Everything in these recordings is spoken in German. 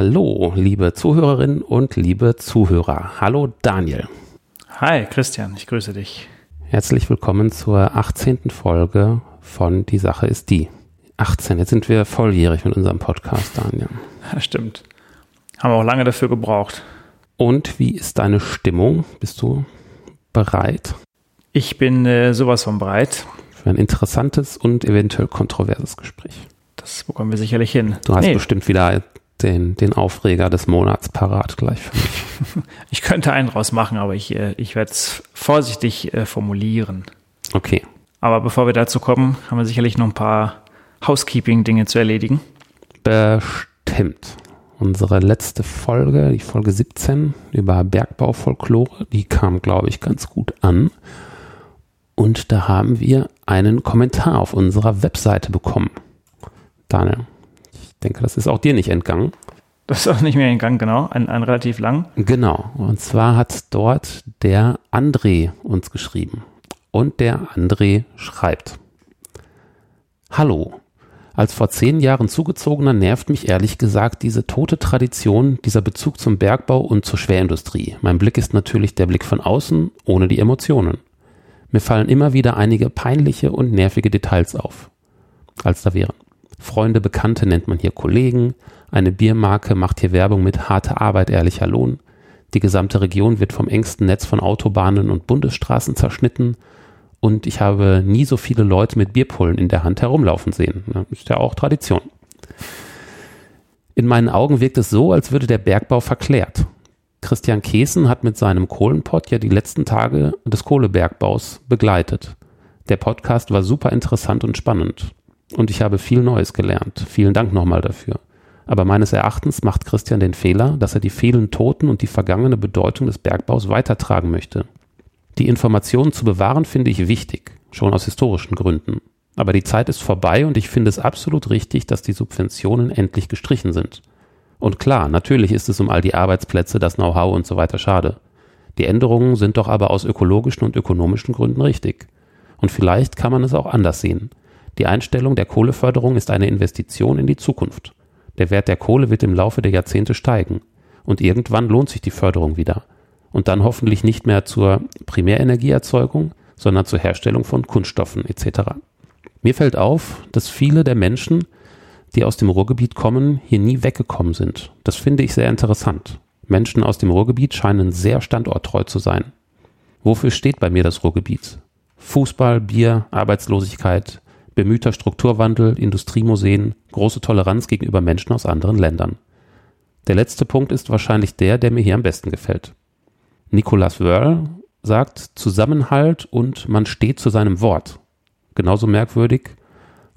Hallo, liebe Zuhörerinnen und liebe Zuhörer. Hallo Daniel. Hi Christian, ich grüße dich. Herzlich willkommen zur 18. Folge von Die Sache ist die. 18, jetzt sind wir volljährig mit unserem Podcast, Daniel. Ja, stimmt. Haben wir auch lange dafür gebraucht. Und wie ist deine Stimmung? Bist du bereit? Ich bin äh, sowas von bereit. Für ein interessantes und eventuell kontroverses Gespräch. Das bekommen wir sicherlich hin. Du hast nee. bestimmt wieder den, den Aufreger des Monats parat gleich für mich. Ich könnte einen draus machen, aber ich, äh, ich werde es vorsichtig äh, formulieren. Okay. Aber bevor wir dazu kommen, haben wir sicherlich noch ein paar Housekeeping-Dinge zu erledigen. Bestimmt. Unsere letzte Folge, die Folge 17 über Bergbaufolklore, die kam, glaube ich, ganz gut an. Und da haben wir einen Kommentar auf unserer Webseite bekommen. Daniel, denke, das ist auch dir nicht entgangen. Das ist auch nicht mehr entgangen, genau. Ein, ein relativ lang. Genau. Und zwar hat dort der André uns geschrieben. Und der André schreibt. Hallo. Als vor zehn Jahren Zugezogener nervt mich ehrlich gesagt diese tote Tradition, dieser Bezug zum Bergbau und zur Schwerindustrie. Mein Blick ist natürlich der Blick von außen, ohne die Emotionen. Mir fallen immer wieder einige peinliche und nervige Details auf, als da wären. Freunde, Bekannte nennt man hier Kollegen. Eine Biermarke macht hier Werbung mit harte Arbeit, ehrlicher Lohn. Die gesamte Region wird vom engsten Netz von Autobahnen und Bundesstraßen zerschnitten. Und ich habe nie so viele Leute mit Bierpullen in der Hand herumlaufen sehen. Ist ja auch Tradition. In meinen Augen wirkt es so, als würde der Bergbau verklärt. Christian Kesen hat mit seinem Kohlenpott ja die letzten Tage des Kohlebergbaus begleitet. Der Podcast war super interessant und spannend und ich habe viel Neues gelernt. Vielen Dank nochmal dafür. Aber meines Erachtens macht Christian den Fehler, dass er die vielen Toten und die vergangene Bedeutung des Bergbaus weitertragen möchte. Die Informationen zu bewahren finde ich wichtig, schon aus historischen Gründen. Aber die Zeit ist vorbei und ich finde es absolut richtig, dass die Subventionen endlich gestrichen sind. Und klar, natürlich ist es um all die Arbeitsplätze, das Know-how und so weiter schade. Die Änderungen sind doch aber aus ökologischen und ökonomischen Gründen richtig. Und vielleicht kann man es auch anders sehen. Die Einstellung der Kohleförderung ist eine Investition in die Zukunft. Der Wert der Kohle wird im Laufe der Jahrzehnte steigen. Und irgendwann lohnt sich die Förderung wieder. Und dann hoffentlich nicht mehr zur Primärenergieerzeugung, sondern zur Herstellung von Kunststoffen etc. Mir fällt auf, dass viele der Menschen, die aus dem Ruhrgebiet kommen, hier nie weggekommen sind. Das finde ich sehr interessant. Menschen aus dem Ruhrgebiet scheinen sehr standorttreu zu sein. Wofür steht bei mir das Ruhrgebiet? Fußball, Bier, Arbeitslosigkeit, bemühter Strukturwandel, Industriemuseen, große Toleranz gegenüber Menschen aus anderen Ländern. Der letzte Punkt ist wahrscheinlich der, der mir hier am besten gefällt. Nicolas Wörl sagt Zusammenhalt und man steht zu seinem Wort. Genauso merkwürdig,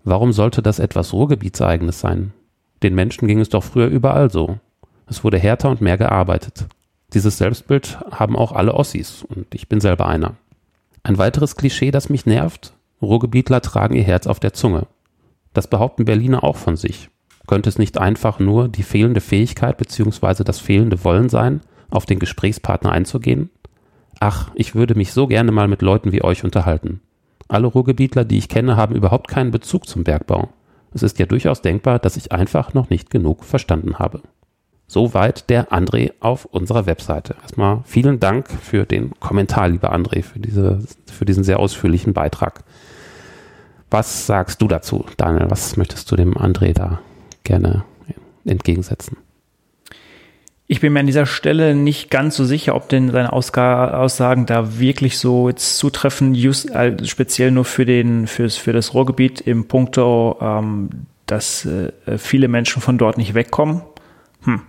warum sollte das etwas Ruhrgebietseigenes sein? Den Menschen ging es doch früher überall so. Es wurde härter und mehr gearbeitet. Dieses Selbstbild haben auch alle Ossis und ich bin selber einer. Ein weiteres Klischee, das mich nervt, Ruhrgebietler tragen ihr Herz auf der Zunge. Das behaupten Berliner auch von sich. Könnte es nicht einfach nur die fehlende Fähigkeit bzw. das fehlende Wollen sein, auf den Gesprächspartner einzugehen? Ach, ich würde mich so gerne mal mit Leuten wie euch unterhalten. Alle Ruhrgebietler, die ich kenne, haben überhaupt keinen Bezug zum Bergbau. Es ist ja durchaus denkbar, dass ich einfach noch nicht genug verstanden habe. Soweit der André auf unserer Webseite. Erstmal vielen Dank für den Kommentar, lieber André, für, diese, für diesen sehr ausführlichen Beitrag. Was sagst du dazu, Daniel? Was möchtest du dem André da gerne entgegensetzen? Ich bin mir an dieser Stelle nicht ganz so sicher, ob denn seine Aussagen da wirklich so jetzt zutreffen, just, also speziell nur für, den, fürs, für das Ruhrgebiet im Punkto, ähm, dass äh, viele Menschen von dort nicht wegkommen. Hm.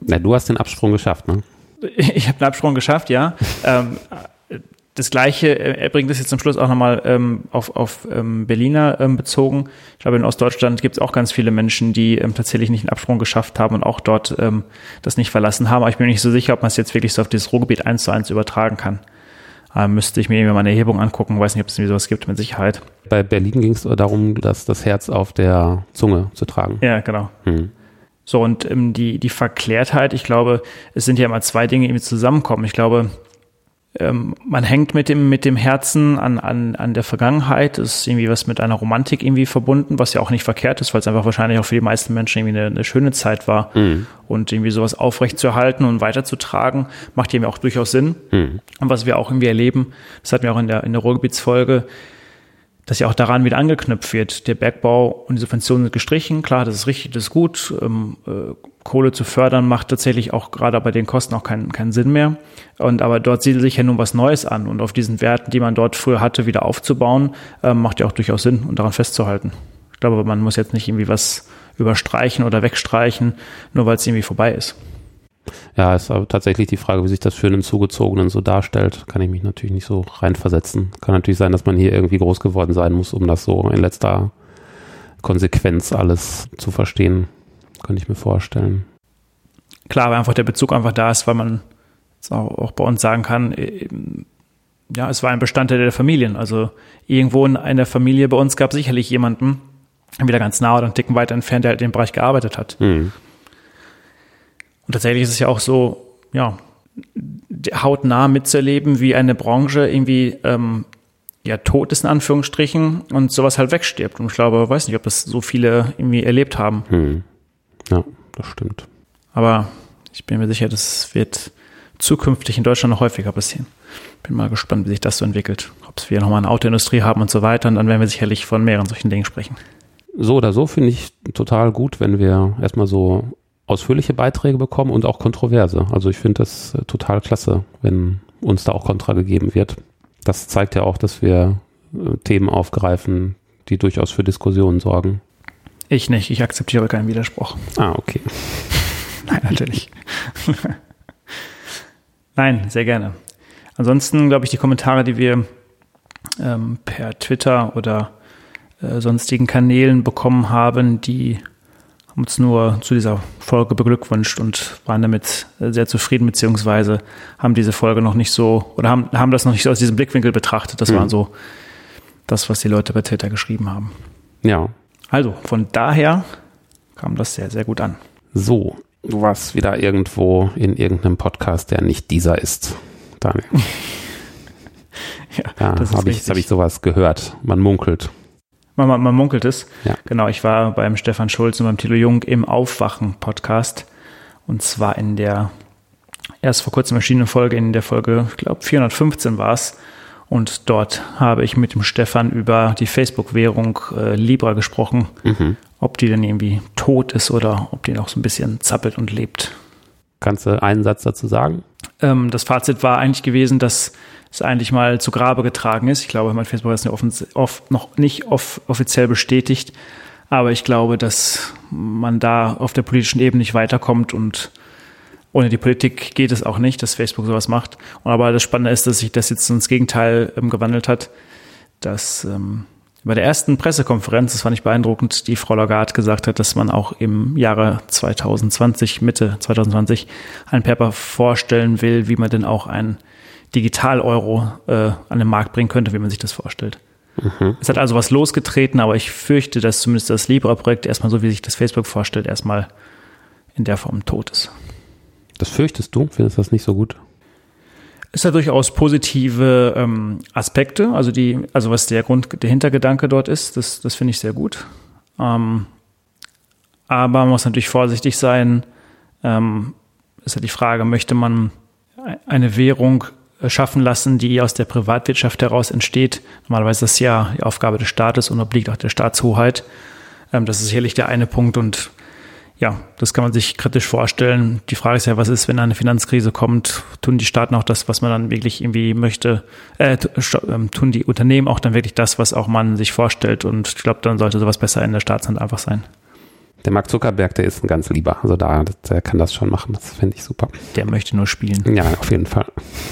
Na, du hast den Absprung geschafft, ne? Ich habe den Absprung geschafft, ja. ähm, das Gleiche, äh, er bringt das jetzt zum Schluss auch nochmal ähm, auf, auf ähm, Berliner ähm, bezogen. Ich glaube, in Ostdeutschland gibt es auch ganz viele Menschen, die ähm, tatsächlich nicht einen Absprung geschafft haben und auch dort ähm, das nicht verlassen haben. Aber ich bin mir nicht so sicher, ob man es jetzt wirklich so auf dieses Ruhrgebiet eins zu eins übertragen kann. Ähm, müsste ich mir mal eine Erhebung angucken, weiß nicht, ob es irgendwie sowas gibt, mit Sicherheit. Bei Berlin ging es darum, dass das Herz auf der Zunge zu tragen. Ja, genau. Hm. So, und ähm, die, die Verklärtheit, ich glaube, es sind ja immer zwei Dinge, die zusammenkommen. Ich glaube, ähm, man hängt mit dem, mit dem Herzen an, an, an der Vergangenheit, ist irgendwie was mit einer Romantik irgendwie verbunden, was ja auch nicht verkehrt ist, weil es einfach wahrscheinlich auch für die meisten Menschen irgendwie eine, eine schöne Zeit war. Mhm. Und irgendwie sowas aufrechtzuerhalten und weiterzutragen, macht eben auch durchaus Sinn. Mhm. Und was wir auch irgendwie erleben, das hatten wir auch in der, in der Ruhrgebietsfolge, dass ja auch daran wieder angeknüpft wird. Der Bergbau und die Subventionen sind gestrichen. Klar, das ist richtig, das ist gut. Ähm, äh, Kohle zu fördern macht tatsächlich auch gerade bei den Kosten auch keinen, keinen Sinn mehr. Und aber dort siedelt sich ja nun was Neues an und auf diesen Werten, die man dort früher hatte, wieder aufzubauen, äh, macht ja auch durchaus Sinn und daran festzuhalten. Ich glaube, man muss jetzt nicht irgendwie was überstreichen oder wegstreichen, nur weil es irgendwie vorbei ist. Ja, ist aber tatsächlich die Frage, wie sich das für einen Zugezogenen so darstellt. Kann ich mich natürlich nicht so reinversetzen. Kann natürlich sein, dass man hier irgendwie groß geworden sein muss, um das so in letzter Konsequenz alles zu verstehen. Könnte ich mir vorstellen. Klar, weil einfach der Bezug einfach da ist, weil man auch bei uns sagen kann, äh, ja, es war ein Bestandteil der Familien. Also irgendwo in einer Familie bei uns gab es sicherlich jemanden, wieder ganz nah oder einen Ticken weiter entfernt, der halt in dem Bereich gearbeitet hat. Mhm. Und tatsächlich ist es ja auch so, ja, hautnah mitzuerleben, wie eine Branche irgendwie ähm, ja tot ist in Anführungsstrichen und sowas halt wegstirbt. Und ich glaube, weiß nicht, ob das so viele irgendwie erlebt haben. Hm. Ja, das stimmt. Aber ich bin mir sicher, das wird zukünftig in Deutschland noch häufiger passieren. Bin mal gespannt, wie sich das so entwickelt. Ob wir nochmal eine Autoindustrie haben und so weiter. Und dann werden wir sicherlich von mehreren solchen Dingen sprechen. So oder so finde ich total gut, wenn wir erstmal so ausführliche Beiträge bekommen und auch kontroverse. Also ich finde das äh, total klasse, wenn uns da auch Kontra gegeben wird. Das zeigt ja auch, dass wir äh, Themen aufgreifen, die durchaus für Diskussionen sorgen. Ich nicht, ich akzeptiere keinen Widerspruch. Ah, okay. Nein, natürlich. Nein, sehr gerne. Ansonsten glaube ich, die Kommentare, die wir ähm, per Twitter oder äh, sonstigen Kanälen bekommen haben, die haben uns nur zu dieser Folge beglückwünscht und waren damit äh, sehr zufrieden, beziehungsweise haben diese Folge noch nicht so oder haben, haben das noch nicht so aus diesem Blickwinkel betrachtet. Das mhm. waren so das, was die Leute bei Twitter geschrieben haben. Ja. Also von daher kam das sehr, sehr gut an. So, du warst wieder irgendwo in irgendeinem Podcast, der nicht dieser ist, Daniel. ja, da habe ich, hab ich sowas gehört. Man munkelt. Man, man, man munkelt es. Ja. Genau, ich war beim Stefan Schulz und beim Thilo Jung im Aufwachen-Podcast. Und zwar in der erst vor kurzem erschienenen Folge, in der Folge, ich glaube 415 war es. Und dort habe ich mit dem Stefan über die Facebook-Währung äh, Libra gesprochen, mhm. ob die denn irgendwie tot ist oder ob die noch so ein bisschen zappelt und lebt. Kannst du einen Satz dazu sagen? Ähm, das Fazit war eigentlich gewesen, dass es eigentlich mal zu Grabe getragen ist. Ich glaube, mein Facebook ist noch nicht off offiziell bestätigt, aber ich glaube, dass man da auf der politischen Ebene nicht weiterkommt und ohne die Politik geht es auch nicht, dass Facebook sowas macht. Und aber das Spannende ist, dass sich das jetzt ins Gegenteil ähm, gewandelt hat, dass ähm, bei der ersten Pressekonferenz, das fand ich beeindruckend, die Frau Lagarde gesagt hat, dass man auch im Jahre 2020, Mitte 2020, ein Paper vorstellen will, wie man denn auch ein Digital-Euro äh, an den Markt bringen könnte, wie man sich das vorstellt. Mhm. Es hat also was losgetreten, aber ich fürchte, dass zumindest das Libra-Projekt erstmal so, wie sich das Facebook vorstellt, erstmal in der Form tot ist. Das fürchtest du? Findest du das nicht so gut? Es hat durchaus positive ähm, Aspekte, also die, also was der Grund, der Hintergedanke dort ist, das, das finde ich sehr gut. Ähm, aber man muss natürlich vorsichtig sein. Ähm, ist ja die Frage, möchte man eine Währung schaffen lassen, die aus der Privatwirtschaft heraus entsteht. Normalerweise ist das ja die Aufgabe des Staates und obliegt auch der Staatshoheit. Ähm, das ist sicherlich der eine Punkt und ja, das kann man sich kritisch vorstellen. Die Frage ist ja, was ist, wenn eine Finanzkrise kommt? Tun die Staaten auch das, was man dann wirklich irgendwie möchte? Äh, ähm, tun die Unternehmen auch dann wirklich das, was auch man sich vorstellt? Und ich glaube, dann sollte sowas besser in der Staatshand einfach sein. Der Mark Zuckerberg, der ist ein ganz lieber. Also da, der kann das schon machen. Das finde ich super. Der möchte nur spielen. Ja, auf jeden Fall.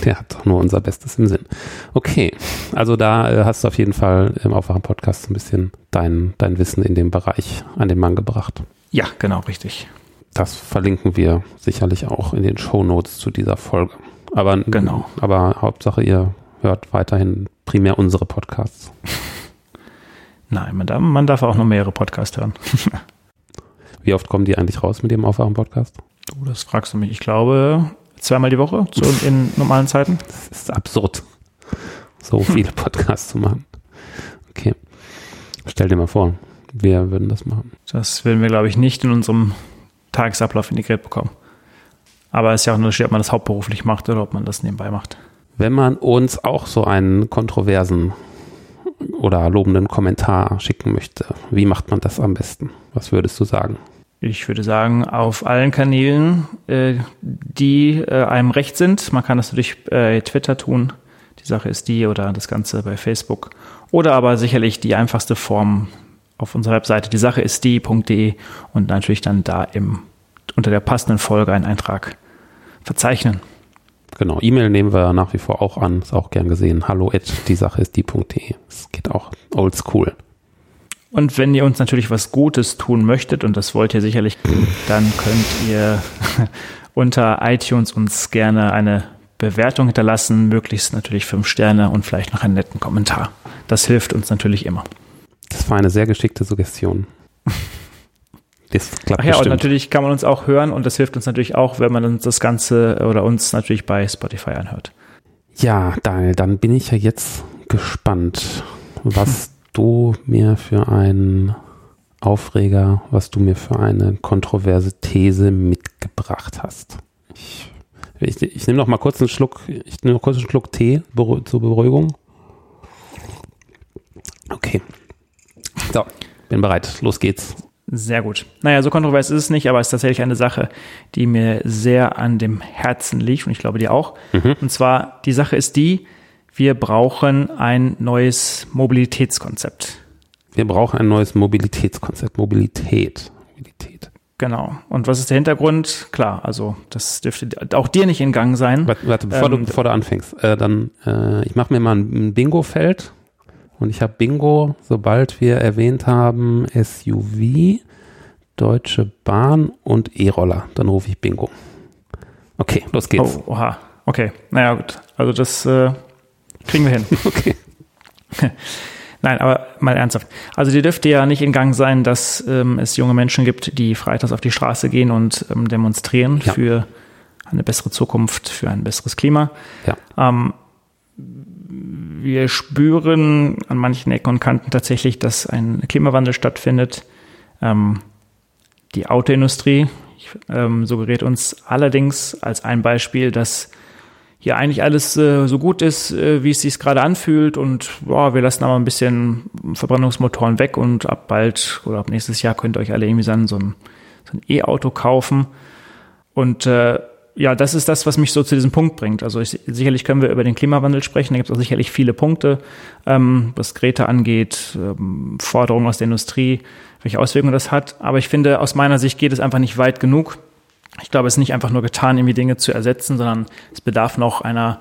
Der hat doch nur unser Bestes im Sinn. Okay, also da äh, hast du auf jeden Fall im Aufwachen-Podcast ein bisschen dein, dein Wissen in dem Bereich an den Mann gebracht. Ja, genau, richtig. Das verlinken wir sicherlich auch in den Show Notes zu dieser Folge. Aber, genau. aber Hauptsache, ihr hört weiterhin primär unsere Podcasts. Nein, man darf, man darf auch noch mehrere Podcasts hören. Wie oft kommen die eigentlich raus mit dem Aufwachen-Podcast? Du, das fragst du mich. Ich glaube, zweimal die Woche so in normalen Zeiten. Das ist absurd, so viele Podcasts zu machen. Okay. Stell dir mal vor, wir würden das machen. Das würden wir, glaube ich, nicht in unserem Tagesablauf integriert bekommen. Aber es ist ja auch ein Unterschied, ob man das hauptberuflich macht oder ob man das nebenbei macht. Wenn man uns auch so einen kontroversen oder lobenden Kommentar schicken möchte, wie macht man das am besten? Was würdest du sagen? Ich würde sagen, auf allen Kanälen, äh, die äh, einem recht sind. Man kann das natürlich bei Twitter tun. Die Sache ist die oder das Ganze bei Facebook. Oder aber sicherlich die einfachste Form auf unserer Webseite. Die Sache ist die.de und natürlich dann da im, unter der passenden Folge einen Eintrag verzeichnen. Genau, E-Mail nehmen wir nach wie vor auch an, ist auch gern gesehen. Hallo at die Sache ist die.de. Es geht auch oldschool. Und wenn ihr uns natürlich was Gutes tun möchtet, und das wollt ihr sicherlich, dann könnt ihr unter iTunes uns gerne eine Bewertung hinterlassen, möglichst natürlich fünf Sterne und vielleicht noch einen netten Kommentar. Das hilft uns natürlich immer. Das war eine sehr geschickte Suggestion. Das klappt Ach ja, bestimmt. und natürlich kann man uns auch hören und das hilft uns natürlich auch, wenn man uns das Ganze oder uns natürlich bei Spotify anhört. Ja, Daniel, dann bin ich ja jetzt gespannt, was du mir für einen Aufreger, was du mir für eine kontroverse These mitgebracht hast. Ich, ich, ich nehme noch mal kurz einen Schluck, ich nehme noch kurz einen Schluck Tee zur Beruhigung. Okay. So, bin bereit. Los geht's. Sehr gut. Naja, so kontrovers ist es nicht, aber es ist tatsächlich eine Sache, die mir sehr an dem Herzen liegt und ich glaube dir auch. Mhm. Und zwar, die Sache ist die, wir brauchen ein neues Mobilitätskonzept. Wir brauchen ein neues Mobilitätskonzept. Mobilität. Mobilität. Genau. Und was ist der Hintergrund? Klar, also das dürfte auch dir nicht in Gang sein. Warte, warte bevor, ähm, du, bevor du anfängst, äh, dann äh, ich mache mir mal ein Bingo-Feld und ich habe Bingo, sobald wir erwähnt haben SUV, Deutsche Bahn und E-Roller. Dann rufe ich Bingo. Okay, los geht's. Oh, oha. Okay, naja gut. Also das äh, kriegen wir hin. okay. Nein, aber mal ernsthaft. Also die dürfte ja nicht in Gang sein, dass ähm, es junge Menschen gibt, die freitags auf die Straße gehen und ähm, demonstrieren ja. für eine bessere Zukunft, für ein besseres Klima. Ja. Ähm, wir spüren an manchen Ecken und Kanten tatsächlich, dass ein Klimawandel stattfindet. Ähm, die Autoindustrie ähm, suggeriert uns allerdings als ein Beispiel, dass hier eigentlich alles äh, so gut ist, äh, wie es sich gerade anfühlt und boah, wir lassen aber ein bisschen Verbrennungsmotoren weg und ab bald oder ab nächstes Jahr könnt ihr euch alle irgendwie so ein, so ein E-Auto kaufen. Und äh, ja, das ist das, was mich so zu diesem Punkt bringt. Also ich, sicherlich können wir über den Klimawandel sprechen. Da gibt es auch sicherlich viele Punkte, ähm, was Greta angeht, ähm, Forderungen aus der Industrie, welche Auswirkungen das hat. Aber ich finde, aus meiner Sicht geht es einfach nicht weit genug. Ich glaube, es ist nicht einfach nur getan, irgendwie Dinge zu ersetzen, sondern es bedarf noch einer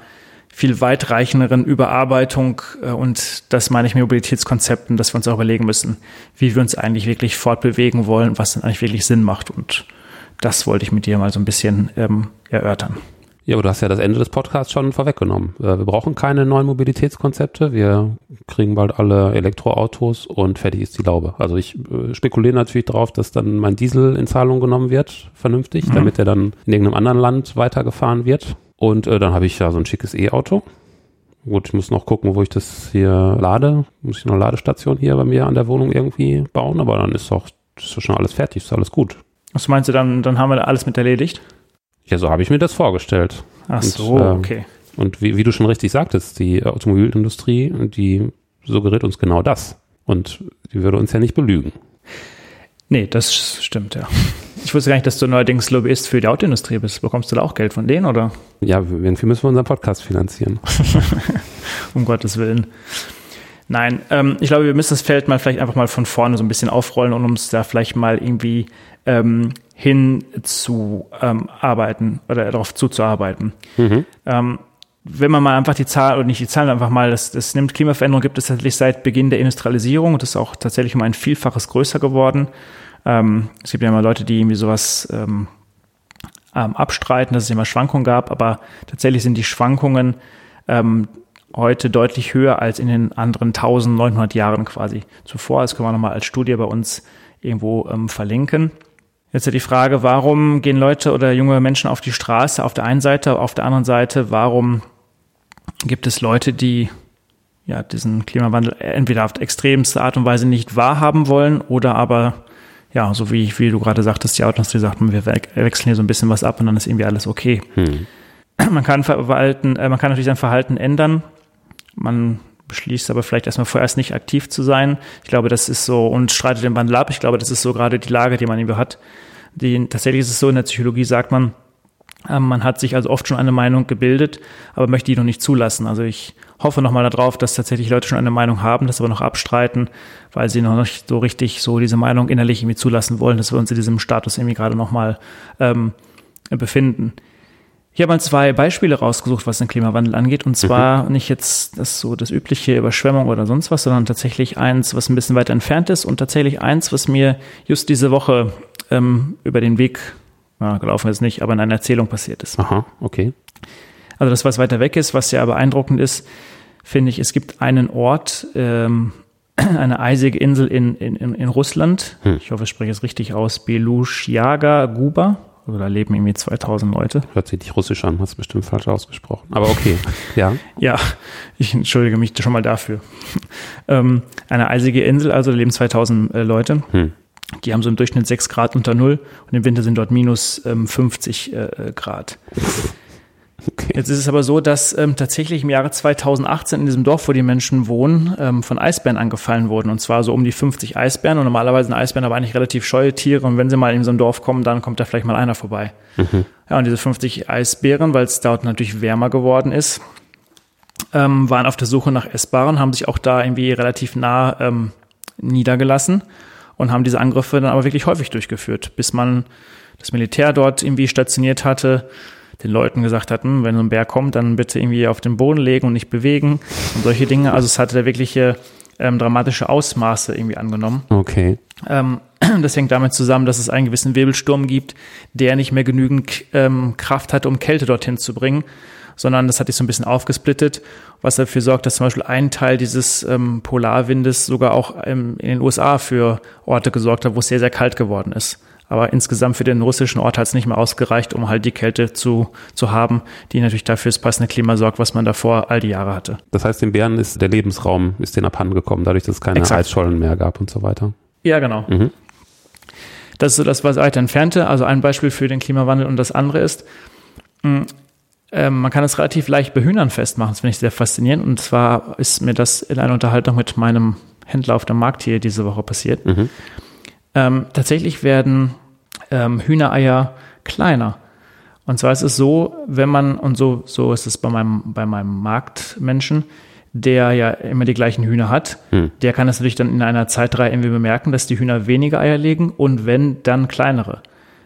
viel weitreichenderen Überarbeitung äh, und das meine ich mit Mobilitätskonzepten, dass wir uns auch überlegen müssen, wie wir uns eigentlich wirklich fortbewegen wollen, was dann eigentlich wirklich Sinn macht. Und das wollte ich mit dir mal so ein bisschen ähm, erörtern. Ja, aber du hast ja das Ende des Podcasts schon vorweggenommen. Äh, wir brauchen keine neuen Mobilitätskonzepte. Wir kriegen bald alle Elektroautos und fertig ist die Laube. Also ich äh, spekuliere natürlich darauf, dass dann mein Diesel in Zahlung genommen wird, vernünftig, mhm. damit er dann in irgendeinem anderen Land weitergefahren wird. Und äh, dann habe ich ja so ein schickes E-Auto. Gut, ich muss noch gucken, wo ich das hier lade. Muss ich noch eine Ladestation hier bei mir an der Wohnung irgendwie bauen, aber dann ist doch, ist doch schon alles fertig, ist alles gut. Was meinst du dann, dann haben wir alles mit erledigt? Ja, so habe ich mir das vorgestellt. Ach und, so, äh, okay. Und wie, wie, du schon richtig sagtest, die Automobilindustrie, die suggeriert uns genau das. Und die würde uns ja nicht belügen. Nee, das stimmt, ja. Ich wusste gar nicht, dass du neuerdings Lobbyist für die Autoindustrie bist. Bekommst du da auch Geld von denen, oder? Ja, irgendwie müssen wir unseren Podcast finanzieren. um Gottes Willen. Nein, ähm, ich glaube, wir müssen das Feld mal vielleicht einfach mal von vorne so ein bisschen aufrollen und uns da vielleicht mal irgendwie ähm, hin zu ähm, oder darauf zuzuarbeiten. Mhm. Ähm, wenn man mal einfach die Zahl, oder nicht die Zahlen, einfach mal, das, das nimmt Klimaveränderung gibt es tatsächlich seit Beginn der Industrialisierung und das ist auch tatsächlich um ein Vielfaches größer geworden. Ähm, es gibt ja immer Leute, die irgendwie sowas ähm, ähm, abstreiten, dass es immer Schwankungen gab, aber tatsächlich sind die Schwankungen ähm, heute deutlich höher als in den anderen 1900 Jahren quasi zuvor. Das können wir nochmal als Studie bei uns irgendwo ähm, verlinken. Jetzt ist die Frage, warum gehen Leute oder junge Menschen auf die Straße auf der einen Seite, auf der anderen Seite, warum gibt es Leute, die ja diesen Klimawandel entweder auf extremste Art und Weise nicht wahrhaben wollen oder aber ja, so wie, wie du gerade sagtest, die Autoindustrie sagt, wir wechseln hier so ein bisschen was ab und dann ist irgendwie alles okay. Hm. Man kann verwalten, äh, man kann natürlich sein Verhalten ändern. Man beschließt aber vielleicht erstmal vorerst nicht aktiv zu sein. Ich glaube, das ist so und streitet den Wandel ab. Ich glaube, das ist so gerade die Lage, die man irgendwie hat. Die, tatsächlich ist es so, in der Psychologie sagt man, ähm, man hat sich also oft schon eine Meinung gebildet, aber möchte die noch nicht zulassen. Also ich hoffe nochmal darauf, dass tatsächlich Leute schon eine Meinung haben, das aber noch abstreiten, weil sie noch nicht so richtig so diese Meinung innerlich irgendwie zulassen wollen, dass wir uns in diesem Status irgendwie gerade nochmal ähm, befinden. Ich habe mal zwei Beispiele rausgesucht, was den Klimawandel angeht. Und zwar mhm. nicht jetzt das so das übliche Überschwemmung oder sonst was, sondern tatsächlich eins, was ein bisschen weiter entfernt ist und tatsächlich eins, was mir just diese Woche ähm, über den Weg ja, gelaufen ist nicht, aber in einer Erzählung passiert ist. Aha, okay. Also das, was weiter weg ist, was ja beeindruckend ist, finde ich, es gibt einen Ort, ähm, eine eisige Insel in, in, in Russland. Hm. Ich hoffe, ich spreche es richtig aus. Belushiaga Guba. Also da leben irgendwie 2000 Leute. Hört sich nicht russisch an, hast bestimmt falsch ausgesprochen. Aber okay, ja. ja, ich entschuldige mich schon mal dafür. ähm, eine eisige Insel, also da leben 2000 äh, Leute. Hm. Die haben so im Durchschnitt 6 Grad unter Null und im Winter sind dort minus ähm, 50 äh, Grad. Okay. Jetzt ist es aber so, dass ähm, tatsächlich im Jahre 2018 in diesem Dorf, wo die Menschen wohnen, ähm, von Eisbären angefallen wurden. Und zwar so um die 50 Eisbären. Und normalerweise sind Eisbären aber eigentlich relativ scheue Tiere. Und wenn sie mal in so ein Dorf kommen, dann kommt da vielleicht mal einer vorbei. Mhm. Ja, und diese 50 Eisbären, weil es dort natürlich wärmer geworden ist, ähm, waren auf der Suche nach Essbaren, haben sich auch da irgendwie relativ nah ähm, niedergelassen und haben diese Angriffe dann aber wirklich häufig durchgeführt, bis man das Militär dort irgendwie stationiert hatte den Leuten gesagt hat, hm, wenn so ein Bär kommt, dann bitte irgendwie auf den Boden legen und nicht bewegen und solche Dinge. Also es hatte da wirkliche ähm, dramatische Ausmaße irgendwie angenommen. Okay. Ähm, das hängt damit zusammen, dass es einen gewissen Wirbelsturm gibt, der nicht mehr genügend ähm, Kraft hat, um Kälte dorthin zu bringen, sondern das hat sich so ein bisschen aufgesplittet, was dafür sorgt, dass zum Beispiel ein Teil dieses ähm, Polarwindes sogar auch ähm, in den USA für Orte gesorgt hat, wo es sehr, sehr kalt geworden ist. Aber insgesamt für den russischen Ort hat es nicht mehr ausgereicht, um halt die Kälte zu, zu haben, die natürlich dafür das passende Klima sorgt, was man davor all die Jahre hatte. Das heißt, den Bären ist der Lebensraum, ist den abhanden gekommen, dadurch, dass es keine Exakt. Eisschollen mehr gab und so weiter. Ja, genau. Mhm. Das ist so das, was weiter entfernte. Also ein Beispiel für den Klimawandel und das andere ist, mh, ähm, man kann es relativ leicht bei Hühnern festmachen. Das finde ich sehr faszinierend. Und zwar ist mir das in einer Unterhaltung mit meinem Händler auf dem Markt hier diese Woche passiert. Mhm. Ähm, tatsächlich werden ähm, Hühnereier kleiner. Und zwar ist es so, wenn man, und so, so ist es bei meinem, bei meinem Marktmenschen, der ja immer die gleichen Hühner hat, hm. der kann es natürlich dann in einer Zeitreihe irgendwie bemerken, dass die Hühner weniger Eier legen und wenn, dann kleinere.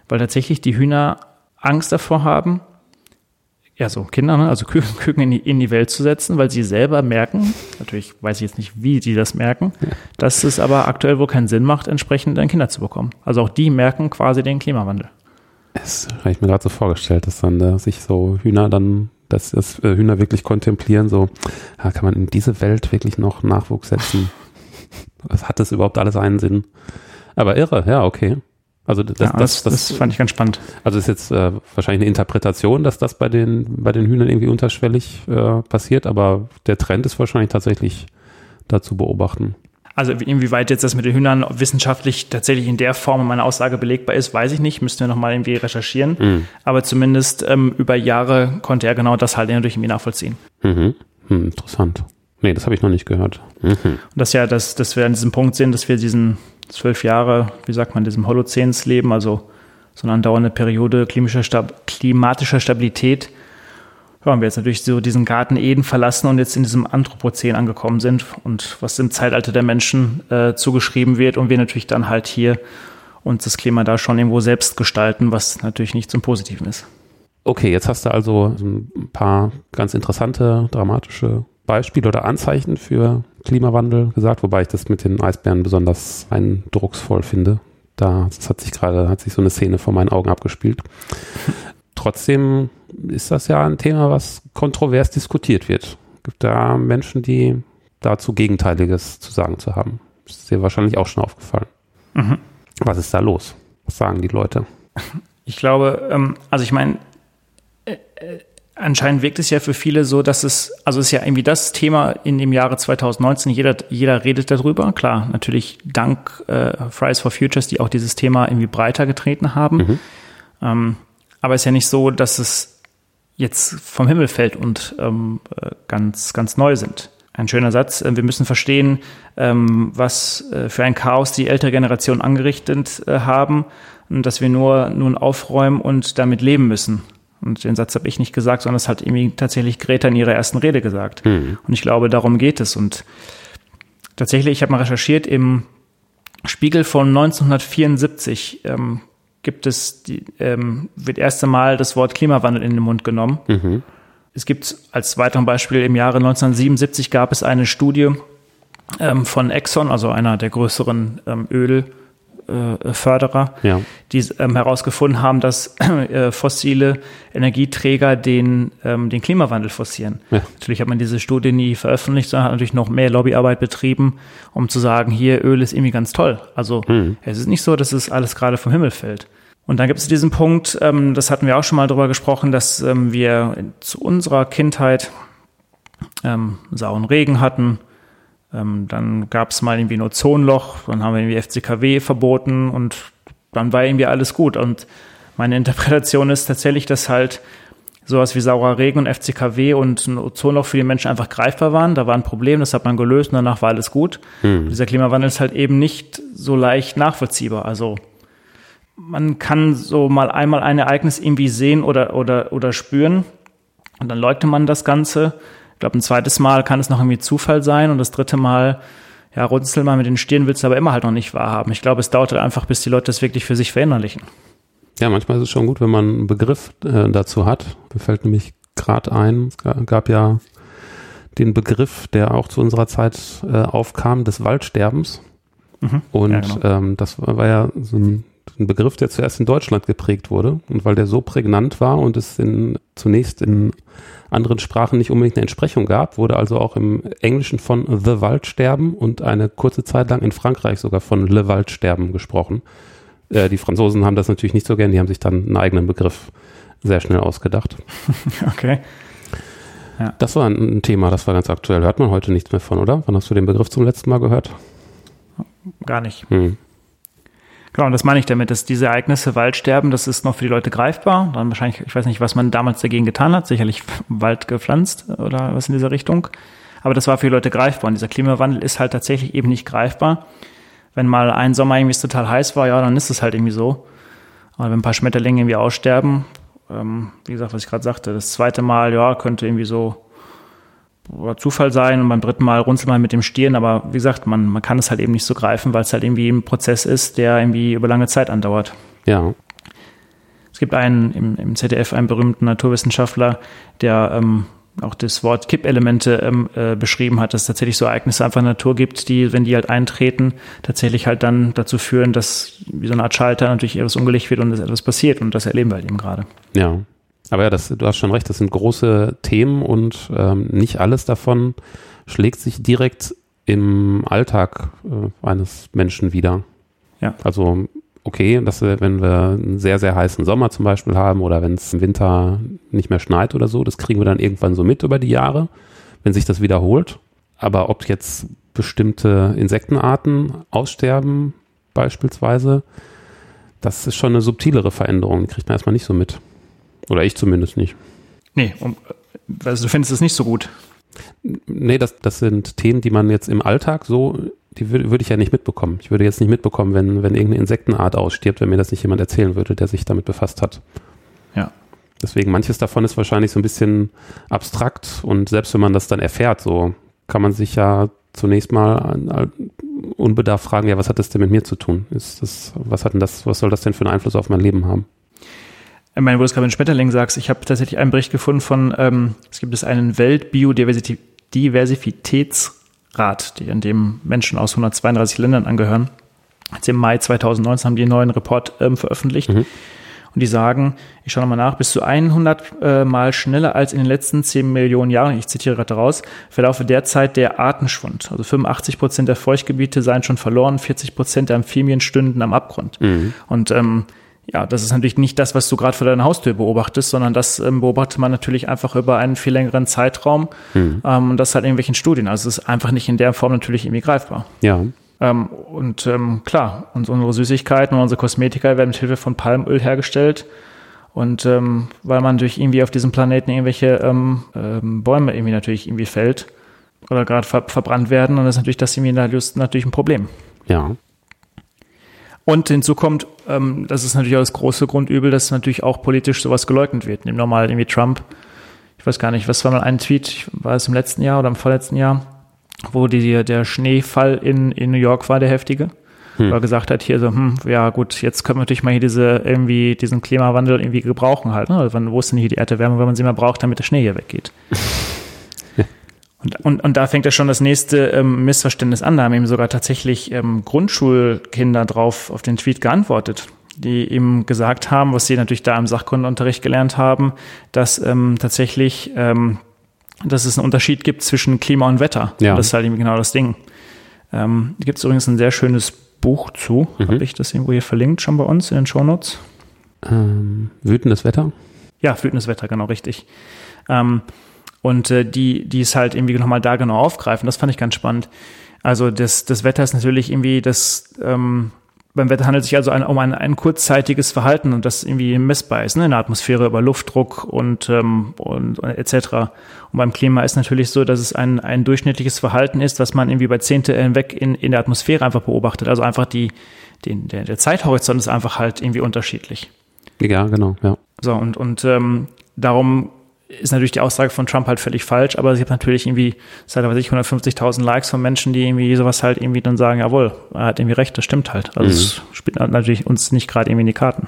Weil tatsächlich die Hühner Angst davor haben, ja, so Kinder, ne? also Küken in die, in die Welt zu setzen, weil sie selber merken, natürlich weiß ich jetzt nicht, wie sie das merken, dass es aber aktuell wohl keinen Sinn macht, entsprechend dann Kinder zu bekommen. Also auch die merken quasi den Klimawandel. Das habe ich mir gerade so vorgestellt, dass dann äh, sich so Hühner dann, dass das äh, Hühner wirklich kontemplieren, so, ja, kann man in diese Welt wirklich noch Nachwuchs setzen? Hat das überhaupt alles einen Sinn? Aber irre, ja, okay. Also das, ja, das, das, das, fand ich ganz spannend. Also ist jetzt äh, wahrscheinlich eine Interpretation, dass das bei den, bei den Hühnern irgendwie unterschwellig äh, passiert, aber der Trend ist wahrscheinlich tatsächlich da zu beobachten. Also inwieweit jetzt das mit den Hühnern wissenschaftlich tatsächlich in der Form meiner Aussage belegbar ist, weiß ich nicht. Müssten wir nochmal irgendwie recherchieren. Mhm. Aber zumindest ähm, über Jahre konnte er genau das halt natürlich irgendwie nachvollziehen. Mhm. Hm, interessant. Nee, das habe ich noch nicht gehört. Mhm. Und das ja, dass, dass wir an diesem Punkt sind, dass wir diesen zwölf Jahre, wie sagt man, diesem Holozäns leben, also so eine andauernde Periode klimatischer, Stab klimatischer Stabilität. Ja, und wir jetzt natürlich so diesen Garten Eden verlassen und jetzt in diesem Anthropozän angekommen sind und was im Zeitalter der Menschen äh, zugeschrieben wird und wir natürlich dann halt hier uns das Klima da schon irgendwo selbst gestalten, was natürlich nicht zum Positiven ist. Okay, jetzt hast du also ein paar ganz interessante, dramatische Beispiele oder Anzeichen für Klimawandel gesagt, wobei ich das mit den Eisbären besonders eindrucksvoll finde. Da hat sich gerade, hat sich so eine Szene vor meinen Augen abgespielt. Trotzdem ist das ja ein Thema, was kontrovers diskutiert wird. Gibt da Menschen, die dazu Gegenteiliges zu sagen zu haben. ist dir wahrscheinlich auch schon aufgefallen. Mhm. Was ist da los? Was sagen die Leute? Ich glaube, ähm, also ich meine, äh, äh, anscheinend wirkt es ja für viele so, dass es, also es ist ja irgendwie das Thema in dem Jahre 2019, jeder, jeder redet darüber. Klar, natürlich dank äh, Fridays for Futures, die auch dieses Thema irgendwie breiter getreten haben. Mhm. Ähm, aber es ist ja nicht so, dass es jetzt vom Himmel fällt und ähm, äh, ganz, ganz neu sind. Ein schöner Satz. Äh, wir müssen verstehen, ähm, was äh, für ein Chaos die ältere Generation angerichtet haben und dass wir nur nun aufräumen und damit leben müssen. Und den Satz habe ich nicht gesagt, sondern das hat irgendwie tatsächlich Greta in ihrer ersten Rede gesagt. Mhm. Und ich glaube, darum geht es. Und tatsächlich, ich habe mal recherchiert, im Spiegel von 1974 ähm, gibt es, die, ähm, wird erst einmal das Wort Klimawandel in den Mund genommen. Mhm. Es gibt als weiteres Beispiel im Jahre 1977 gab es eine Studie ähm, von Exxon, also einer der größeren ähm, Öl- äh, Förderer, ja. die ähm, herausgefunden haben, dass äh, fossile Energieträger den, ähm, den Klimawandel forcieren. Ja. Natürlich hat man diese Studie nie veröffentlicht, sondern hat natürlich noch mehr Lobbyarbeit betrieben, um zu sagen, hier Öl ist irgendwie ganz toll. Also mhm. es ist nicht so, dass es alles gerade vom Himmel fällt. Und dann gibt es diesen Punkt, ähm, das hatten wir auch schon mal drüber gesprochen, dass ähm, wir zu unserer Kindheit ähm, sauren Regen hatten, ähm, dann gab es mal irgendwie ein Ozonloch, dann haben wir irgendwie FCKW verboten und dann war irgendwie alles gut. Und meine Interpretation ist tatsächlich, dass halt sowas wie saurer Regen und FCKW und ein Ozonloch für die Menschen einfach greifbar waren. Da war ein Problem, das hat man gelöst und danach war alles gut. Hm. Dieser Klimawandel ist halt eben nicht so leicht nachvollziehbar. Also man kann so mal einmal ein Ereignis irgendwie sehen oder, oder, oder spüren und dann leugnet man das Ganze. Ich glaube, ein zweites Mal kann es noch irgendwie Zufall sein und das dritte Mal, ja, runzel mal mit den Stirn willst du aber immer halt noch nicht wahrhaben. Ich glaube, es dauert halt einfach, bis die Leute das wirklich für sich verinnerlichen. Ja, manchmal ist es schon gut, wenn man einen Begriff äh, dazu hat. Mir fällt nämlich gerade ein, es gab ja den Begriff, der auch zu unserer Zeit äh, aufkam, des Waldsterbens. Mhm. Und ja, genau. ähm, das war, war ja so ein, ein, Begriff, der zuerst in Deutschland geprägt wurde. Und weil der so prägnant war und es in, zunächst in anderen Sprachen nicht unbedingt eine Entsprechung gab, wurde also auch im Englischen von The Waldsterben und eine kurze Zeit lang in Frankreich sogar von Le Waldsterben gesprochen. Äh, die Franzosen haben das natürlich nicht so gern, die haben sich dann einen eigenen Begriff sehr schnell ausgedacht. Okay. Ja. Das war ein, Thema, das war ganz aktuell. Hört man heute nichts mehr von, oder? Wann hast du den Begriff zum letzten Mal gehört? Gar nicht. Hm. Genau, und das meine ich damit, dass diese Ereignisse Waldsterben, das ist noch für die Leute greifbar. Dann wahrscheinlich, ich weiß nicht, was man damals dagegen getan hat, sicherlich Wald gepflanzt oder was in dieser Richtung. Aber das war für die Leute greifbar. Und dieser Klimawandel ist halt tatsächlich eben nicht greifbar. Wenn mal ein Sommer irgendwie total heiß war, ja, dann ist es halt irgendwie so. Aber wenn ein paar Schmetterlinge irgendwie aussterben, ähm, wie gesagt, was ich gerade sagte, das zweite Mal, ja, könnte irgendwie so Zufall sein und beim dritten Mal runzelt man mit dem Stirn, aber wie gesagt, man, man kann es halt eben nicht so greifen, weil es halt irgendwie ein Prozess ist, der irgendwie über lange Zeit andauert. Ja. Es gibt einen im, im ZDF einen berühmten Naturwissenschaftler, der ähm, auch das Wort Kippelemente ähm, äh, beschrieben hat, dass es tatsächlich so Ereignisse einfach in der Natur gibt, die, wenn die halt eintreten, tatsächlich halt dann dazu führen, dass wie so eine Art Schalter natürlich etwas umgelegt wird und dass etwas passiert und das erleben wir halt eben gerade. Ja. Aber ja, das, du hast schon recht, das sind große Themen und ähm, nicht alles davon schlägt sich direkt im Alltag äh, eines Menschen wieder. Ja. Also okay, dass wir, wenn wir einen sehr, sehr heißen Sommer zum Beispiel haben oder wenn es im Winter nicht mehr schneit oder so, das kriegen wir dann irgendwann so mit über die Jahre, wenn sich das wiederholt. Aber ob jetzt bestimmte Insektenarten aussterben beispielsweise, das ist schon eine subtilere Veränderung, die kriegt man erstmal nicht so mit. Oder ich zumindest nicht. Nee, also du findest es nicht so gut. Nee, das, das sind Themen, die man jetzt im Alltag so, die würde würd ich ja nicht mitbekommen. Ich würde jetzt nicht mitbekommen, wenn, wenn irgendeine Insektenart ausstirbt, wenn mir das nicht jemand erzählen würde, der sich damit befasst hat. Ja. Deswegen manches davon ist wahrscheinlich so ein bisschen abstrakt und selbst wenn man das dann erfährt, so kann man sich ja zunächst mal unbedarft fragen, ja, was hat das denn mit mir zu tun? Ist das, was hat denn das, was soll das denn für einen Einfluss auf mein Leben haben? Ich meine, wo du es gerade mit Schmetterling sagst, ich habe tatsächlich einen Bericht gefunden von, ähm, es gibt es einen Weltbiodiversitätsrat, in dem Menschen aus 132 Ländern angehören. Jetzt im Mai 2019 haben die einen neuen Report ähm, veröffentlicht. Mhm. Und die sagen, ich schaue nochmal nach, bis zu 100 äh, Mal schneller als in den letzten 10 Millionen Jahren, ich zitiere gerade raus, verlaufe derzeit der Artenschwund. Also 85 Prozent der Feuchtgebiete seien schon verloren, 40 Prozent der Amphibien stünden am Abgrund. Mhm. Und ähm, ja, das ist natürlich nicht das, was du gerade vor deiner Haustür beobachtest, sondern das ähm, beobachtet man natürlich einfach über einen viel längeren Zeitraum mhm. ähm, und das halt in irgendwelchen Studien. Also es ist einfach nicht in der Form natürlich irgendwie greifbar. Ja. Ähm, und ähm, klar, und unsere Süßigkeiten und unsere Kosmetika werden mit Hilfe von Palmöl hergestellt. Und ähm, weil man durch irgendwie auf diesem Planeten irgendwelche ähm, ähm, Bäume irgendwie natürlich irgendwie fällt oder gerade ver verbrannt werden, und das ist natürlich das irgendwie natürlich ein Problem. Ja. Und hinzu kommt, ähm, das ist natürlich auch das große Grundübel, dass natürlich auch politisch sowas geleugnet wird. Nimm normal irgendwie Trump. Ich weiß gar nicht, was war mal ein Tweet, war es im letzten Jahr oder im vorletzten Jahr? wo die, der Schneefall in, in New York war, der heftige. Hm. Wo er gesagt hat, hier so, hm, ja gut, jetzt können wir natürlich mal hier diese, irgendwie, diesen Klimawandel irgendwie gebrauchen halt. Ne? Also, wo ist denn hier die Erdwärme, wenn man sie mal braucht, damit der Schnee hier weggeht? Und, und, und da fängt ja schon das nächste ähm, Missverständnis an. Da haben eben sogar tatsächlich ähm, Grundschulkinder drauf auf den Tweet geantwortet, die ihm gesagt haben, was sie natürlich da im Sachkundenunterricht gelernt haben, dass ähm, tatsächlich ähm, dass es einen Unterschied gibt zwischen Klima und Wetter. Ja. das ist halt eben genau das Ding. Ähm, da gibt es übrigens ein sehr schönes Buch zu. Mhm. Habe ich das irgendwo hier verlinkt schon bei uns in den Shownotes? Ähm, wütendes Wetter? Ja, wütendes Wetter, genau richtig. Ähm, und äh, die, die es halt irgendwie nochmal da genau aufgreifen. Das fand ich ganz spannend. Also das, das Wetter ist natürlich irgendwie das, ähm, beim Wetter handelt es sich also ein, um ein, ein kurzzeitiges Verhalten und das irgendwie messbar ist, ne, in der Atmosphäre über Luftdruck und, ähm, und, und etc. Und beim Klima ist natürlich so, dass es ein, ein durchschnittliches Verhalten ist, was man irgendwie bei Zehnte hinweg in, in der Atmosphäre einfach beobachtet. Also einfach die, den, der, der Zeithorizont ist einfach halt irgendwie unterschiedlich. Ja, genau, ja. So, und, und ähm, darum ist natürlich die Aussage von Trump halt völlig falsch, aber sie hat natürlich irgendwie, seit weiß ich, 150.000 Likes von Menschen, die irgendwie sowas halt irgendwie dann sagen, jawohl, er hat irgendwie recht, das stimmt halt. Also es mhm. spielt natürlich uns nicht gerade irgendwie in die Karten.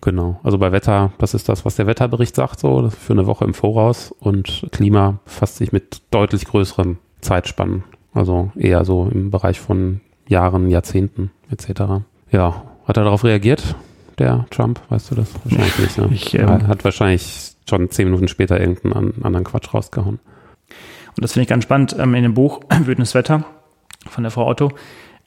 Genau, also bei Wetter, das ist das, was der Wetterbericht sagt, so für eine Woche im Voraus und Klima befasst sich mit deutlich größeren Zeitspannen, also eher so im Bereich von Jahren, Jahrzehnten etc. Ja, hat er darauf reagiert, der Trump, weißt du das? Wahrscheinlich nicht, ne? Ich, ähm, hat wahrscheinlich schon zehn Minuten später irgendeinen anderen Quatsch rausgehauen. Und das finde ich ganz spannend ähm, in dem Buch Wütendes Wetter von der Frau Otto.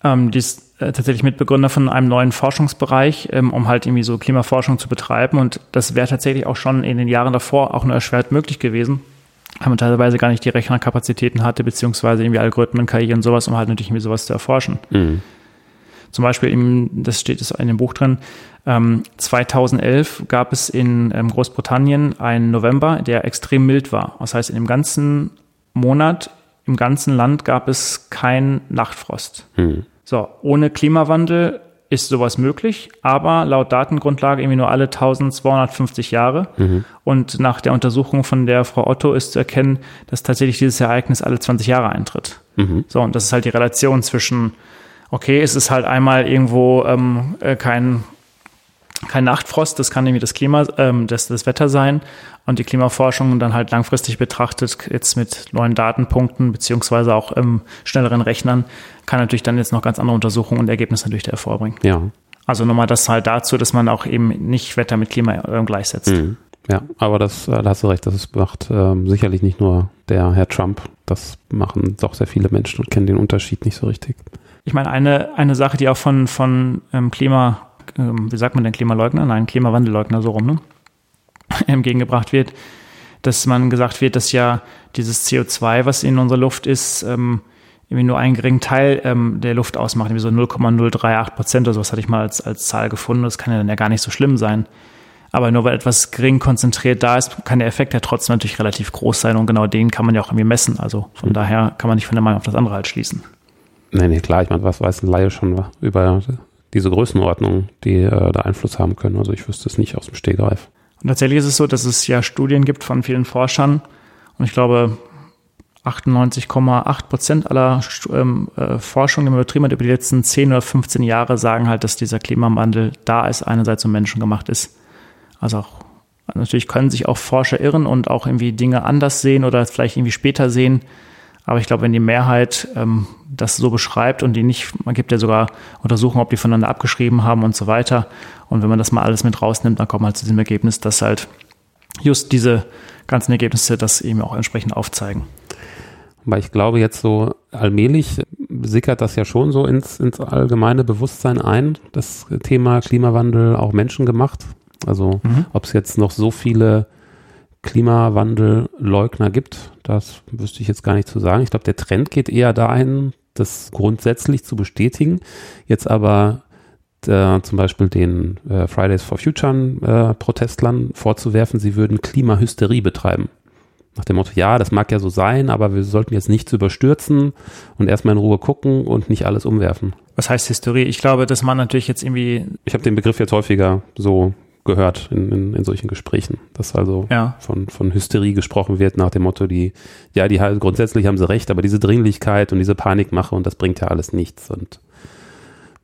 Ähm, die ist äh, tatsächlich Mitbegründer von einem neuen Forschungsbereich, ähm, um halt irgendwie so Klimaforschung zu betreiben. Und das wäre tatsächlich auch schon in den Jahren davor auch nur erschwert möglich gewesen, weil man teilweise gar nicht die Rechnerkapazitäten hatte, beziehungsweise irgendwie Algorithmen, KI und sowas, um halt natürlich irgendwie sowas zu erforschen. Mhm. Zum Beispiel, im, das steht in dem Buch drin, ähm, 2011 gab es in ähm, Großbritannien einen November, der extrem mild war. Das heißt, in dem ganzen Monat, im ganzen Land gab es kein Nachtfrost. Hm. So, ohne Klimawandel ist sowas möglich, aber laut Datengrundlage irgendwie nur alle 1250 Jahre. Mhm. Und nach der Untersuchung von der Frau Otto ist zu erkennen, dass tatsächlich dieses Ereignis alle 20 Jahre eintritt. Mhm. So, und das ist halt die Relation zwischen, okay, es ist halt einmal irgendwo ähm, äh, kein kein Nachtfrost, das kann irgendwie das Klima, ähm, das, das Wetter sein und die Klimaforschung dann halt langfristig betrachtet, jetzt mit neuen Datenpunkten beziehungsweise auch ähm, schnelleren Rechnern, kann natürlich dann jetzt noch ganz andere Untersuchungen und Ergebnisse natürlich hervorbringen. Ja. Also nochmal das halt dazu, dass man auch eben nicht Wetter mit Klima äh, gleichsetzt. Mhm. Ja, aber das, äh, da hast du recht, das macht ähm, sicherlich nicht nur der Herr Trump, das machen doch sehr viele Menschen und kennen den Unterschied nicht so richtig. Ich meine, eine, eine Sache, die auch von, von ähm, Klima ähm, wie sagt man denn, Klimaleugner? Nein, Klimawandelleugner, so rum, ne? entgegengebracht wird, dass man gesagt wird, dass ja dieses CO2, was in unserer Luft ist, ähm, irgendwie nur einen geringen Teil ähm, der Luft ausmacht, irgendwie so 0,038 Prozent oder sowas hatte ich mal als, als Zahl gefunden. Das kann ja dann ja gar nicht so schlimm sein. Aber nur weil etwas gering konzentriert da ist, kann der Effekt ja trotzdem natürlich relativ groß sein und genau den kann man ja auch irgendwie messen. Also von daher kann man nicht von der Meinung auf das andere halt schließen. Nee, nee, klar, ich meine, was weiß ein Laie schon über diese Größenordnung, die äh, da Einfluss haben können. Also ich wüsste es nicht aus dem Stegreif. Und tatsächlich ist es so, dass es ja Studien gibt von vielen Forschern und ich glaube 98,8 Prozent aller ähm, äh, Forschung, die man betrieben hat über die letzten 10 oder 15 Jahre, sagen halt, dass dieser Klimawandel da ist, einerseits um Menschen gemacht ist. Also auch natürlich können sich auch Forscher irren und auch irgendwie Dinge anders sehen oder vielleicht irgendwie später sehen. Aber ich glaube, wenn die Mehrheit ähm, das so beschreibt und die nicht, man gibt ja sogar Untersuchungen, ob die voneinander abgeschrieben haben und so weiter. Und wenn man das mal alles mit rausnimmt, dann kommt man halt zu dem Ergebnis, dass halt just diese ganzen Ergebnisse das eben auch entsprechend aufzeigen. Weil ich glaube, jetzt so allmählich sickert das ja schon so ins, ins allgemeine Bewusstsein ein, das Thema Klimawandel auch menschengemacht. Also mhm. ob es jetzt noch so viele Klimawandelleugner gibt, das wüsste ich jetzt gar nicht zu sagen. Ich glaube, der Trend geht eher dahin, das grundsätzlich zu bestätigen. Jetzt aber äh, zum Beispiel den äh, Fridays for Future äh, Protestlern vorzuwerfen, sie würden Klimahysterie betreiben. Nach dem Motto, ja, das mag ja so sein, aber wir sollten jetzt nichts überstürzen und erstmal in Ruhe gucken und nicht alles umwerfen. Was heißt Hysterie? Ich glaube, dass man natürlich jetzt irgendwie. Ich habe den Begriff jetzt häufiger so gehört in, in, in solchen Gesprächen, dass also ja. von, von Hysterie gesprochen wird nach dem Motto, die, ja, die grundsätzlich haben sie recht, aber diese Dringlichkeit und diese Panikmache und das bringt ja alles nichts und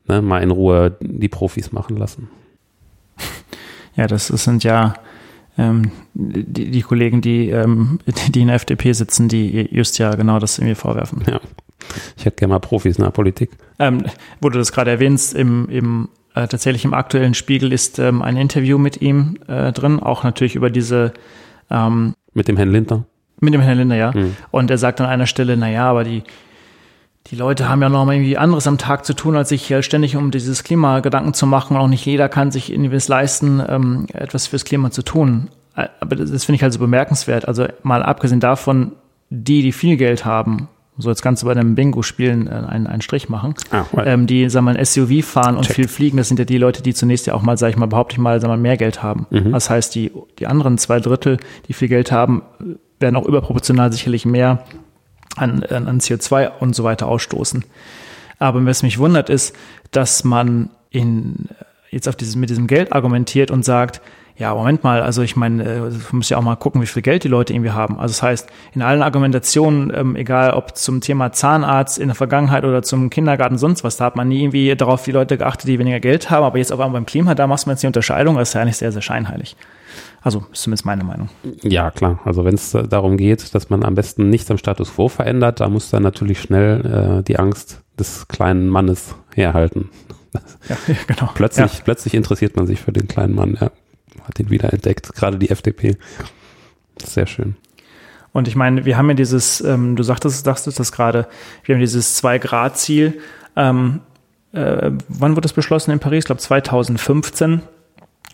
ne, mal in Ruhe die Profis machen lassen. Ja, das, das sind ja ähm, die, die, Kollegen, die, ähm, die in der FDP sitzen, die just ja genau das mir vorwerfen. Ja. Ich hätte gerne mal Profis in der Politik. Ähm, wo du das gerade erwähnst, im, im äh, tatsächlich im aktuellen Spiegel ist ähm, ein Interview mit ihm äh, drin, auch natürlich über diese ähm, mit dem Herrn Lindner. Mit dem Herrn Lindner, ja. Mhm. Und er sagt an einer Stelle, na ja, aber die die Leute haben ja noch mal irgendwie anderes am Tag zu tun, als sich ständig um dieses Klima Gedanken zu machen. Und auch nicht jeder kann sich irgendwie leisten, ähm, etwas fürs Klima zu tun. Äh, aber das, das finde ich halt so bemerkenswert. Also mal abgesehen davon, die, die viel Geld haben, so jetzt kannst du bei einem Bingo-Spielen äh, einen, einen Strich machen, ah, ähm, die, sagen wir mal, ein SUV fahren und Check. viel fliegen, das sind ja die Leute, die zunächst ja auch mal, sag ich mal, behaupte ich mal, sagen wir mal, mehr Geld haben. Mhm. Das heißt, die, die anderen zwei Drittel, die viel Geld haben, werden auch überproportional sicherlich mehr an, an CO2 und so weiter ausstoßen. Aber was mich wundert ist, dass man in, jetzt auf dieses, mit diesem Geld argumentiert und sagt, ja, Moment mal, also ich meine, äh, du musst ja auch mal gucken, wie viel Geld die Leute irgendwie haben. Also das heißt, in allen Argumentationen, ähm, egal ob zum Thema Zahnarzt in der Vergangenheit oder zum Kindergarten, sonst was, da hat man nie irgendwie darauf die Leute geachtet, die weniger Geld haben, aber jetzt auf einmal beim Klima, da machst du jetzt die Unterscheidung, das ist ja eigentlich sehr, sehr scheinheilig. Also ist zumindest meine Meinung. Ja, klar. Also wenn es darum geht, dass man am besten nichts am Status quo verändert, da muss dann natürlich schnell äh, die Angst des kleinen Mannes herhalten. Ja, genau. Plötzlich, ja. plötzlich interessiert man sich für den kleinen Mann, ja hat ihn wieder entdeckt, gerade die FDP. Sehr schön. Und ich meine, wir haben ja dieses, ähm, du sagtest, sagtest das gerade, wir haben dieses Zwei-Grad-Ziel. Ähm, äh, wann wurde das beschlossen in Paris? Ich glaube 2015.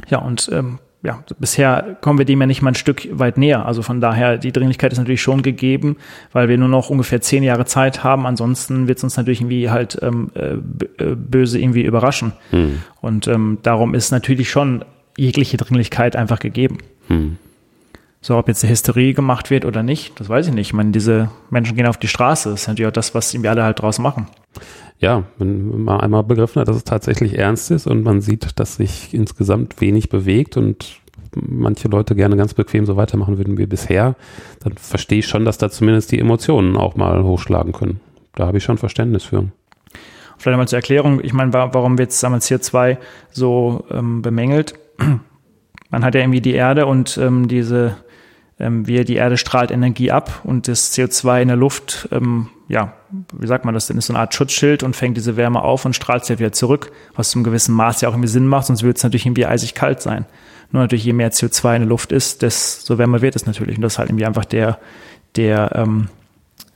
Ja, und ähm, ja, bisher kommen wir dem ja nicht mal ein Stück weit näher. Also von daher, die Dringlichkeit ist natürlich schon gegeben, weil wir nur noch ungefähr zehn Jahre Zeit haben. Ansonsten wird es uns natürlich irgendwie halt ähm, äh, äh, böse irgendwie überraschen. Hm. Und ähm, darum ist natürlich schon jegliche Dringlichkeit einfach gegeben. Hm. So, ob jetzt eine Hysterie gemacht wird oder nicht, das weiß ich nicht. Ich meine, diese Menschen gehen auf die Straße. Das ist natürlich auch das, was wir alle halt draus machen. Ja, wenn man einmal begriffen hat, dass es tatsächlich ernst ist und man sieht, dass sich insgesamt wenig bewegt und manche Leute gerne ganz bequem so weitermachen würden wie bisher, dann verstehe ich schon, dass da zumindest die Emotionen auch mal hochschlagen können. Da habe ich schon Verständnis für. Vielleicht einmal zur Erklärung, ich meine, warum wird CO2 so ähm, bemängelt? Man hat ja irgendwie die Erde und ähm, diese, ähm, wie die Erde strahlt Energie ab und das CO2 in der Luft, ähm, ja, wie sagt man das denn, ist so eine Art Schutzschild und fängt diese Wärme auf und strahlt sie ja wieder zurück, was zum gewissen Maß ja auch irgendwie Sinn macht, sonst würde es natürlich irgendwie eisig kalt sein. Nur natürlich, je mehr CO2 in der Luft ist, desto wärmer wird es natürlich. Und das ist halt irgendwie einfach der, der ähm,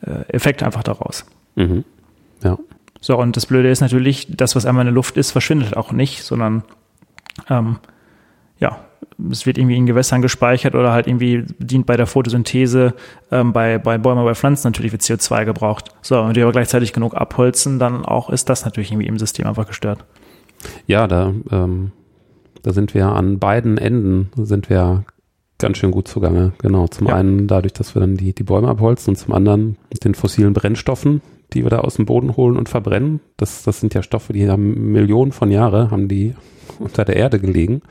äh, Effekt einfach daraus. Mhm. Ja. So, und das Blöde ist natürlich, das, was einmal in der Luft ist, verschwindet auch nicht, sondern ähm, ja, es wird irgendwie in Gewässern gespeichert oder halt irgendwie dient bei der Photosynthese ähm, bei, bei Bäumen, bei Pflanzen natürlich wird CO2 gebraucht. So, und die aber gleichzeitig genug abholzen, dann auch ist das natürlich irgendwie im System einfach gestört. Ja, da, ähm, da sind wir an beiden Enden sind wir ganz schön gut zugange. Genau. Zum ja. einen dadurch, dass wir dann die, die Bäume abholzen und zum anderen mit den fossilen Brennstoffen, die wir da aus dem Boden holen und verbrennen. Das, das sind ja Stoffe, die haben Millionen von Jahren, haben die unter der Erde gelegen.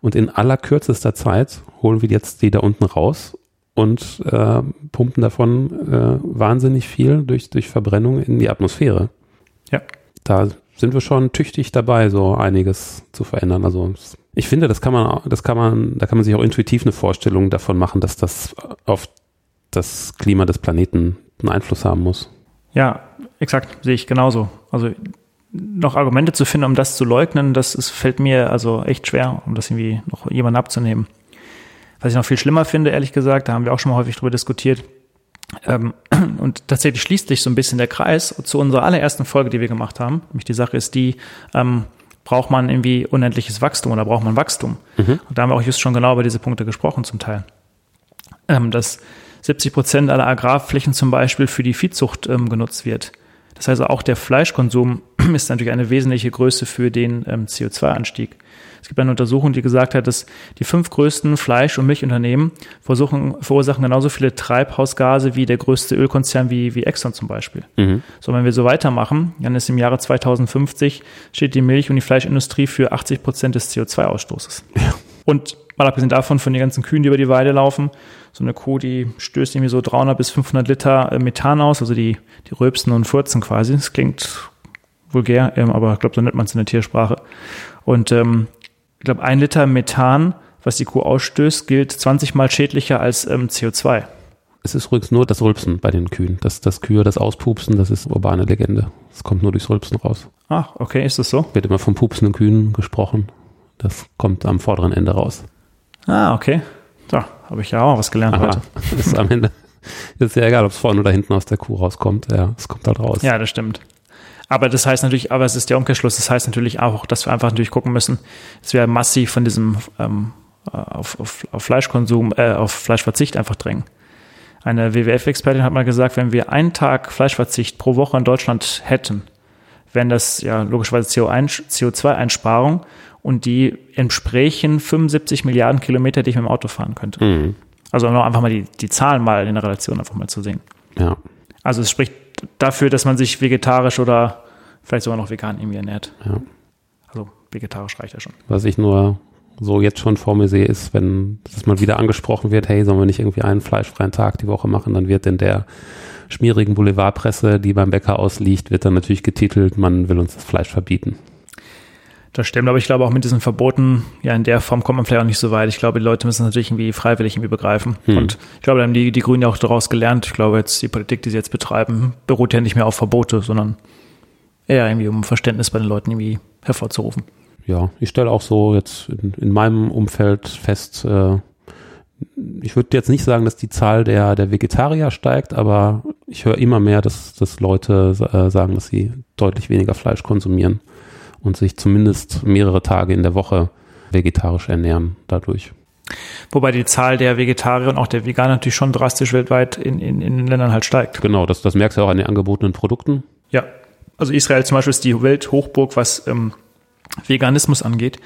Und in allerkürzester Zeit holen wir jetzt die da unten raus und äh, pumpen davon äh, wahnsinnig viel durch, durch Verbrennung in die Atmosphäre. Ja. Da sind wir schon tüchtig dabei, so einiges zu verändern. Also ich finde, das kann man, das kann man, da kann man sich auch intuitiv eine Vorstellung davon machen, dass das auf das Klima des Planeten einen Einfluss haben muss. Ja, exakt, sehe ich genauso. Also noch Argumente zu finden, um das zu leugnen, das ist, fällt mir also echt schwer, um das irgendwie noch jemanden abzunehmen. Was ich noch viel schlimmer finde, ehrlich gesagt, da haben wir auch schon mal häufig drüber diskutiert, ähm, und tatsächlich schließt sich so ein bisschen der Kreis zu unserer allerersten Folge, die wir gemacht haben. Nämlich die Sache ist die, ähm, braucht man irgendwie unendliches Wachstum oder braucht man Wachstum? Mhm. Und da haben wir auch just schon genau über diese Punkte gesprochen zum Teil. Ähm, dass 70 Prozent aller Agrarflächen zum Beispiel für die Viehzucht ähm, genutzt wird. Das heißt, auch der Fleischkonsum ist natürlich eine wesentliche Größe für den ähm, CO2-Anstieg. Es gibt eine Untersuchung, die gesagt hat, dass die fünf größten Fleisch- und Milchunternehmen verursachen genauso viele Treibhausgase wie der größte Ölkonzern wie, wie Exxon zum Beispiel. Mhm. So, wenn wir so weitermachen, dann ist im Jahre 2050 steht die Milch- und die Fleischindustrie für 80 Prozent des CO2-Ausstoßes. Ja. Und mal abgesehen davon, von den ganzen Kühen, die über die Weide laufen, so eine Kuh, die stößt irgendwie so 300 bis 500 Liter äh, Methan aus, also die, die rülpsen und furzen quasi. Das klingt vulgär, ähm, aber ich glaube, so nennt man es in der Tiersprache. Und ähm, ich glaube, ein Liter Methan, was die Kuh ausstößt, gilt 20 mal schädlicher als ähm, CO2. Es ist übrigens nur das Rülpsen bei den Kühen. Das, das Kühe, das Auspupsen, das ist urbane Legende. Es kommt nur durchs Rülpsen raus. Ach, okay, ist das so? Wird immer von pupsenden Kühen gesprochen. Das kommt am vorderen Ende raus. Ah, okay. Habe ich ja auch was gelernt Aber heute. ist am Ende ist ja egal, ob es vorne oder hinten aus der Kuh rauskommt. Ja, es kommt halt raus. Ja, das stimmt. Aber das heißt natürlich, aber es ist der Umkehrschluss, das heißt natürlich auch, dass wir einfach natürlich gucken müssen, dass wir massiv von diesem ähm, auf, auf, auf Fleischkonsum, äh, auf Fleischverzicht einfach drängen. Eine WWF-Expertin hat mal gesagt, wenn wir einen Tag Fleischverzicht pro Woche in Deutschland hätten, wären das ja logischerweise CO2-Einsparung und die entsprechen 75 Milliarden Kilometer, die ich mit dem Auto fahren könnte. Mhm. Also nur einfach mal die, die Zahlen mal in der Relation einfach mal zu sehen. Ja. Also es spricht dafür, dass man sich vegetarisch oder vielleicht sogar noch vegan irgendwie ernährt. Ja. Also vegetarisch reicht ja schon. Was ich nur so jetzt schon vor mir sehe, ist, wenn das mal wieder angesprochen wird, hey, sollen wir nicht irgendwie einen fleischfreien Tag die Woche machen, dann wird in der schmierigen Boulevardpresse, die beim Bäcker ausliegt, wird dann natürlich getitelt, man will uns das Fleisch verbieten. Das stimmt, aber ich glaube auch mit diesen Verboten, ja, in der Form kommt man vielleicht auch nicht so weit. Ich glaube, die Leute müssen es natürlich irgendwie freiwillig irgendwie begreifen. Hm. Und ich glaube, da haben die, die Grünen ja auch daraus gelernt. Ich glaube, jetzt die Politik, die sie jetzt betreiben, beruht ja nicht mehr auf Verbote, sondern eher irgendwie um Verständnis bei den Leuten irgendwie hervorzurufen. Ja, ich stelle auch so jetzt in, in meinem Umfeld fest, äh, ich würde jetzt nicht sagen, dass die Zahl der, der Vegetarier steigt, aber ich höre immer mehr, dass, dass Leute äh, sagen, dass sie deutlich weniger Fleisch konsumieren und sich zumindest mehrere Tage in der Woche vegetarisch ernähren dadurch. Wobei die Zahl der Vegetarier und auch der Veganer natürlich schon drastisch weltweit in, in, in den Ländern halt steigt. Genau, das, das merkst du auch an den angebotenen Produkten. Ja, also Israel zum Beispiel ist die Welthochburg, was ähm, Veganismus angeht.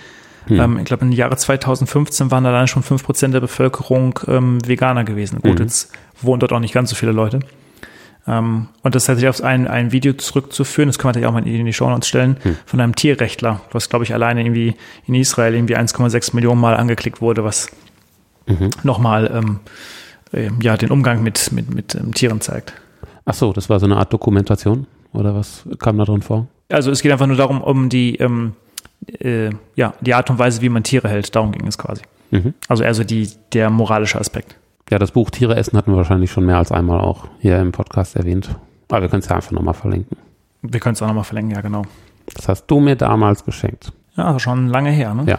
Hm. Ähm, ich glaube, im Jahre 2015 waren allein schon fünf Prozent der Bevölkerung ähm, Veganer gewesen. Gut, hm. jetzt wohnen dort auch nicht ganz so viele Leute. Ähm, und das tatsächlich auf ein, ein Video zurückzuführen, das können wir natürlich auch mal in die Show Notes stellen, hm. von einem Tierrechtler, was, glaube ich, alleine irgendwie in Israel irgendwie 1,6 Millionen Mal angeklickt wurde, was mhm. nochmal ähm, äh, ja, den Umgang mit, mit, mit ähm, Tieren zeigt. Ach so, das war so eine Art Dokumentation oder was kam da drin vor? Also es geht einfach nur darum, um die, ähm, äh, ja, die Art und Weise, wie man Tiere hält. Darum ging es quasi. Mhm. Also eher so die, der moralische Aspekt. Ja, das Buch Tiere essen hatten wir wahrscheinlich schon mehr als einmal auch hier im Podcast erwähnt. Aber wir können es ja einfach nochmal verlinken. Wir können es auch nochmal verlinken, ja, genau. Das hast du mir damals geschenkt. Ja, schon lange her, ne? Ja.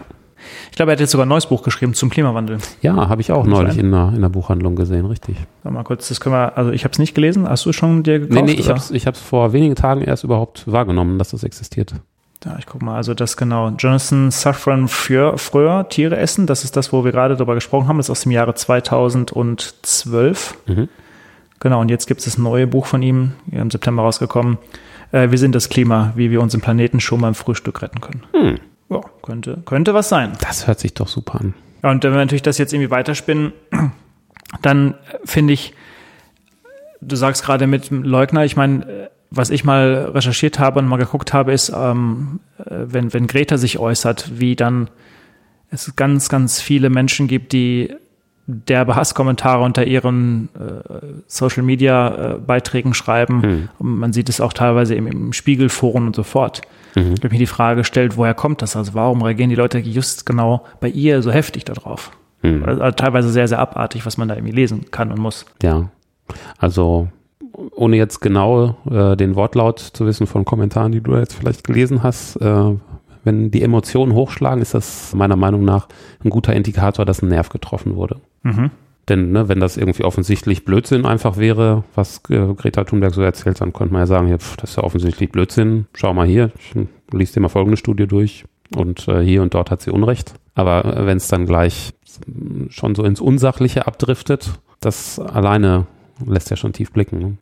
Ich glaube, er hat jetzt sogar ein neues Buch geschrieben zum Klimawandel. Ja, habe ich auch neulich in einer, in einer Buchhandlung gesehen, richtig. Sag mal kurz, das können wir, also ich habe es nicht gelesen. Hast du schon dir gekauft? Nee, nee, ich habe es vor wenigen Tagen erst überhaupt wahrgenommen, dass das existiert. Ja, ich guck mal, also das genau. Jonathan Safran Fröhr, Tiere essen, das ist das, wo wir gerade darüber gesprochen haben, das ist aus dem Jahre 2012. Mhm. Genau, und jetzt gibt es das neue Buch von ihm, im September rausgekommen. Äh, wir sind das Klima, wie wir unseren Planeten schon beim Frühstück retten können. Hm. Ja, könnte, könnte was sein. Das hört sich doch super an. Ja, und wenn wir natürlich das jetzt irgendwie weiterspinnen, dann finde ich, du sagst gerade mit Leugner, ich meine, was ich mal recherchiert habe und mal geguckt habe, ist, ähm, wenn, wenn Greta sich äußert, wie dann es ganz, ganz viele Menschen gibt, die derbe Hasskommentare unter ihren äh, Social Media äh, Beiträgen schreiben. Mhm. Man sieht es auch teilweise im, im Spiegelforen und so fort. Mhm. Ich habe mir die Frage gestellt, woher kommt das? Also warum reagieren die Leute just genau bei ihr so heftig darauf? Mhm. Also, teilweise sehr, sehr abartig, was man da irgendwie lesen kann und muss. Ja. Also ohne jetzt genau äh, den Wortlaut zu wissen von Kommentaren, die du jetzt vielleicht gelesen hast, äh, wenn die Emotionen hochschlagen, ist das meiner Meinung nach ein guter Indikator, dass ein Nerv getroffen wurde. Mhm. Denn ne, wenn das irgendwie offensichtlich Blödsinn einfach wäre, was äh, Greta Thunberg so erzählt, dann könnte man ja sagen, ja, pf, das ist ja offensichtlich Blödsinn. Schau mal hier, ich liest dir mal folgende Studie durch und äh, hier und dort hat sie Unrecht. Aber äh, wenn es dann gleich schon so ins Unsachliche abdriftet, das alleine lässt ja schon tief blicken. Ne?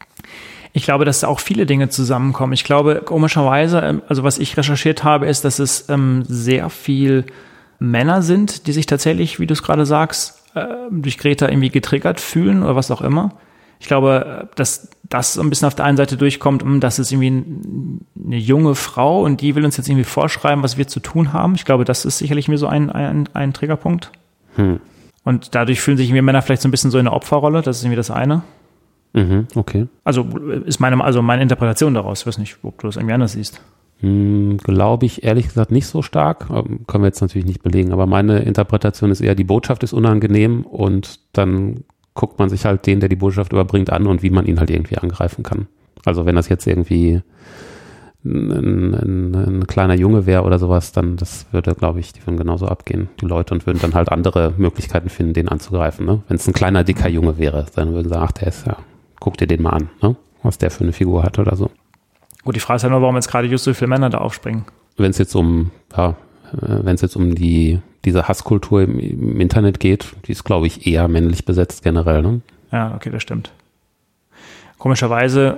Ich glaube, dass auch viele Dinge zusammenkommen. Ich glaube, komischerweise, ähm, also was ich recherchiert habe, ist, dass es ähm, sehr viel Männer sind, die sich tatsächlich, wie du es gerade sagst, äh, durch Greta irgendwie getriggert fühlen oder was auch immer. Ich glaube, dass das so ein bisschen auf der einen Seite durchkommt, hm, dass es irgendwie eine junge Frau und die will uns jetzt irgendwie vorschreiben, was wir zu tun haben. Ich glaube, das ist sicherlich mir so ein, ein, ein Triggerpunkt. Hm. Und dadurch fühlen sich irgendwie Männer vielleicht so ein bisschen so in der Opferrolle. Das ist irgendwie das eine. Mhm, okay. Also ist meine, also meine Interpretation daraus. Ich weiß nicht, ob du das irgendwie anders siehst. Hm, Glaube ich ehrlich gesagt nicht so stark. Ähm, können wir jetzt natürlich nicht belegen, aber meine Interpretation ist eher, die Botschaft ist unangenehm und dann guckt man sich halt den, der die Botschaft überbringt, an und wie man ihn halt irgendwie angreifen kann. Also wenn das jetzt irgendwie ein, ein, ein kleiner Junge wäre oder sowas, dann das würde, glaube ich, die würden genauso abgehen, die Leute, und würden dann halt andere Möglichkeiten finden, den anzugreifen. Ne? Wenn es ein kleiner, dicker Junge wäre, dann würden sie sagen, ach, der ist ja, guck dir den mal an, ne? was der für eine Figur hat oder so. Gut, die Frage ist ja nur, warum jetzt gerade just so viele Männer da aufspringen. Wenn es jetzt um, ja, äh, wenn es jetzt um die, diese Hasskultur im, im Internet geht, die ist, glaube ich, eher männlich besetzt generell. Ne? Ja, okay, das stimmt. Komischerweise,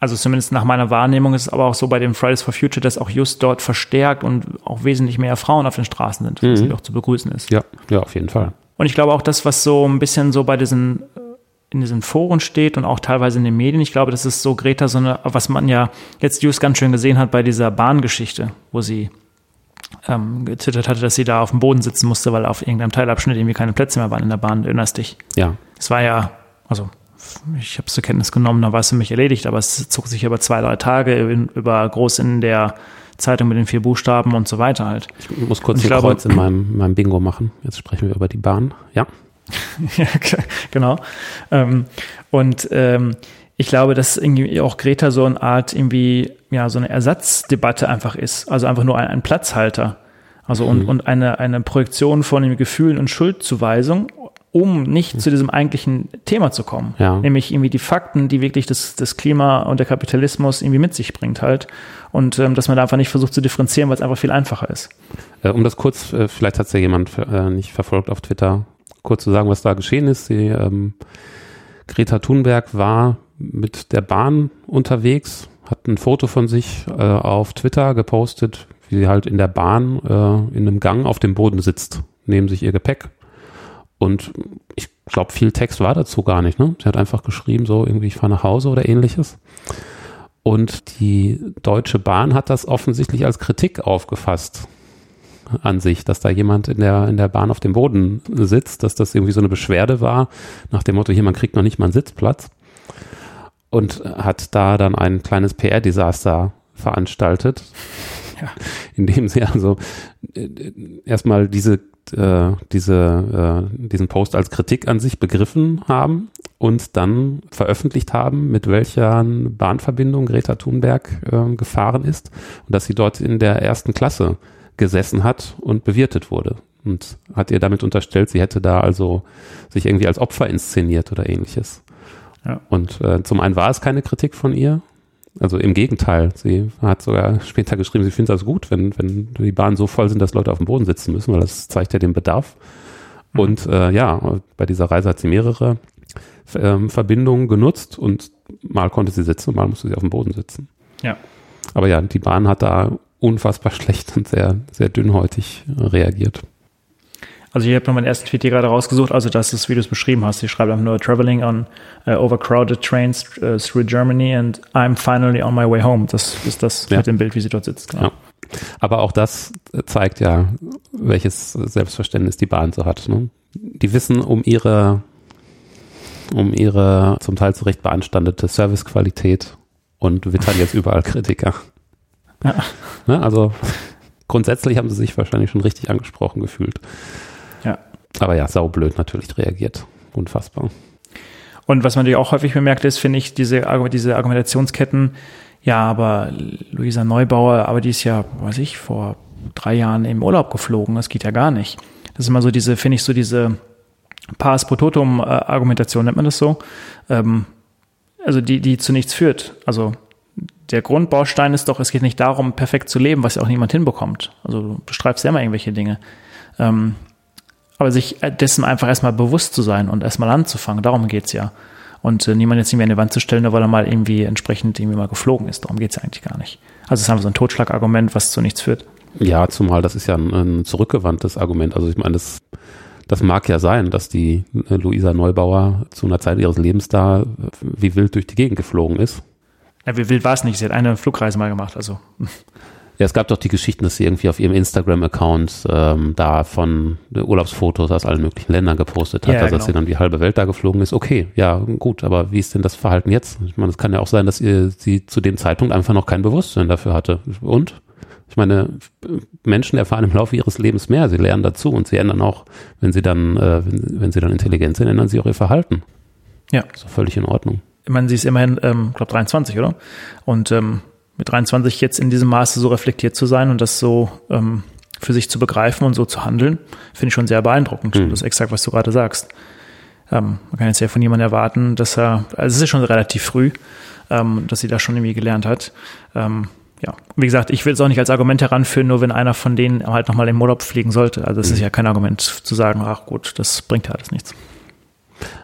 also zumindest nach meiner Wahrnehmung ist es aber auch so bei den Fridays for Future, dass auch just dort verstärkt und auch wesentlich mehr Frauen auf den Straßen sind, was mhm. auch zu begrüßen ist. Ja, ja, auf jeden Fall. Und ich glaube auch das, was so ein bisschen so bei diesen in diesen Foren steht und auch teilweise in den Medien. Ich glaube, das ist so Greta, so eine, was man ja jetzt just ganz schön gesehen hat bei dieser Bahngeschichte, wo sie ähm, getwittert hatte, dass sie da auf dem Boden sitzen musste, weil auf irgendeinem Teilabschnitt irgendwie keine Plätze mehr waren in der Bahn. Du erinnerst dich? Ja. Es war ja, also ich habe es zur Kenntnis genommen, da war es für mich erledigt, aber es zog sich über zwei, drei Tage über groß in der Zeitung mit den vier Buchstaben und so weiter halt. Ich muss kurz ein Kreuz in meinem, meinem Bingo machen. Jetzt sprechen wir über die Bahn. Ja. ja, genau. Ähm, und ähm, ich glaube, dass irgendwie auch Greta so eine Art irgendwie, ja, so eine Ersatzdebatte einfach ist. Also einfach nur ein, ein Platzhalter. Also und, mhm. und eine, eine Projektion von Gefühlen und Schuldzuweisung, um nicht mhm. zu diesem eigentlichen Thema zu kommen. Ja. Nämlich irgendwie die Fakten, die wirklich das, das Klima und der Kapitalismus irgendwie mit sich bringt halt. Und ähm, dass man da einfach nicht versucht zu differenzieren, weil es einfach viel einfacher ist. Äh, um das kurz, äh, vielleicht hat es ja jemand äh, nicht verfolgt auf Twitter, kurz zu sagen, was da geschehen ist. Sie, ähm, Greta Thunberg war mit der Bahn unterwegs, hat ein Foto von sich äh, auf Twitter gepostet, wie sie halt in der Bahn äh, in einem Gang auf dem Boden sitzt, neben sich ihr Gepäck. Und ich glaube, viel Text war dazu gar nicht. Ne? Sie hat einfach geschrieben, so irgendwie, ich fahre nach Hause oder ähnliches. Und die Deutsche Bahn hat das offensichtlich als Kritik aufgefasst an sich, dass da jemand in der, in der Bahn auf dem Boden sitzt, dass das irgendwie so eine Beschwerde war, nach dem Motto, hier, man kriegt noch nicht mal einen Sitzplatz. Und hat da dann ein kleines PR-Desaster veranstaltet, ja. indem sie also äh, erstmal diese, äh, diese, äh, diesen Post als Kritik an sich begriffen haben und dann veröffentlicht haben, mit welcher Bahnverbindung Greta Thunberg äh, gefahren ist und dass sie dort in der ersten Klasse gesessen hat und bewirtet wurde. Und hat ihr damit unterstellt, sie hätte da also sich irgendwie als Opfer inszeniert oder ähnliches. Ja. Und äh, zum einen war es keine Kritik von ihr. Also im Gegenteil, sie hat sogar später geschrieben, sie findet das gut, wenn, wenn die Bahnen so voll sind, dass Leute auf dem Boden sitzen müssen, weil das zeigt ja den Bedarf. Mhm. Und äh, ja, bei dieser Reise hat sie mehrere ähm, Verbindungen genutzt und mal konnte sie sitzen mal musste sie auf dem Boden sitzen. Ja. Aber ja, die Bahn hat da unfassbar schlecht und sehr, sehr dünnhäutig reagiert. Also ich habe noch meinen ersten Tweet hier gerade rausgesucht, also das ist, wie du es beschrieben hast. Ich schreibe einfach nur Traveling on uh, overcrowded trains uh, through Germany and I'm finally on my way home. Das ist das ja. mit dem Bild, wie sie dort sitzt. Genau. Ja. Aber auch das zeigt ja, welches Selbstverständnis die Bahn so hat. Ne? Die wissen um ihre, um ihre zum Teil zu Recht beanstandete Servicequalität und wittern jetzt überall Kritiker. Ja. Ne? Also grundsätzlich haben sie sich wahrscheinlich schon richtig angesprochen gefühlt. Ja. Aber ja, saublöd natürlich reagiert. Unfassbar. Und was man natürlich auch häufig bemerkt ist, finde ich, diese, diese Argumentationsketten, ja, aber Luisa Neubauer, aber die ist ja, weiß ich, vor drei Jahren im Urlaub geflogen. Das geht ja gar nicht. Das ist immer so diese, finde ich, so diese Pars pro Totum Argumentation, nennt man das so. Ähm, also die, die zu nichts führt. Also der Grundbaustein ist doch, es geht nicht darum, perfekt zu leben, was ja auch niemand hinbekommt. Also du beschreibst ja immer irgendwelche Dinge. Ähm, aber sich dessen einfach erstmal bewusst zu sein und erstmal anzufangen, darum geht's ja. Und äh, niemand jetzt irgendwie an die Wand zu stellen, nur weil er mal irgendwie entsprechend irgendwie mal geflogen ist. Darum geht's ja eigentlich gar nicht. Also es ist einfach so ein Totschlagargument, was zu nichts führt. Ja, zumal das ist ja ein, ein zurückgewandtes Argument. Also ich meine, das, das mag ja sein, dass die äh, Luisa Neubauer zu einer Zeit ihres Lebens da wie wild durch die Gegend geflogen ist. Ja, wie wild war es nicht. Sie hat eine Flugreise mal gemacht, also. Ja, es gab doch die Geschichten, dass sie irgendwie auf ihrem Instagram-Account ähm, da von Urlaubsfotos aus allen möglichen Ländern gepostet hat, ja, also genau. dass sie dann die halbe Welt da geflogen ist. Okay, ja, gut, aber wie ist denn das Verhalten jetzt? Ich meine, es kann ja auch sein, dass ihr sie zu dem Zeitpunkt einfach noch kein Bewusstsein dafür hatte. Und? Ich meine, Menschen erfahren im Laufe ihres Lebens mehr, sie lernen dazu und sie ändern auch, wenn sie dann, äh, wenn, wenn sie dann intelligent sind, ändern sie auch ihr Verhalten. Ja. Das ist völlig in Ordnung. Ich meine, sie ist immerhin, ähm, glaube 23, oder? Und ähm, mit 23 jetzt in diesem Maße so reflektiert zu sein und das so ähm, für sich zu begreifen und so zu handeln, finde ich schon sehr beeindruckend. Mhm. Das ist exakt, was du gerade sagst. Ähm, man kann jetzt ja von jemandem erwarten, dass er, also es ist schon relativ früh, ähm, dass sie das schon irgendwie gelernt hat. Ähm, ja, wie gesagt, ich will es auch nicht als Argument heranführen, nur wenn einer von denen halt nochmal im Urlaub fliegen sollte. Also es mhm. ist ja kein Argument zu sagen, ach gut, das bringt ja alles nichts.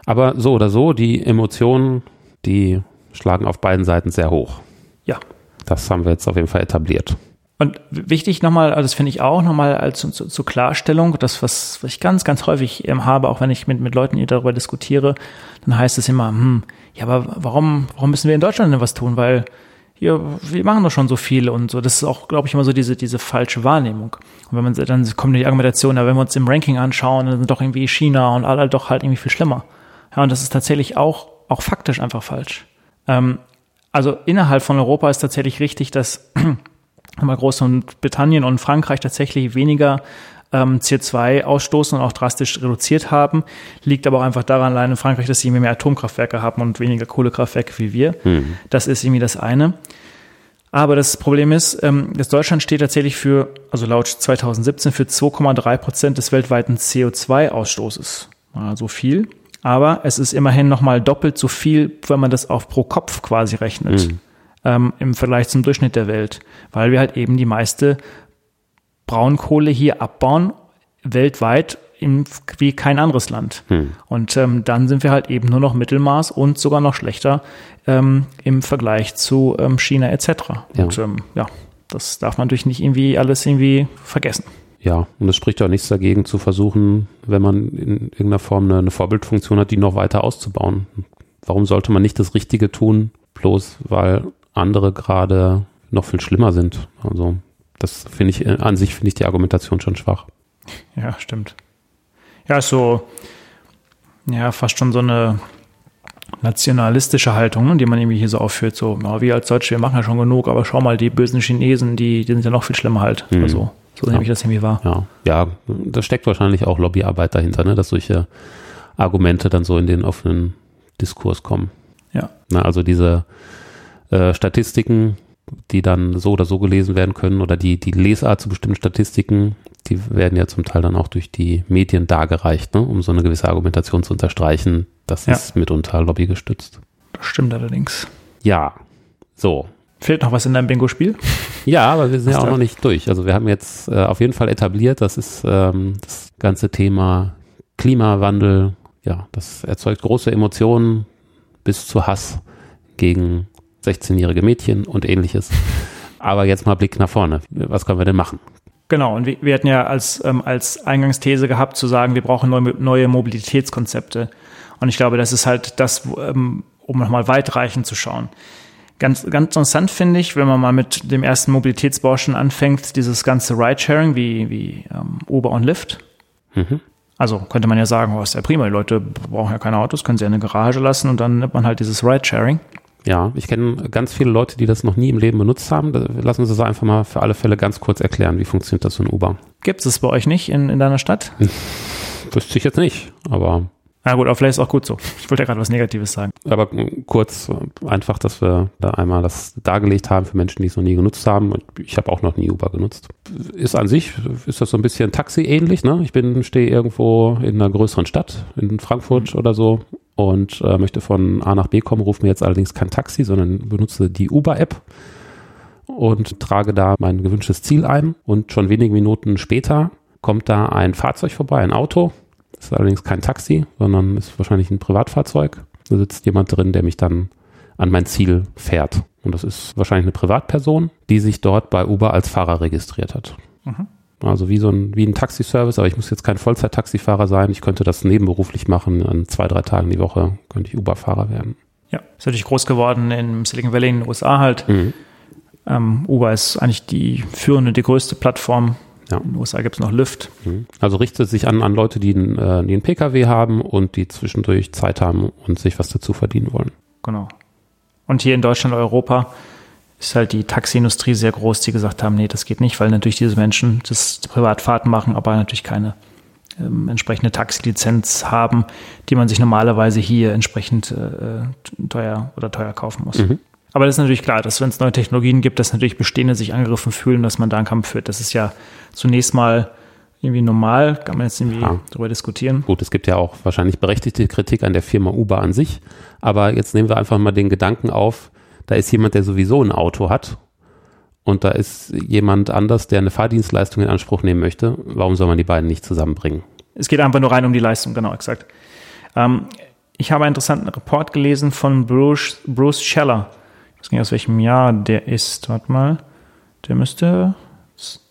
Aber so oder so, die Emotionen, die schlagen auf beiden Seiten sehr hoch. Ja, das haben wir jetzt auf jeden Fall etabliert. Und wichtig nochmal, also das finde ich auch nochmal als zur, zur Klarstellung, das, was, was ich ganz, ganz häufig ähm, habe, auch wenn ich mit, mit Leuten darüber diskutiere, dann heißt es immer, hm, ja, aber warum, warum müssen wir in Deutschland denn was tun? Weil hier, wir machen doch schon so viel und so. Das ist auch, glaube ich, immer so diese, diese falsche Wahrnehmung. Und wenn man dann kommt die Argumentation, ja, wenn wir uns im Ranking anschauen, dann sind doch irgendwie China und alle doch halt irgendwie viel schlimmer. Ja, und das ist tatsächlich auch, auch faktisch einfach falsch. Ähm, also innerhalb von Europa ist tatsächlich richtig, dass mal Großbritannien und Frankreich tatsächlich weniger ähm, CO2 ausstoßen und auch drastisch reduziert haben. Liegt aber auch einfach daran, allein in Frankreich, dass sie mehr Atomkraftwerke haben und weniger Kohlekraftwerke wie wir. Mhm. Das ist irgendwie das eine. Aber das Problem ist, ähm, dass Deutschland steht tatsächlich für, also laut 2017, für 2,3 Prozent des weltweiten CO2-Ausstoßes. So viel aber es ist immerhin nochmal doppelt so viel, wenn man das auf pro Kopf quasi rechnet, mhm. ähm, im Vergleich zum Durchschnitt der Welt, weil wir halt eben die meiste Braunkohle hier abbauen, weltweit in, wie kein anderes Land. Mhm. Und ähm, dann sind wir halt eben nur noch Mittelmaß und sogar noch schlechter ähm, im Vergleich zu ähm, China etc. Ja. Und ähm, ja, das darf man natürlich nicht irgendwie alles irgendwie vergessen. Ja, und es spricht auch nichts dagegen zu versuchen, wenn man in irgendeiner Form eine, eine, Vorbildfunktion hat, die noch weiter auszubauen. Warum sollte man nicht das Richtige tun, bloß weil andere gerade noch viel schlimmer sind? Also das finde ich, an sich finde ich die Argumentation schon schwach. Ja, stimmt. Ja, so, ja, fast schon so eine nationalistische Haltung, die man irgendwie hier so aufführt, so, ja, wir als Deutsche, wir machen ja schon genug, aber schau mal, die bösen Chinesen, die, die sind ja noch viel schlimmer halt. Mhm. Also, so nehme ich das irgendwie wahr. Ja, ja, da steckt wahrscheinlich auch Lobbyarbeit dahinter, ne, dass solche Argumente dann so in den offenen Diskurs kommen. Ja. Na, also diese äh, Statistiken, die dann so oder so gelesen werden können oder die, die Lesart zu bestimmten Statistiken, die werden ja zum Teil dann auch durch die Medien dargereicht, ne, um so eine gewisse Argumentation zu unterstreichen. Das ja. ist mitunter lobbygestützt. Das stimmt allerdings. Ja. So, Fehlt noch was in deinem Bingo-Spiel? Ja, aber wir sind ja auch noch nicht durch. Also wir haben jetzt äh, auf jeden Fall etabliert, das ist ähm, das ganze Thema Klimawandel. Ja, das erzeugt große Emotionen bis zu Hass gegen 16-jährige Mädchen und ähnliches. Aber jetzt mal Blick nach vorne. Was können wir denn machen? Genau, und wir, wir hatten ja als, ähm, als Eingangsthese gehabt zu sagen, wir brauchen neue, neue Mobilitätskonzepte. Und ich glaube, das ist halt das, ähm, um nochmal weitreichend zu schauen Ganz, ganz interessant finde ich, wenn man mal mit dem ersten Mobilitätsbau schon anfängt, dieses ganze Ridesharing wie, wie ähm, Uber und Lyft. Mhm. Also könnte man ja sagen, oh, ist ja prima, die Leute brauchen ja keine Autos, können sie ja in eine Garage lassen und dann nimmt man halt dieses Ridesharing. Ja, ich kenne ganz viele Leute, die das noch nie im Leben benutzt haben. Lassen Sie es einfach mal für alle Fälle ganz kurz erklären, wie funktioniert das in Uber? Gibt es bei euch nicht in, in deiner Stadt? Wüsste ich jetzt nicht, aber na gut, aber vielleicht ist auch gut so. Ich wollte ja gerade was Negatives sagen. Aber kurz, einfach, dass wir da einmal das dargelegt haben für Menschen, die es noch nie genutzt haben. Ich habe auch noch nie Uber genutzt. Ist an sich, ist das so ein bisschen Taxi-ähnlich. Ne? Ich bin, stehe irgendwo in einer größeren Stadt, in Frankfurt mhm. oder so und äh, möchte von A nach B kommen, rufe mir jetzt allerdings kein Taxi, sondern benutze die Uber-App und trage da mein gewünschtes Ziel ein. Und schon wenige Minuten später kommt da ein Fahrzeug vorbei, ein Auto ist allerdings kein Taxi, sondern ist wahrscheinlich ein Privatfahrzeug. Da sitzt jemand drin, der mich dann an mein Ziel fährt. Und das ist wahrscheinlich eine Privatperson, die sich dort bei Uber als Fahrer registriert hat. Mhm. Also wie so ein, wie ein Taxiservice, aber ich muss jetzt kein Vollzeit-Taxifahrer sein. Ich könnte das nebenberuflich machen. An zwei, drei Tagen die Woche könnte ich Uber-Fahrer werden. Ja, ist natürlich groß geworden im Silicon Valley in den USA halt. Mhm. Ähm, Uber ist eigentlich die führende, die größte Plattform ja. In den USA gibt es noch Lyft. Mhm. Also richtet sich an, an Leute, die einen, äh, die einen Pkw haben und die zwischendurch Zeit haben und sich was dazu verdienen wollen. Genau. Und hier in Deutschland, Europa ist halt die Taxiindustrie sehr groß, die gesagt haben, nee, das geht nicht, weil natürlich diese Menschen das Privatfahrten machen, aber natürlich keine ähm, entsprechende Taxilizenz haben, die man sich normalerweise hier entsprechend äh, teuer oder teuer kaufen muss. Mhm. Aber das ist natürlich klar, dass wenn es neue Technologien gibt, dass natürlich Bestehende sich angegriffen fühlen, dass man da einen Kampf führt. Das ist ja zunächst mal irgendwie normal, kann man jetzt irgendwie ja. darüber diskutieren. Gut, es gibt ja auch wahrscheinlich berechtigte Kritik an der Firma Uber an sich, aber jetzt nehmen wir einfach mal den Gedanken auf, da ist jemand, der sowieso ein Auto hat und da ist jemand anders, der eine Fahrdienstleistung in Anspruch nehmen möchte. Warum soll man die beiden nicht zusammenbringen? Es geht einfach nur rein um die Leistung, genau, exakt. Ähm, ich habe einen interessanten Report gelesen von Bruce, Bruce Scheller weiß nicht aus welchem Jahr der ist. Warte mal. Der müsste,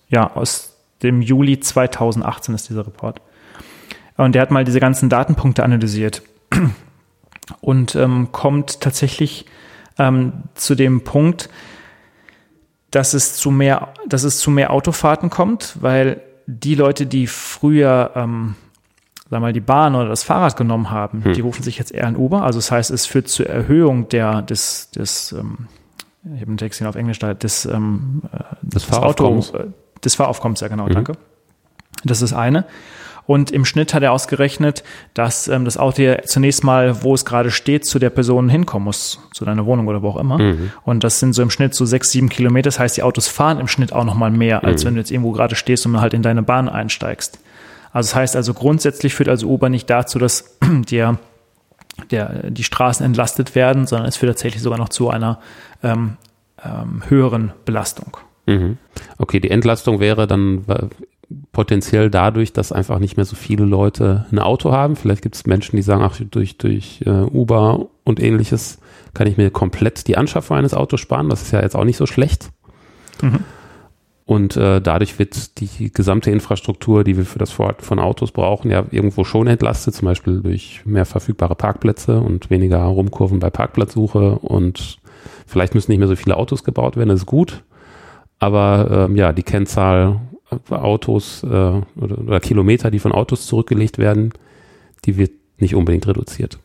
ja, aus dem Juli 2018 ist dieser Report. Und der hat mal diese ganzen Datenpunkte analysiert und ähm, kommt tatsächlich ähm, zu dem Punkt, dass es zu mehr, dass es zu mehr Autofahrten kommt, weil die Leute, die früher ähm, sagen wir mal, die Bahn oder das Fahrrad genommen haben, hm. die rufen sich jetzt eher ein Uber. Also das heißt, es führt zur Erhöhung der, des, des ähm, ich habe einen Text hier auf Englisch da, des, ähm, äh, des, des Fahraufkommens. Auto, äh, des Fahraufkommens, ja genau, mhm. danke. Das ist eine. Und im Schnitt hat er ausgerechnet, dass ähm, das Auto ja zunächst mal, wo es gerade steht, zu der Person hinkommen muss, zu deiner Wohnung oder wo auch immer. Mhm. Und das sind so im Schnitt so sechs, sieben Kilometer. Das heißt, die Autos fahren im Schnitt auch noch mal mehr, als mhm. wenn du jetzt irgendwo gerade stehst und halt in deine Bahn einsteigst. Also das heißt also grundsätzlich führt also Uber nicht dazu, dass der, der, die Straßen entlastet werden, sondern es führt tatsächlich sogar noch zu einer ähm, ähm, höheren Belastung. Mhm. Okay, die Entlastung wäre dann potenziell dadurch, dass einfach nicht mehr so viele Leute ein Auto haben. Vielleicht gibt es Menschen, die sagen, ach, durch, durch äh, Uber und ähnliches kann ich mir komplett die Anschaffung eines Autos sparen. Das ist ja jetzt auch nicht so schlecht. Mhm. Und äh, dadurch wird die gesamte Infrastruktur, die wir für das Vorhalten von Autos brauchen, ja irgendwo schon entlastet, zum Beispiel durch mehr verfügbare Parkplätze und weniger Rumkurven bei Parkplatzsuche. Und vielleicht müssen nicht mehr so viele Autos gebaut werden, das ist gut. Aber ähm, ja, die Kennzahl Autos äh, oder, oder Kilometer, die von Autos zurückgelegt werden, die wird nicht unbedingt reduziert.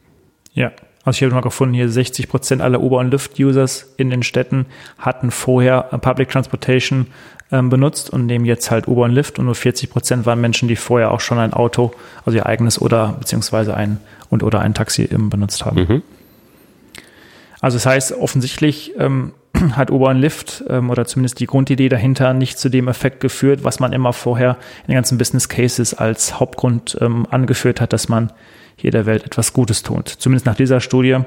Ja, also ich habe mal gefunden, hier 60 Prozent aller Uber- und Lyft-Users in den Städten hatten vorher Public Transportation ähm, benutzt und nehmen jetzt halt Uber und Lyft und nur 40 Prozent waren Menschen, die vorher auch schon ein Auto, also ihr eigenes oder beziehungsweise ein und oder ein Taxi benutzt haben. Mhm. Also das heißt, offensichtlich ähm, hat Uber und Lyft ähm, oder zumindest die Grundidee dahinter nicht zu dem Effekt geführt, was man immer vorher in den ganzen Business Cases als Hauptgrund ähm, angeführt hat, dass man hier der Welt etwas Gutes tut. Zumindest nach dieser Studie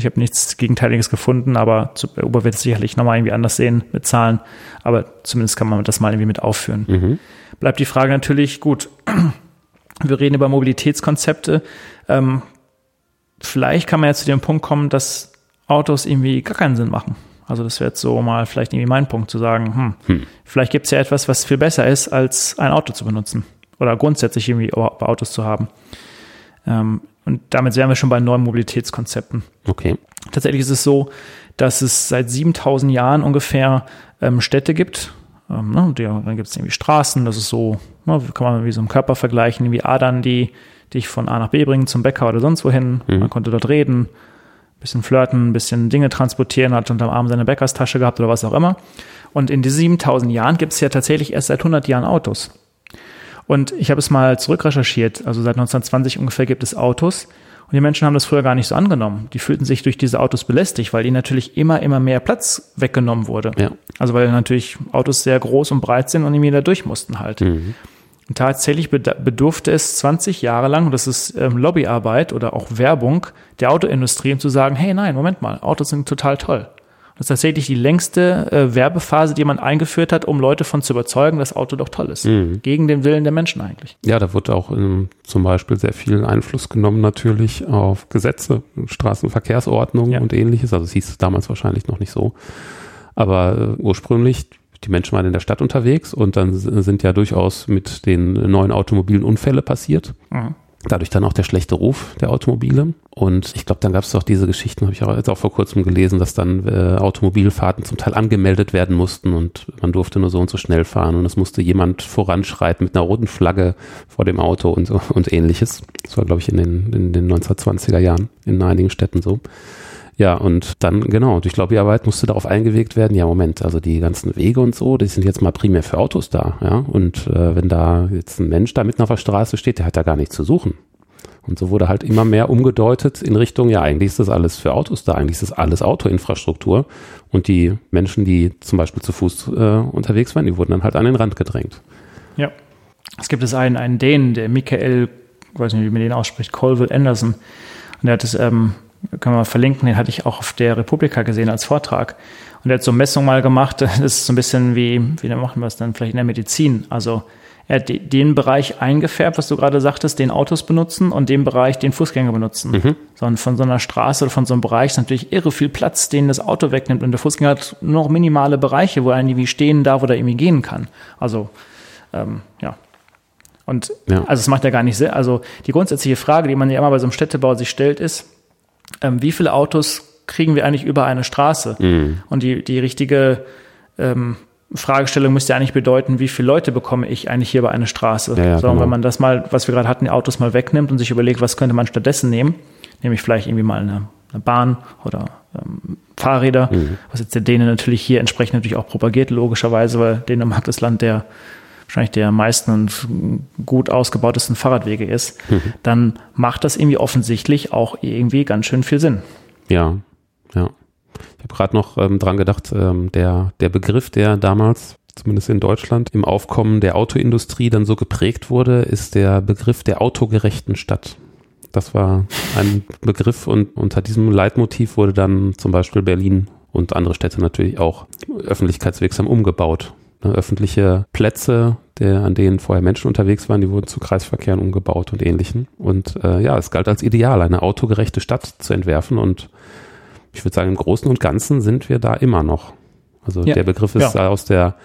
ich habe nichts Gegenteiliges gefunden, aber bei Uber wird es sicherlich nochmal irgendwie anders sehen mit Zahlen. Aber zumindest kann man das mal irgendwie mit aufführen. Mhm. Bleibt die Frage natürlich, gut, wir reden über Mobilitätskonzepte. Ähm, vielleicht kann man ja zu dem Punkt kommen, dass Autos irgendwie gar keinen Sinn machen. Also das wäre jetzt so mal vielleicht irgendwie mein Punkt zu sagen, hm, hm. vielleicht gibt es ja etwas, was viel besser ist, als ein Auto zu benutzen. Oder grundsätzlich irgendwie Autos zu haben. Ähm, und damit wären wir schon bei neuen Mobilitätskonzepten. Okay. Tatsächlich ist es so, dass es seit 7000 Jahren ungefähr ähm, Städte gibt. Ähm, ne, dann gibt es irgendwie Straßen, das ist so, ne, kann man wie so im Körper vergleichen, wie Adern, die dich von A nach B bringen, zum Bäcker oder sonst wohin. Mhm. Man konnte dort reden, bisschen flirten, bisschen Dinge transportieren, hat unterm Arm seine Bäckerstasche gehabt oder was auch immer. Und in diesen 7000 Jahren gibt es ja tatsächlich erst seit 100 Jahren Autos. Und ich habe es mal zurückrecherchiert, also seit 1920 ungefähr gibt es Autos. Und die Menschen haben das früher gar nicht so angenommen. Die fühlten sich durch diese Autos belästigt, weil ihnen natürlich immer, immer mehr Platz weggenommen wurde. Ja. Also weil natürlich Autos sehr groß und breit sind und die da durch mussten halt. Mhm. Und tatsächlich bedurfte es 20 Jahre lang, und das ist ähm, Lobbyarbeit oder auch Werbung der Autoindustrie, um zu sagen, hey nein, Moment mal, Autos sind total toll. Das ist tatsächlich die längste äh, Werbephase, die man eingeführt hat, um Leute von zu überzeugen, dass Auto doch toll ist. Mhm. Gegen den Willen der Menschen eigentlich. Ja, da wird auch ähm, zum Beispiel sehr viel Einfluss genommen natürlich auf Gesetze, Straßenverkehrsordnung ja. und ähnliches. Also es hieß damals wahrscheinlich noch nicht so. Aber äh, ursprünglich die Menschen waren in der Stadt unterwegs und dann sind ja durchaus mit den neuen Automobilen Unfälle passiert. Mhm. Dadurch dann auch der schlechte Ruf der Automobile. Und ich glaube, dann gab es doch diese Geschichten, habe ich auch jetzt auch vor kurzem gelesen, dass dann äh, Automobilfahrten zum Teil angemeldet werden mussten und man durfte nur so und so schnell fahren und es musste jemand voranschreiten mit einer roten Flagge vor dem Auto und und ähnliches. Das war, glaube ich, in den, in den 1920er Jahren in einigen Städten so. Ja, und dann, genau, durch Lobbyarbeit musste darauf eingewegt werden, ja, Moment, also die ganzen Wege und so, die sind jetzt mal primär für Autos da, ja. Und äh, wenn da jetzt ein Mensch da mitten auf der Straße steht, der hat da gar nichts zu suchen. Und so wurde halt immer mehr umgedeutet in Richtung, ja, eigentlich ist das alles für Autos da, eigentlich ist das alles Autoinfrastruktur. Und die Menschen, die zum Beispiel zu Fuß äh, unterwegs waren, die wurden dann halt an den Rand gedrängt. Ja. Es gibt es einen, einen Dänen, der Michael, ich weiß nicht, wie man den ausspricht, Colville Anderson. Und der hat es ähm, können wir verlinken, den hatte ich auch auf der Republika gesehen als Vortrag. Und er hat so Messung mal gemacht, das ist so ein bisschen wie, wie machen wir es dann vielleicht in der Medizin. Also er hat den Bereich eingefärbt, was du gerade sagtest, den Autos benutzen und den Bereich, den Fußgänger benutzen. Mhm. Sondern von so einer Straße oder von so einem Bereich ist natürlich irre viel Platz, den das Auto wegnimmt. Und der Fußgänger hat nur noch minimale Bereiche, wo er irgendwie stehen darf oder irgendwie gehen kann. Also, ähm, ja. Und ja. also es macht ja gar nicht Sinn. Also die grundsätzliche Frage, die man ja immer bei so einem Städtebau sich stellt, ist, ähm, wie viele Autos kriegen wir eigentlich über eine Straße? Mhm. Und die, die richtige ähm, Fragestellung müsste ja eigentlich bedeuten, wie viele Leute bekomme ich eigentlich hier über eine Straße? Ja, ja, so, genau. wenn man das mal, was wir gerade hatten, die Autos mal wegnimmt und sich überlegt, was könnte man stattdessen nehmen, nämlich vielleicht irgendwie mal eine, eine Bahn oder ähm, Fahrräder, mhm. was jetzt der Däne natürlich hier entsprechend natürlich auch propagiert, logischerweise, weil Dänemark das Land der wahrscheinlich der meisten und gut ausgebautesten Fahrradwege ist, mhm. dann macht das irgendwie offensichtlich auch irgendwie ganz schön viel Sinn. Ja, ja. Ich habe gerade noch ähm, dran gedacht, ähm, der, der Begriff, der damals zumindest in Deutschland im Aufkommen der Autoindustrie dann so geprägt wurde, ist der Begriff der autogerechten Stadt. Das war ein Begriff und unter diesem Leitmotiv wurde dann zum Beispiel Berlin und andere Städte natürlich auch öffentlichkeitswirksam umgebaut. Ne, öffentliche Plätze, der, an denen vorher Menschen unterwegs waren, die wurden zu Kreisverkehren umgebaut und ähnlichen. Und äh, ja, es galt als ideal, eine autogerechte Stadt zu entwerfen. Und ich würde sagen, im Großen und Ganzen sind wir da immer noch. Also ja. der Begriff ist ja. aus der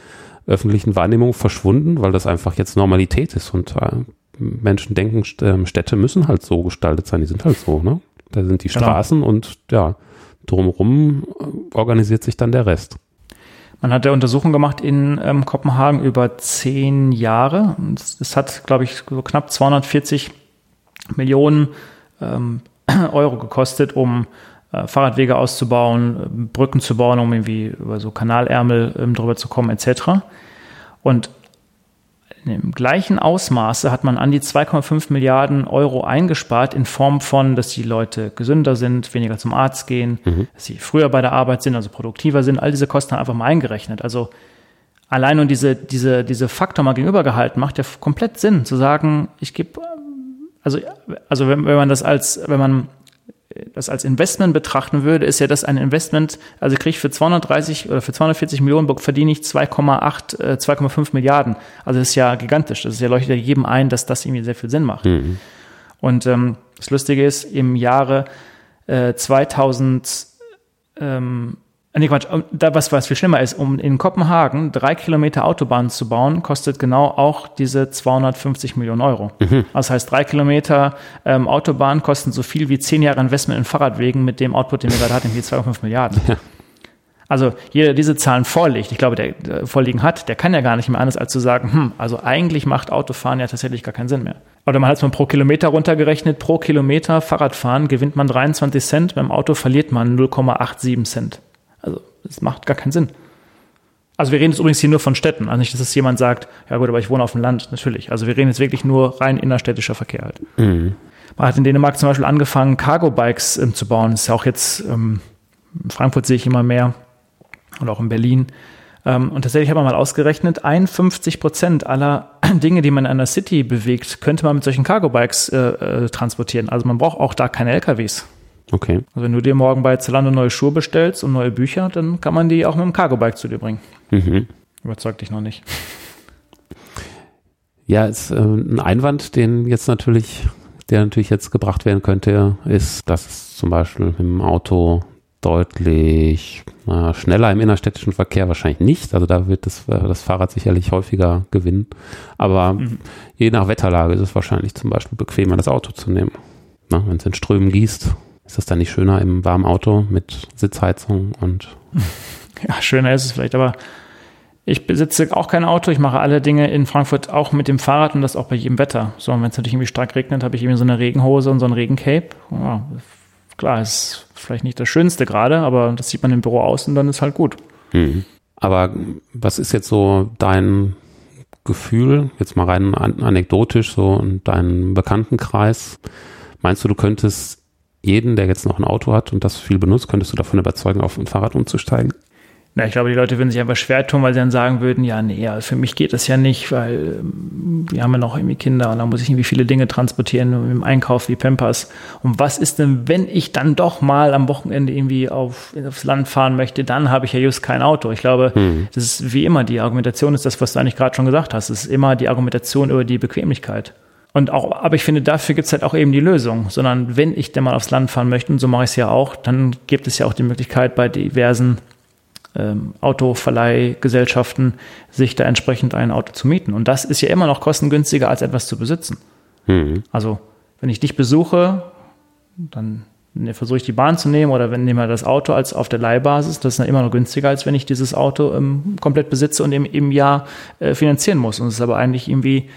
öffentlichen Wahrnehmung verschwunden, weil das einfach jetzt Normalität ist. Und äh, Menschen denken, ähm, Städte müssen halt so gestaltet sein, die sind halt so, ne? Da sind die genau. Straßen genau. und ja, drumherum äh, organisiert sich dann der Rest. Man hat ja Untersuchungen gemacht in ähm, Kopenhagen über zehn Jahre. Es hat, glaube ich, so knapp 240 Millionen ähm, Euro gekostet, um äh, Fahrradwege auszubauen, Brücken zu bauen, um irgendwie über so Kanalärmel ähm, drüber zu kommen, etc. Und im gleichen Ausmaße hat man an die 2,5 Milliarden Euro eingespart in Form von, dass die Leute gesünder sind, weniger zum Arzt gehen, mhm. dass sie früher bei der Arbeit sind, also produktiver sind. All diese Kosten einfach mal eingerechnet. Also allein und diese, diese, diese Faktor mal gegenübergehalten macht ja komplett Sinn zu sagen, ich gebe, also, also wenn, wenn man das als, wenn man das als Investment betrachten würde, ist ja das ein Investment, also ich kriege für 230 oder für 240 Millionen verdiene ich 2,8, äh, 2,5 Milliarden. Also das ist ja gigantisch. Das ist ja leuchtet ja jedem ein, dass das irgendwie sehr viel Sinn macht. Mhm. Und ähm, das Lustige ist, im Jahre äh, 2000, ähm, Nee, Quatsch, da, was, was viel schlimmer ist, um in Kopenhagen drei Kilometer Autobahn zu bauen, kostet genau auch diese 250 Millionen Euro. Mhm. Das heißt, drei Kilometer ähm, Autobahn kosten so viel wie zehn Jahre Investment in Fahrradwegen mit dem Output, den wir gerade hatten, wie 2,5 Milliarden. Ja. Also jeder, der diese Zahlen vorlegt, ich glaube, der, der vorliegen hat, der kann ja gar nicht mehr anders als zu sagen, hm, also eigentlich macht Autofahren ja tatsächlich gar keinen Sinn mehr. Oder man hat es mal pro Kilometer runtergerechnet, pro Kilometer Fahrradfahren gewinnt man 23 Cent, beim Auto verliert man 0,87 Cent. Also es macht gar keinen Sinn. Also wir reden jetzt übrigens hier nur von Städten. Also nicht, dass es jemand sagt, ja gut, aber ich wohne auf dem Land, natürlich. Also wir reden jetzt wirklich nur rein innerstädtischer Verkehr halt. Mhm. Man hat in Dänemark zum Beispiel angefangen, Cargo-Bikes ähm, zu bauen. Das ist ja auch jetzt, ähm, in Frankfurt sehe ich immer mehr und auch in Berlin. Ähm, und tatsächlich hat man mal ausgerechnet, 51 Prozent aller Dinge, die man in einer City bewegt, könnte man mit solchen Cargo-Bikes äh, äh, transportieren. Also man braucht auch da keine LKWs. Okay. Also wenn du dir morgen bei Zalando neue Schuhe bestellst und neue Bücher, dann kann man die auch mit dem Cargo-Bike zu dir bringen. Mhm. Überzeugt dich noch nicht. Ja, ist äh, ein Einwand, den jetzt natürlich, der natürlich jetzt gebracht werden könnte, ist, dass es zum Beispiel mit dem Auto deutlich äh, schneller im innerstädtischen Verkehr wahrscheinlich nicht. Also da wird das, äh, das Fahrrad sicherlich häufiger gewinnen. Aber mhm. je nach Wetterlage ist es wahrscheinlich zum Beispiel bequemer, das Auto zu nehmen. Wenn es in Strömen gießt, ist das dann nicht schöner im warmen Auto mit Sitzheizung und. Ja, schöner ist es vielleicht, aber ich besitze auch kein Auto. Ich mache alle Dinge in Frankfurt auch mit dem Fahrrad und das auch bei jedem Wetter. So, und wenn es natürlich irgendwie stark regnet, habe ich irgendwie so eine Regenhose und so ein Regencape. Ja, klar, ist vielleicht nicht das Schönste gerade, aber das sieht man im Büro aus und dann ist halt gut. Mhm. Aber was ist jetzt so dein Gefühl, jetzt mal rein anekdotisch, so in deinem Bekanntenkreis? Meinst du, du könntest jeden, der jetzt noch ein Auto hat und das viel benutzt, könntest du davon überzeugen, auf ein Fahrrad umzusteigen? Na, ich glaube, die Leute würden sich einfach schwer tun, weil sie dann sagen würden, ja, nee, also für mich geht das ja nicht, weil ähm, wir haben ja noch irgendwie Kinder und da muss ich irgendwie viele Dinge transportieren im Einkauf wie Pampers. Und was ist denn, wenn ich dann doch mal am Wochenende irgendwie auf, aufs Land fahren möchte, dann habe ich ja just kein Auto. Ich glaube, hm. das ist wie immer, die Argumentation ist das, was du eigentlich gerade schon gesagt hast. Es ist immer die Argumentation über die Bequemlichkeit. Und auch, aber ich finde, dafür gibt es halt auch eben die Lösung. Sondern wenn ich denn mal aufs Land fahren möchte, und so mache ich es ja auch, dann gibt es ja auch die Möglichkeit bei diversen ähm, Autoverleihgesellschaften, sich da entsprechend ein Auto zu mieten. Und das ist ja immer noch kostengünstiger, als etwas zu besitzen. Mhm. Also, wenn ich dich besuche, dann ne, versuche ich die Bahn zu nehmen oder wenn nehme wir das Auto als auf der Leihbasis, das ist dann immer noch günstiger, als wenn ich dieses Auto ähm, komplett besitze und im, im Jahr äh, finanzieren muss. Und es ist aber eigentlich irgendwie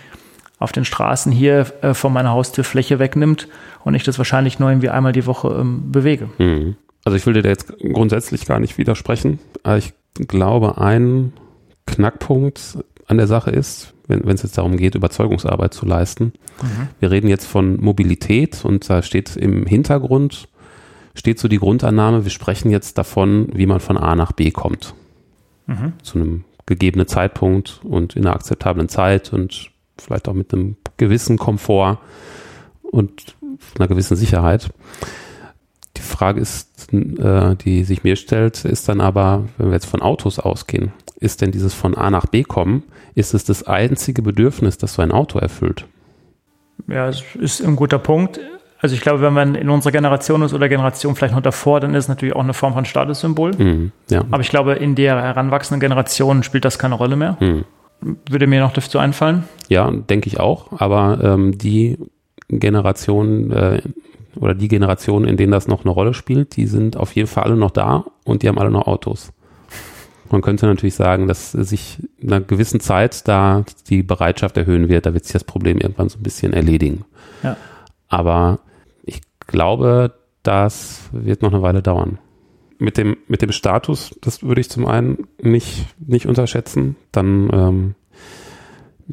auf den Straßen hier äh, von meiner Haustür Fläche wegnimmt und ich das wahrscheinlich nur irgendwie einmal die Woche ähm, bewege. Mhm. Also ich will dir da jetzt grundsätzlich gar nicht widersprechen, aber ich glaube, ein Knackpunkt an der Sache ist, wenn, wenn es jetzt darum geht, Überzeugungsarbeit zu leisten. Mhm. Wir reden jetzt von Mobilität und da steht im Hintergrund, steht so die Grundannahme, wir sprechen jetzt davon, wie man von A nach B kommt. Mhm. Zu einem gegebenen Zeitpunkt und in einer akzeptablen Zeit und vielleicht auch mit einem gewissen Komfort und einer gewissen Sicherheit. Die Frage ist, äh, die sich mir stellt, ist dann aber, wenn wir jetzt von Autos ausgehen, ist denn dieses von A nach B kommen, ist es das einzige Bedürfnis, das so ein Auto erfüllt? Ja, das ist ein guter Punkt. Also ich glaube, wenn man in unserer Generation ist oder Generation vielleicht noch davor, dann ist es natürlich auch eine Form von Statussymbol. Mhm, ja. Aber ich glaube, in der heranwachsenden Generation spielt das keine Rolle mehr. Mhm. Würde mir noch dazu einfallen? Ja, denke ich auch. Aber ähm, die Generation äh, oder die Generation, in denen das noch eine Rolle spielt, die sind auf jeden Fall alle noch da und die haben alle noch Autos. Man könnte natürlich sagen, dass sich in einer gewissen Zeit da die Bereitschaft erhöhen wird, da wird sich das Problem irgendwann so ein bisschen erledigen. Ja. Aber ich glaube, das wird noch eine Weile dauern mit dem, mit dem Status, das würde ich zum einen nicht, nicht unterschätzen. Dann, ähm,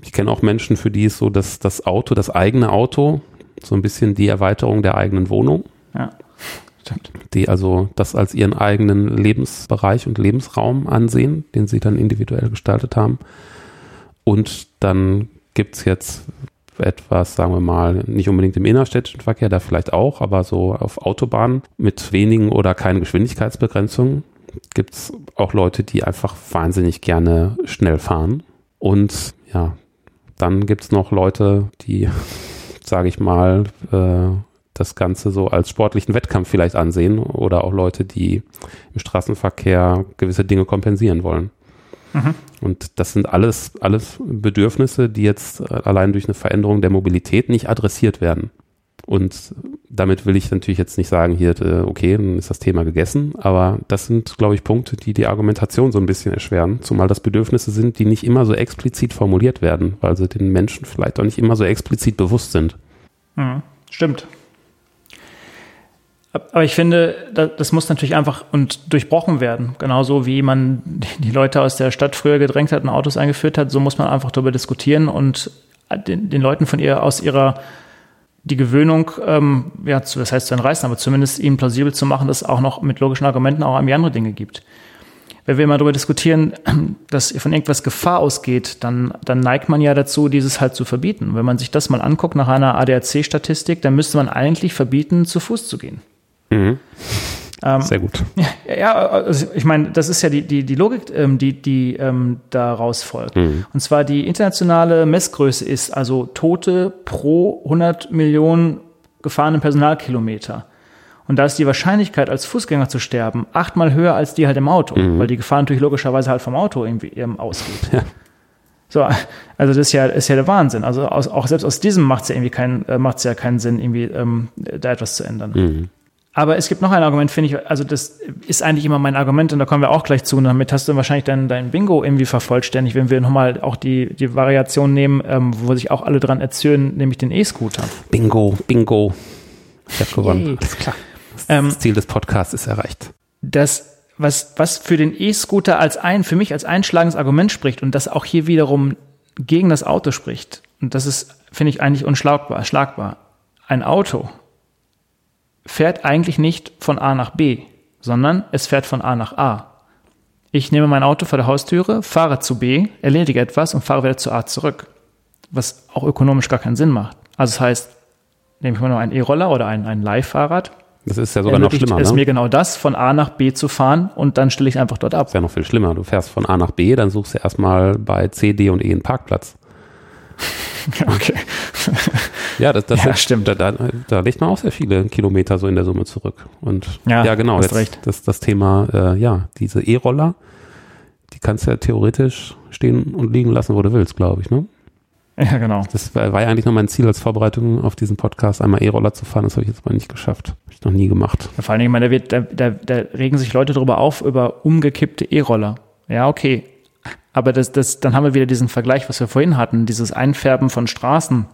ich kenne auch Menschen, für die ist so, dass das Auto, das eigene Auto, so ein bisschen die Erweiterung der eigenen Wohnung. Ja, stimmt. Die also das als ihren eigenen Lebensbereich und Lebensraum ansehen, den sie dann individuell gestaltet haben. Und dann gibt's jetzt etwas, sagen wir mal, nicht unbedingt im innerstädtischen Verkehr, da vielleicht auch, aber so auf Autobahnen mit wenigen oder keine Geschwindigkeitsbegrenzungen gibt es auch Leute, die einfach wahnsinnig gerne schnell fahren. Und ja, dann gibt es noch Leute, die, sage ich mal, äh, das Ganze so als sportlichen Wettkampf vielleicht ansehen oder auch Leute, die im Straßenverkehr gewisse Dinge kompensieren wollen. Und das sind alles, alles Bedürfnisse, die jetzt allein durch eine Veränderung der Mobilität nicht adressiert werden. Und damit will ich natürlich jetzt nicht sagen, hier, äh, okay, dann ist das Thema gegessen, aber das sind, glaube ich, Punkte, die die Argumentation so ein bisschen erschweren, zumal das Bedürfnisse sind, die nicht immer so explizit formuliert werden, weil sie den Menschen vielleicht auch nicht immer so explizit bewusst sind. Mhm, stimmt. Aber ich finde, das muss natürlich einfach und durchbrochen werden. Genauso wie man die Leute aus der Stadt früher gedrängt hat und Autos eingeführt hat, so muss man einfach darüber diskutieren und den, den Leuten von ihr aus ihrer die Gewöhnung, ähm, ja, zu, das heißt zu entreißen, aber zumindest ihnen plausibel zu machen, dass es auch noch mit logischen Argumenten auch irgendwie andere Dinge gibt. Wenn wir mal darüber diskutieren, dass von irgendwas Gefahr ausgeht, dann, dann neigt man ja dazu, dieses halt zu verbieten. Wenn man sich das mal anguckt nach einer ADAC-Statistik, dann müsste man eigentlich verbieten, zu Fuß zu gehen. Mhm. Ähm, Sehr gut. Ja, also ich meine, das ist ja die, die, die Logik, ähm, die, die ähm, daraus folgt. Mhm. Und zwar die internationale Messgröße ist also Tote pro 100 Millionen gefahrenen Personalkilometer. Und da ist die Wahrscheinlichkeit, als Fußgänger zu sterben, achtmal höher als die halt im Auto, mhm. weil die Gefahr natürlich logischerweise halt vom Auto irgendwie ähm, ausgeht. Ja. So, also das ist ja, ist ja der Wahnsinn. Also aus, auch selbst aus diesem macht es ja irgendwie keinen, äh, macht es ja keinen Sinn, irgendwie ähm, da etwas zu ändern. Mhm. Aber es gibt noch ein Argument, finde ich, also das ist eigentlich immer mein Argument und da kommen wir auch gleich zu. Und damit hast du wahrscheinlich dein, dein Bingo irgendwie vervollständigt, wenn wir nochmal auch die, die Variation nehmen, ähm, wo sich auch alle dran erzählen, nämlich den E-Scooter. Bingo, Bingo. Ich habe gewonnen. Alles klar. Das, ähm, das Ziel des Podcasts ist erreicht. Das, was, was für den E-Scooter als ein, für mich als einschlagendes Argument spricht und das auch hier wiederum gegen das Auto spricht, und das ist, finde ich, eigentlich unschlagbar, schlagbar. Ein Auto fährt eigentlich nicht von A nach B, sondern es fährt von A nach A. Ich nehme mein Auto vor der Haustüre, fahre zu B, erledige etwas und fahre wieder zu A zurück. Was auch ökonomisch gar keinen Sinn macht. Also das heißt, nehme ich mal nur einen E-Roller oder ein, ein Leihfahrrad. Das ist ja sogar noch schlimmer. Es ne? mir genau das, von A nach B zu fahren und dann stelle ich einfach dort ab. Das ist ja noch viel schlimmer. Du fährst von A nach B, dann suchst du erstmal bei C, D und E einen Parkplatz. okay. Ja, das, das ja, ist, stimmt. Da, da, da legt man auch sehr viele Kilometer so in der Summe zurück. Und ja, ja genau, jetzt recht. Das, das Thema, äh, ja, diese E-Roller, die kannst du ja theoretisch stehen und liegen lassen, wo du willst, glaube ich, ne? Ja, genau. Das war, war ja eigentlich noch mein Ziel als Vorbereitung auf diesen Podcast, einmal E-Roller zu fahren. Das habe ich jetzt mal nicht geschafft. Habe ich noch nie gemacht. Ja, vor allen Dingen, meine, da, wird, da, da, da regen sich Leute darüber auf, über umgekippte E-Roller. Ja, okay. Aber das, das, dann haben wir wieder diesen Vergleich, was wir vorhin hatten, dieses Einfärben von Straßen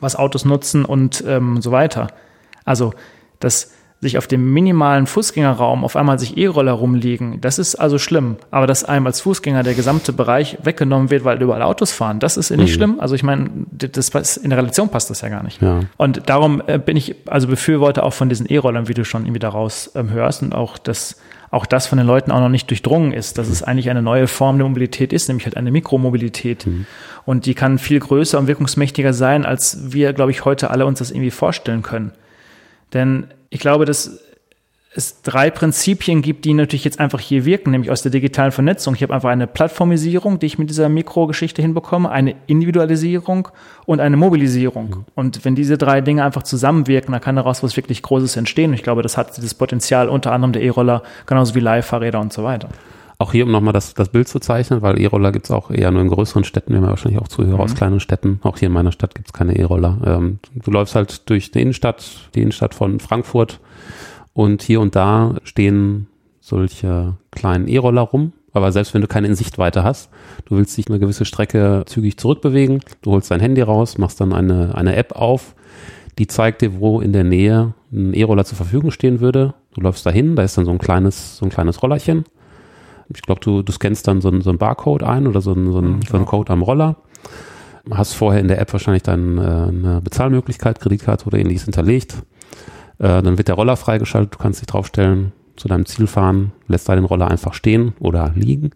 was Autos nutzen und ähm, so weiter. Also, dass sich auf dem minimalen Fußgängerraum auf einmal sich E-Roller rumliegen, das ist also schlimm. Aber dass einem als Fußgänger der gesamte Bereich weggenommen wird, weil überall Autos fahren, das ist nicht mhm. schlimm. Also ich meine, das, in der Relation passt das ja gar nicht. Ja. Und darum äh, bin ich also Befürworter auch von diesen E-Rollern, wie du schon irgendwie daraus ähm, hörst und auch das auch das von den Leuten auch noch nicht durchdrungen ist, dass es eigentlich eine neue Form der Mobilität ist, nämlich halt eine Mikromobilität. Mhm. Und die kann viel größer und wirkungsmächtiger sein, als wir, glaube ich, heute alle uns das irgendwie vorstellen können. Denn ich glaube, dass es drei Prinzipien gibt, die natürlich jetzt einfach hier wirken, nämlich aus der digitalen Vernetzung. Ich habe einfach eine Plattformisierung, die ich mit dieser Mikrogeschichte hinbekomme, eine Individualisierung und eine Mobilisierung. Mhm. Und wenn diese drei Dinge einfach zusammenwirken, dann kann daraus was wirklich Großes entstehen. Und ich glaube, das hat dieses Potenzial unter anderem der E-Roller, genauso wie Leihfahrräder und so weiter. Auch hier, um nochmal das, das Bild zu zeichnen, weil E-Roller gibt es auch eher nur in größeren Städten, wir haben ja wahrscheinlich auch Zuhörer mhm. aus kleinen Städten. Auch hier in meiner Stadt gibt es keine E-Roller. Ähm, du läufst halt durch die Innenstadt, die Innenstadt von Frankfurt und hier und da stehen solche kleinen E-Roller rum. Aber selbst wenn du keine in Sichtweite hast, du willst dich eine gewisse Strecke zügig zurückbewegen, du holst dein Handy raus, machst dann eine, eine App auf, die zeigt dir, wo in der Nähe ein E-Roller zur Verfügung stehen würde. Du läufst dahin, da ist dann so ein kleines, so ein kleines Rollerchen. Ich glaube, du, du scannst dann so ein, so ein Barcode ein oder so ein, so ein, mhm, so ein Code am Roller. Hast vorher in der App wahrscheinlich dann äh, eine Bezahlmöglichkeit, Kreditkarte oder ähnliches hinterlegt. Äh, dann wird der Roller freigeschaltet, du kannst dich draufstellen, zu deinem Ziel fahren, lässt da den Roller einfach stehen oder liegen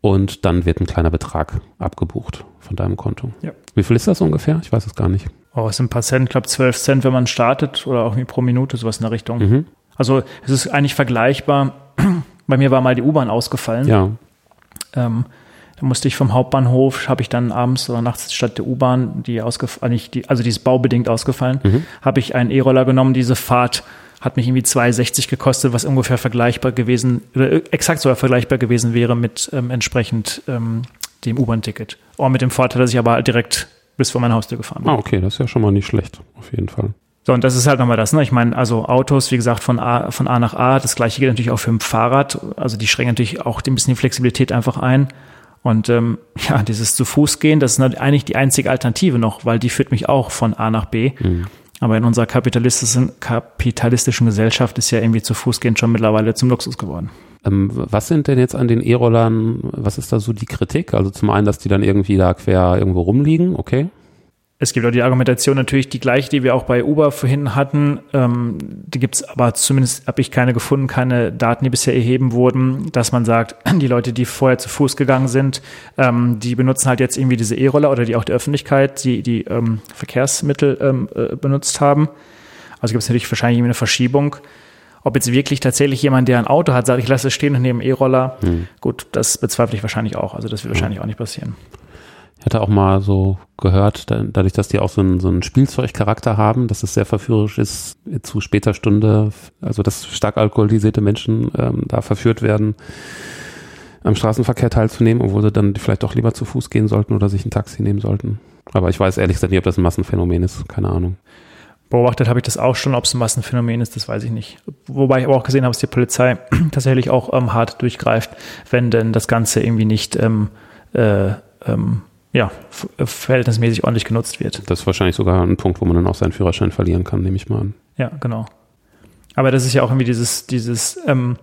und dann wird ein kleiner Betrag abgebucht von deinem Konto. Ja. Wie viel ist das ungefähr? Ich weiß es gar nicht. Oh, es sind ein paar Cent, ich glaube 12 Cent, wenn man startet oder auch pro Minute, sowas in der Richtung. Mhm. Also es ist eigentlich vergleichbar. Bei mir war mal die U-Bahn ausgefallen. Ja. Ähm, musste ich vom Hauptbahnhof, habe ich dann abends oder nachts statt der U-Bahn, die ausgefallen, die, also die ist baubedingt ausgefallen, mhm. habe ich einen E-Roller genommen. Diese Fahrt hat mich irgendwie 2,60 gekostet, was ungefähr vergleichbar gewesen, oder exakt sogar vergleichbar gewesen wäre mit ähm, entsprechend ähm, dem U-Bahn-Ticket. Oh, mit dem Vorteil, dass ich aber direkt bis vor meine Haustür gefahren bin. Ah, okay, das ist ja schon mal nicht schlecht, auf jeden Fall. So, und das ist halt nochmal das, ne? Ich meine, also Autos, wie gesagt, von A, von A nach A, das gleiche gilt natürlich auch für ein Fahrrad. Also die schränken natürlich auch ein bisschen die Flexibilität einfach ein. Und ähm, ja, dieses zu Fuß gehen, das ist eigentlich die einzige Alternative noch, weil die führt mich auch von A nach B. Mhm. Aber in unserer kapitalistischen, kapitalistischen Gesellschaft ist ja irgendwie zu Fuß gehen schon mittlerweile zum Luxus geworden. Ähm, was sind denn jetzt an den E-Rollern, was ist da so die Kritik? Also zum einen, dass die dann irgendwie da quer irgendwo rumliegen, okay. Es gibt auch die Argumentation natürlich die gleiche, die wir auch bei Uber vorhin hatten. Ähm, die gibt es aber zumindest, habe ich keine gefunden, keine Daten, die bisher erheben wurden, dass man sagt, die Leute, die vorher zu Fuß gegangen sind, ähm, die benutzen halt jetzt irgendwie diese E-Roller oder die auch der Öffentlichkeit, die die ähm, Verkehrsmittel ähm, äh, benutzt haben. Also gibt es natürlich wahrscheinlich eine Verschiebung. Ob jetzt wirklich tatsächlich jemand, der ein Auto hat, sagt, ich lasse es stehen und nehme E-Roller, hm. gut, das bezweifle ich wahrscheinlich auch. Also das wird hm. wahrscheinlich auch nicht passieren. Hatte auch mal so gehört, dadurch, dass die auch so einen, so einen Spielzeugcharakter haben, dass es sehr verführerisch ist, zu später Stunde, also dass stark alkoholisierte Menschen ähm, da verführt werden, am Straßenverkehr teilzunehmen, obwohl sie dann vielleicht doch lieber zu Fuß gehen sollten oder sich ein Taxi nehmen sollten. Aber ich weiß ehrlich gesagt nicht, ob das ein Massenphänomen ist, keine Ahnung. Beobachtet habe ich das auch schon, ob es ein Massenphänomen ist, das weiß ich nicht. Wobei ich aber auch gesehen habe, dass die Polizei tatsächlich auch ähm, hart durchgreift, wenn denn das Ganze irgendwie nicht ähm, äh, ähm, ja, äh, verhältnismäßig ordentlich genutzt wird. Das ist wahrscheinlich sogar ein Punkt, wo man dann auch seinen Führerschein verlieren kann, nehme ich mal an. Ja, genau. Aber das ist ja auch irgendwie dieses, dieses, ähm,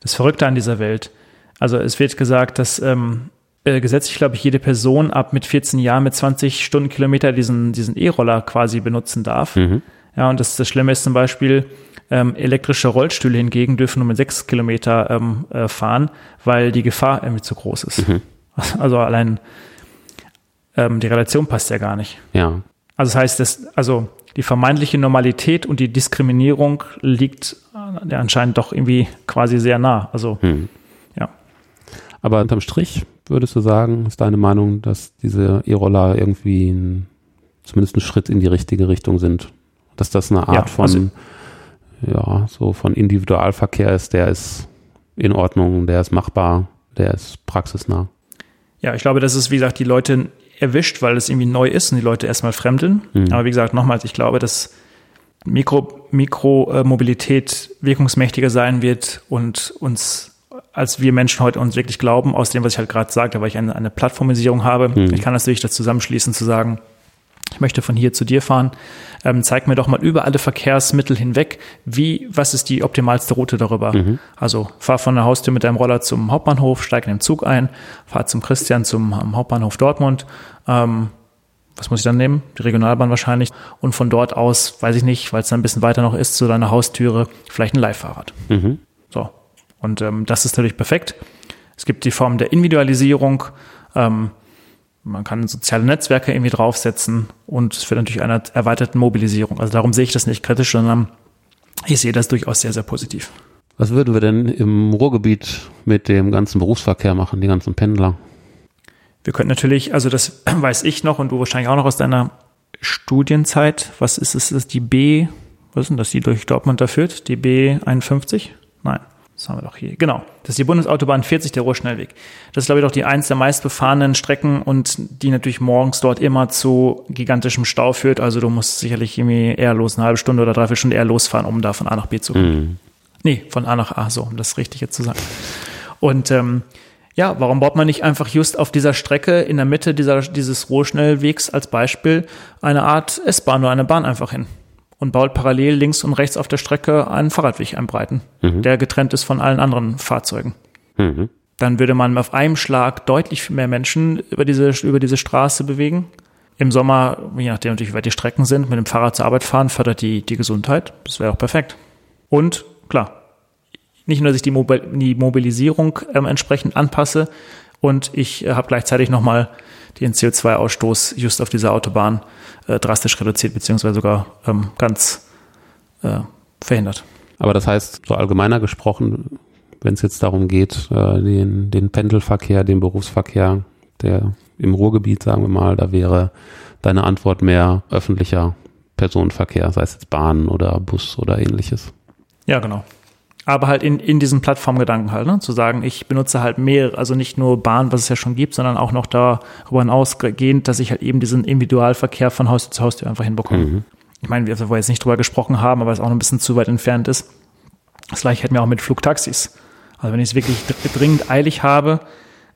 das Verrückte an dieser Welt. Also es wird gesagt, dass ähm, äh, gesetzlich, glaube ich, jede Person ab mit 14 Jahren mit 20 Stundenkilometer diesen, diesen E-Roller quasi benutzen darf. Mhm. Ja, und das, das Schlimme ist zum Beispiel, ähm, elektrische Rollstühle hingegen dürfen nur mit 6 Kilometer ähm, äh, fahren, weil die Gefahr irgendwie zu groß ist. Mhm. Also allein ähm, die Relation passt ja gar nicht. Ja. Also das heißt, dass, also die vermeintliche Normalität und die Diskriminierung liegt ja, anscheinend doch irgendwie quasi sehr nah. Also hm. ja. Aber unterm Strich würdest du sagen, ist deine Meinung, dass diese E-Roller irgendwie ein, zumindest ein Schritt in die richtige Richtung sind? Dass das eine Art ja, von, also, ja, so von Individualverkehr ist, der ist in Ordnung, der ist machbar, der ist praxisnah. Ja, ich glaube, dass es, wie gesagt, die Leute erwischt, weil es irgendwie neu ist und die Leute erstmal fremdeln. Mhm. Aber wie gesagt, nochmals, ich glaube, dass Mikro, Mikromobilität wirkungsmächtiger sein wird und uns als wir Menschen heute uns wirklich glauben, aus dem, was ich halt gerade sagte, weil ich eine, eine Plattformisierung habe. Mhm. Ich kann das natürlich das zusammenschließen, zu sagen, ich möchte von hier zu dir fahren, ähm, zeig mir doch mal über alle Verkehrsmittel hinweg, wie, was ist die optimalste Route darüber? Mhm. Also fahr von der Haustür mit deinem Roller zum Hauptbahnhof, steig in den Zug ein, fahr zum Christian zum um, Hauptbahnhof Dortmund. Ähm, was muss ich dann nehmen? Die Regionalbahn wahrscheinlich. Und von dort aus, weiß ich nicht, weil es dann ein bisschen weiter noch ist, zu deiner Haustüre, vielleicht ein Leihfahrrad. Mhm. So. Und ähm, das ist natürlich perfekt. Es gibt die Form der Individualisierung. Ähm, man kann soziale Netzwerke irgendwie draufsetzen und es führt natürlich einer erweiterten Mobilisierung. Also darum sehe ich das nicht kritisch, sondern ich sehe das durchaus sehr, sehr positiv. Was würden wir denn im Ruhrgebiet mit dem ganzen Berufsverkehr machen, die ganzen Pendler? Wir könnten natürlich, also das weiß ich noch und du wahrscheinlich auch noch aus deiner Studienzeit. Was ist es? Ist die B, was ist denn das, die durch Dortmund da führt? Die B51? Nein. Das haben wir doch hier. Genau. Das ist die Bundesautobahn 40, der Ruhrschnellweg. Das ist, glaube ich, doch die eins der meistbefahrenen Strecken und die natürlich morgens dort immer zu gigantischem Stau führt. Also du musst sicherlich irgendwie eher los, eine halbe Stunde oder dreiviertel Stunde eher losfahren, um da von A nach B zu kommen. Mhm. Nee, von A nach A, so, um das richtig jetzt zu sagen. Und ähm, ja, warum baut man nicht einfach just auf dieser Strecke in der Mitte dieser, dieses Ruhrschnellwegs als Beispiel eine Art S-Bahn oder eine Bahn einfach hin? Und baut parallel links und rechts auf der Strecke einen Fahrradweg einbreiten, mhm. der getrennt ist von allen anderen Fahrzeugen. Mhm. Dann würde man auf einem Schlag deutlich mehr Menschen über diese, über diese Straße bewegen. Im Sommer, je nachdem natürlich, wie weit die Strecken sind, mit dem Fahrrad zur Arbeit fahren, fördert die, die Gesundheit. Das wäre auch perfekt. Und klar, nicht nur, dass ich die, Mobil die Mobilisierung ähm, entsprechend anpasse und ich äh, habe gleichzeitig nochmal den CO2-Ausstoß just auf dieser Autobahn äh, drastisch reduziert, beziehungsweise sogar ähm, ganz äh, verhindert. Aber das heißt, so allgemeiner gesprochen, wenn es jetzt darum geht, äh, den, den Pendelverkehr, den Berufsverkehr der im Ruhrgebiet, sagen wir mal, da wäre deine Antwort mehr öffentlicher Personenverkehr, sei es jetzt Bahn oder Bus oder ähnliches. Ja, genau. Aber halt in, in diesem Plattformgedanken halt, ne? zu sagen, ich benutze halt mehr, also nicht nur Bahn, was es ja schon gibt, sondern auch noch darüber hinausgehend, dass ich halt eben diesen Individualverkehr von Haustür zu Haustür einfach hinbekomme. Mhm. Ich meine, wir wollen jetzt nicht drüber gesprochen haben, aber es auch noch ein bisschen zu weit entfernt ist. Das gleiche hätten wir auch mit Flugtaxis. Also wenn ich es wirklich dringend eilig habe,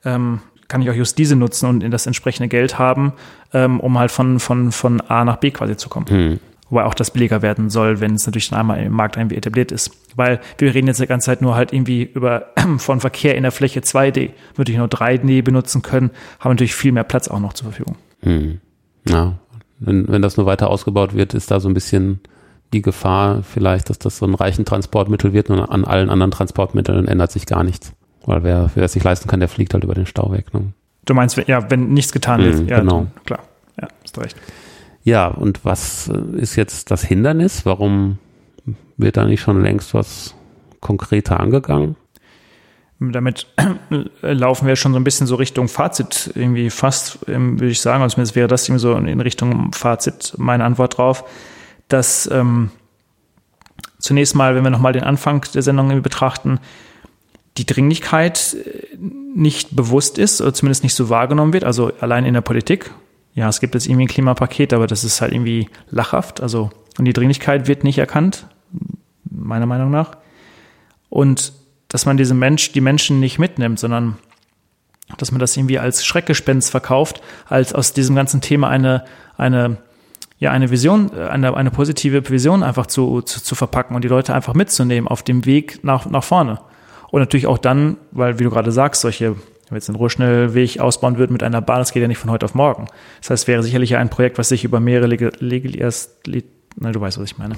ähm, kann ich auch just diese nutzen und in das entsprechende Geld haben, ähm, um halt von, von, von A nach B quasi zu kommen. Mhm. Wobei auch das billiger werden soll, wenn es natürlich dann einmal im Markt irgendwie etabliert ist. Weil wir reden jetzt die ganze Zeit nur halt irgendwie über von Verkehr in der Fläche 2D. Würde ich nur 3D benutzen können, haben natürlich viel mehr Platz auch noch zur Verfügung. Mhm. Ja, wenn, wenn das nur weiter ausgebaut wird, ist da so ein bisschen die Gefahr vielleicht, dass das so ein reichen Transportmittel wird und an allen anderen Transportmitteln ändert sich gar nichts. Weil wer, wer es sich leisten kann, der fliegt halt über den Stau weg. Ne? Du meinst, ja, wenn nichts getan wird. Mhm, ja, genau. klar. Ja, hast recht. Ja, und was äh, ist jetzt das Hindernis? Warum wird da nicht schon längst was konkreter angegangen? Damit laufen wir schon so ein bisschen so Richtung Fazit, irgendwie fast, ähm, würde ich sagen, also zumindest wäre das irgendwie so in Richtung Fazit meine Antwort drauf, dass ähm, zunächst mal, wenn wir nochmal den Anfang der Sendung betrachten, die Dringlichkeit äh, nicht bewusst ist oder zumindest nicht so wahrgenommen wird, also allein in der Politik. Ja, es gibt jetzt irgendwie ein Klimapaket, aber das ist halt irgendwie lachhaft, also und die Dringlichkeit wird nicht erkannt, meiner Meinung nach. Und dass man diese Mensch, die Menschen nicht mitnimmt, sondern dass man das irgendwie als Schreckgespenst verkauft, als aus diesem ganzen Thema eine, eine, ja, eine Vision, eine, eine positive Vision einfach zu, zu, zu verpacken und die Leute einfach mitzunehmen auf dem Weg nach, nach vorne. Und natürlich auch dann, weil, wie du gerade sagst, solche, wenn jetzt einen Ruhrschnellweg ausbauen würden mit einer Bahn, das geht ja nicht von heute auf morgen. Das heißt, es wäre sicherlich ein Projekt, was sich über mehrere Leg Legilas, na, du weißt, was ich meine.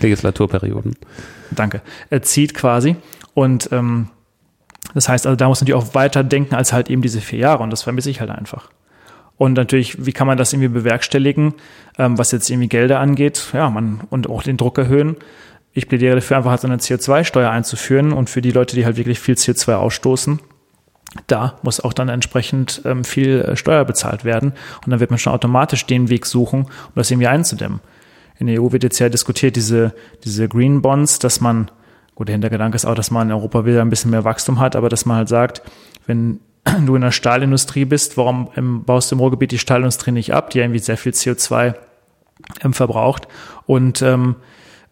Legislaturperioden. Danke. Er zieht quasi. Und ähm, das heißt, also da muss man natürlich auch weiter denken als halt eben diese vier Jahre. Und das vermisse ich halt einfach. Und natürlich, wie kann man das irgendwie bewerkstelligen, ähm, was jetzt irgendwie Gelder angeht, ja, man und auch den Druck erhöhen ich plädiere dafür, einfach halt so eine CO2-Steuer einzuführen und für die Leute, die halt wirklich viel CO2 ausstoßen, da muss auch dann entsprechend ähm, viel äh, Steuer bezahlt werden. Und dann wird man schon automatisch den Weg suchen, um das irgendwie einzudämmen. In der EU wird jetzt ja diskutiert, diese, diese Green Bonds, dass man, gut, der Hintergedanke ist auch, dass man in Europa wieder ein bisschen mehr Wachstum hat, aber dass man halt sagt, wenn du in der Stahlindustrie bist, warum ähm, baust du im Ruhrgebiet die Stahlindustrie nicht ab, die irgendwie sehr viel CO2 ähm, verbraucht und ähm,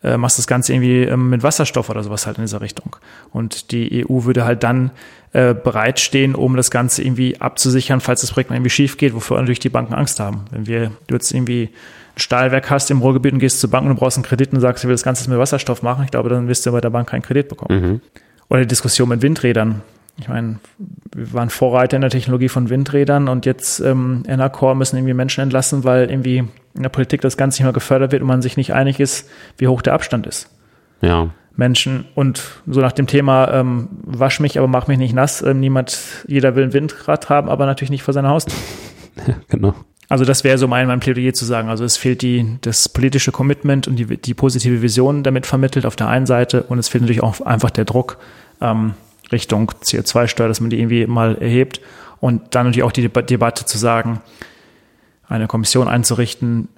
äh, machst das Ganze irgendwie ähm, mit Wasserstoff oder sowas halt in dieser Richtung. Und die EU würde halt dann äh, bereitstehen, um das Ganze irgendwie abzusichern, falls das Projekt mal irgendwie schief geht, wovor natürlich die Banken Angst haben. Wenn wir, du jetzt irgendwie ein Stahlwerk hast im Ruhrgebiet und gehst zur Bank und brauchst einen Kredit und sagst, ich will das Ganze mit Wasserstoff machen, ich glaube, dann wirst du bei der Bank keinen Kredit bekommen. Mhm. Oder die Diskussion mit Windrädern. Ich meine, wir waren Vorreiter in der Technologie von Windrädern und jetzt ähm, Enercor müssen irgendwie Menschen entlassen, weil irgendwie in der Politik das Ganze nicht mehr gefördert wird und man sich nicht einig ist, wie hoch der Abstand ist. Ja. Menschen und so nach dem Thema ähm, wasch mich, aber mach mich nicht nass. Ähm, niemand, jeder will ein Windrad haben, aber natürlich nicht vor seiner Haustür. genau. Also das wäre so mein, mein Plädoyer zu sagen. Also es fehlt die, das politische Commitment und die, die positive Vision damit vermittelt auf der einen Seite und es fehlt natürlich auch einfach der Druck, ähm, Richtung CO2-Steuer, dass man die irgendwie mal erhebt. Und dann natürlich auch die Debatte zu sagen, eine Kommission einzurichten,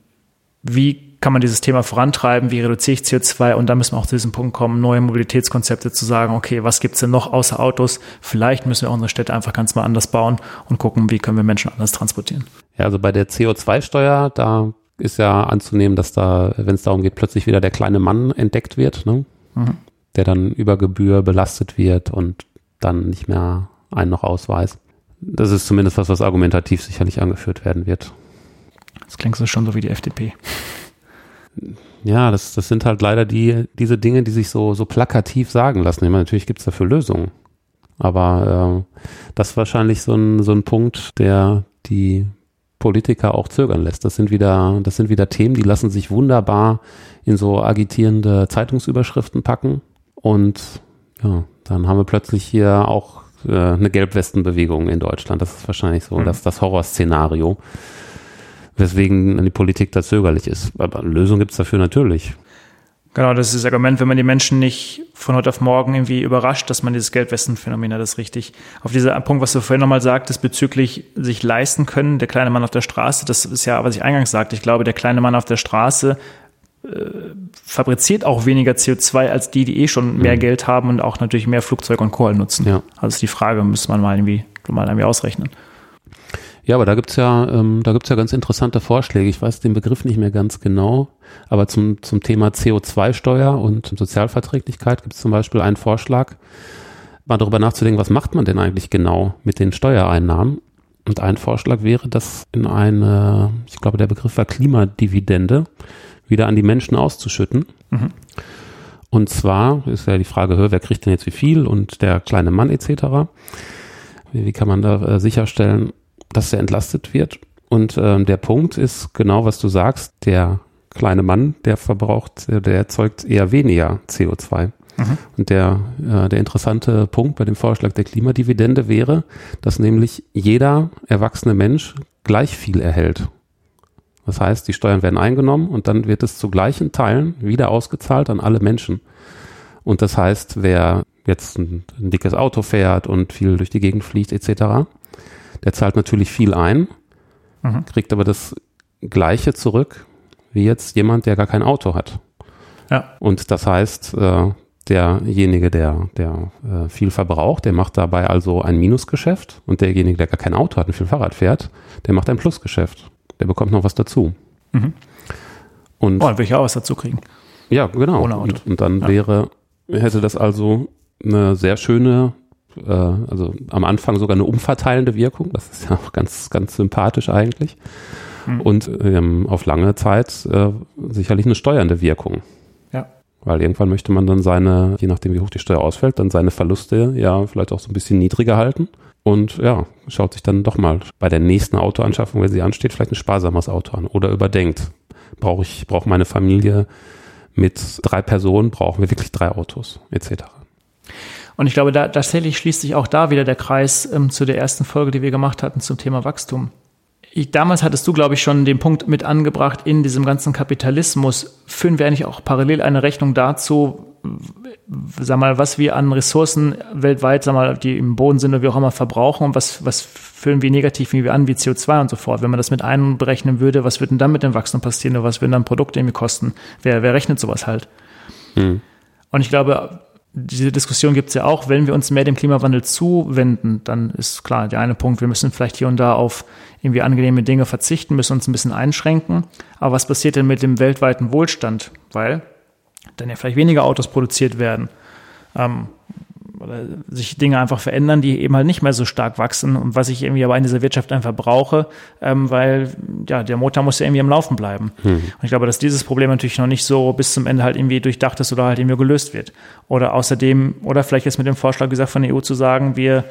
wie kann man dieses Thema vorantreiben, wie reduziere ich CO2 und dann müssen wir auch zu diesem Punkt kommen, neue Mobilitätskonzepte zu sagen, okay, was gibt's denn noch außer Autos? Vielleicht müssen wir unsere Städte einfach ganz mal anders bauen und gucken, wie können wir Menschen anders transportieren. Ja, also bei der CO2-Steuer, da ist ja anzunehmen, dass da, wenn es darum geht, plötzlich wieder der kleine Mann entdeckt wird. Ne? Mhm der dann über Gebühr belastet wird und dann nicht mehr einen noch ausweist. Das ist zumindest was, was argumentativ sicherlich angeführt werden wird. Das klingt so schon so wie die FDP. Ja, das, das sind halt leider die, diese Dinge, die sich so, so plakativ sagen lassen. Ich meine, natürlich gibt es dafür Lösungen. Aber äh, das ist wahrscheinlich so ein, so ein Punkt, der die Politiker auch zögern lässt. Das sind wieder, das sind wieder Themen, die lassen sich wunderbar in so agitierende Zeitungsüberschriften packen. Und ja, dann haben wir plötzlich hier auch äh, eine Gelbwestenbewegung in Deutschland. Das ist wahrscheinlich so, mhm. dass das Horrorszenario, weswegen die Politik da zögerlich ist. Aber eine Lösung gibt es dafür natürlich. Genau, das ist das Argument, wenn man die Menschen nicht von heute auf morgen irgendwie überrascht, dass man dieses Geldwestenphänomen hat, das ist richtig. Auf dieser Punkt, was du vorhin nochmal sagtest, bezüglich sich leisten können, der kleine Mann auf der Straße, das ist ja, was ich eingangs sagte. Ich glaube, der kleine Mann auf der Straße äh, fabriziert auch weniger CO2 als die, die eh schon mehr mhm. Geld haben und auch natürlich mehr Flugzeug und Kohl nutzen. Ja. Also ist die Frage, müsste man mal irgendwie, mal irgendwie ausrechnen. Ja, aber da gibt's ja, ähm, da gibt's ja ganz interessante Vorschläge. Ich weiß den Begriff nicht mehr ganz genau, aber zum, zum Thema CO2-Steuer und Sozialverträglichkeit gibt's zum Beispiel einen Vorschlag, mal darüber nachzudenken, was macht man denn eigentlich genau mit den Steuereinnahmen? Und ein Vorschlag wäre, das in eine, ich glaube, der Begriff war Klimadividende, wieder an die Menschen auszuschütten. Mhm. Und zwar ist ja die Frage, wer kriegt denn jetzt wie viel und der kleine Mann etc. Wie, wie kann man da äh, sicherstellen, dass er entlastet wird. Und ähm, der Punkt ist genau, was du sagst, der kleine Mann, der verbraucht, äh, der erzeugt eher weniger CO2. Mhm. Und der, äh, der interessante Punkt bei dem Vorschlag der Klimadividende wäre, dass nämlich jeder erwachsene Mensch gleich viel erhält. Das heißt, die Steuern werden eingenommen und dann wird es zu gleichen Teilen wieder ausgezahlt an alle Menschen. Und das heißt, wer jetzt ein, ein dickes Auto fährt und viel durch die Gegend fliegt etc., der zahlt natürlich viel ein, mhm. kriegt aber das Gleiche zurück wie jetzt jemand, der gar kein Auto hat. Ja. Und das heißt, äh, derjenige, der, der äh, viel verbraucht, der macht dabei also ein Minusgeschäft und derjenige, der gar kein Auto hat und viel Fahrrad fährt, der macht ein Plusgeschäft. Der bekommt noch was dazu. Mhm. Und oh, dann würde ich auch was dazu kriegen. Ja, genau. Ohne Auto. Und, und dann ja. wäre, hätte das also eine sehr schöne äh, also am Anfang sogar eine umverteilende Wirkung. Das ist ja auch ganz, ganz sympathisch eigentlich. Mhm. Und ähm, auf lange Zeit äh, sicherlich eine steuernde Wirkung. Ja. Weil irgendwann möchte man dann seine, je nachdem wie hoch die Steuer ausfällt, dann seine Verluste ja vielleicht auch so ein bisschen niedriger halten. Und ja, schaut sich dann doch mal bei der nächsten Autoanschaffung, wenn sie ansteht, vielleicht ein sparsames Auto an oder überdenkt. Brauche ich, braucht meine Familie mit drei Personen, brauchen wir wirklich drei Autos, etc. Und ich glaube, da, tatsächlich schließt sich auch da wieder der Kreis ähm, zu der ersten Folge, die wir gemacht hatten zum Thema Wachstum. Ich, damals hattest du, glaube ich, schon den Punkt mit angebracht, in diesem ganzen Kapitalismus führen wir eigentlich auch parallel eine Rechnung dazu, sag mal, was wir an Ressourcen weltweit, sag mal, die im Boden sind oder wie auch immer verbrauchen und was, was führen wir negativ wie wir an, wie CO2 und so fort. Wenn man das mit einberechnen würde, was würde denn dann mit dem Wachstum passieren oder was würden dann Produkte irgendwie kosten? Wer, wer rechnet sowas halt? Hm. Und ich glaube, diese Diskussion gibt es ja auch, wenn wir uns mehr dem Klimawandel zuwenden, dann ist klar, der eine Punkt, wir müssen vielleicht hier und da auf irgendwie angenehme Dinge verzichten, müssen uns ein bisschen einschränken. Aber was passiert denn mit dem weltweiten Wohlstand? Weil dann ja vielleicht weniger Autos produziert werden. Ähm, oder sich Dinge einfach verändern, die eben halt nicht mehr so stark wachsen und was ich irgendwie aber in dieser Wirtschaft einfach brauche, ähm, weil ja der Motor muss ja irgendwie am Laufen bleiben. Hm. Und ich glaube, dass dieses Problem natürlich noch nicht so bis zum Ende halt irgendwie durchdacht ist oder halt irgendwie gelöst wird. Oder außerdem, oder vielleicht ist mit dem Vorschlag gesagt von der EU zu sagen, wir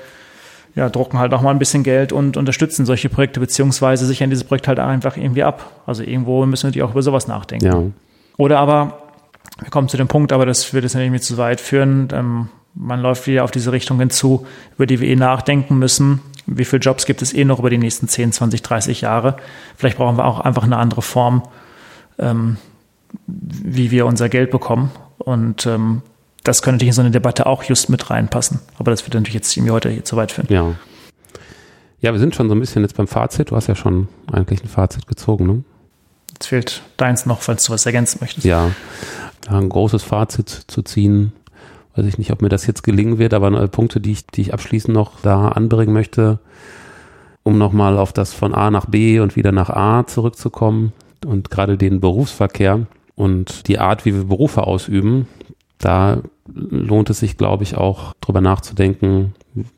ja, drucken halt auch mal ein bisschen Geld und unterstützen solche Projekte, beziehungsweise sichern dieses Projekt halt einfach irgendwie ab. Also irgendwo müssen wir natürlich auch über sowas nachdenken. Ja. Oder aber, wir kommen zu dem Punkt, aber das würde es natürlich zu weit führen, ähm, man läuft wieder auf diese Richtung hinzu, über die wir eh nachdenken müssen. Wie viele Jobs gibt es eh noch über die nächsten 10, 20, 30 Jahre? Vielleicht brauchen wir auch einfach eine andere Form, ähm, wie wir unser Geld bekommen. Und ähm, das könnte natürlich in so eine Debatte auch just mit reinpassen. Aber das wird natürlich jetzt irgendwie heute hier zu weit führen. Ja. Ja, wir sind schon so ein bisschen jetzt beim Fazit. Du hast ja schon eigentlich ein Fazit gezogen, ne? Jetzt fehlt deins noch, falls du was ergänzen möchtest. Ja, ein großes Fazit zu ziehen weiß ich nicht, ob mir das jetzt gelingen wird, aber Punkte, die ich, die ich abschließend noch da anbringen möchte, um nochmal auf das von A nach B und wieder nach A zurückzukommen und gerade den Berufsverkehr und die Art, wie wir Berufe ausüben, da lohnt es sich, glaube ich, auch drüber nachzudenken,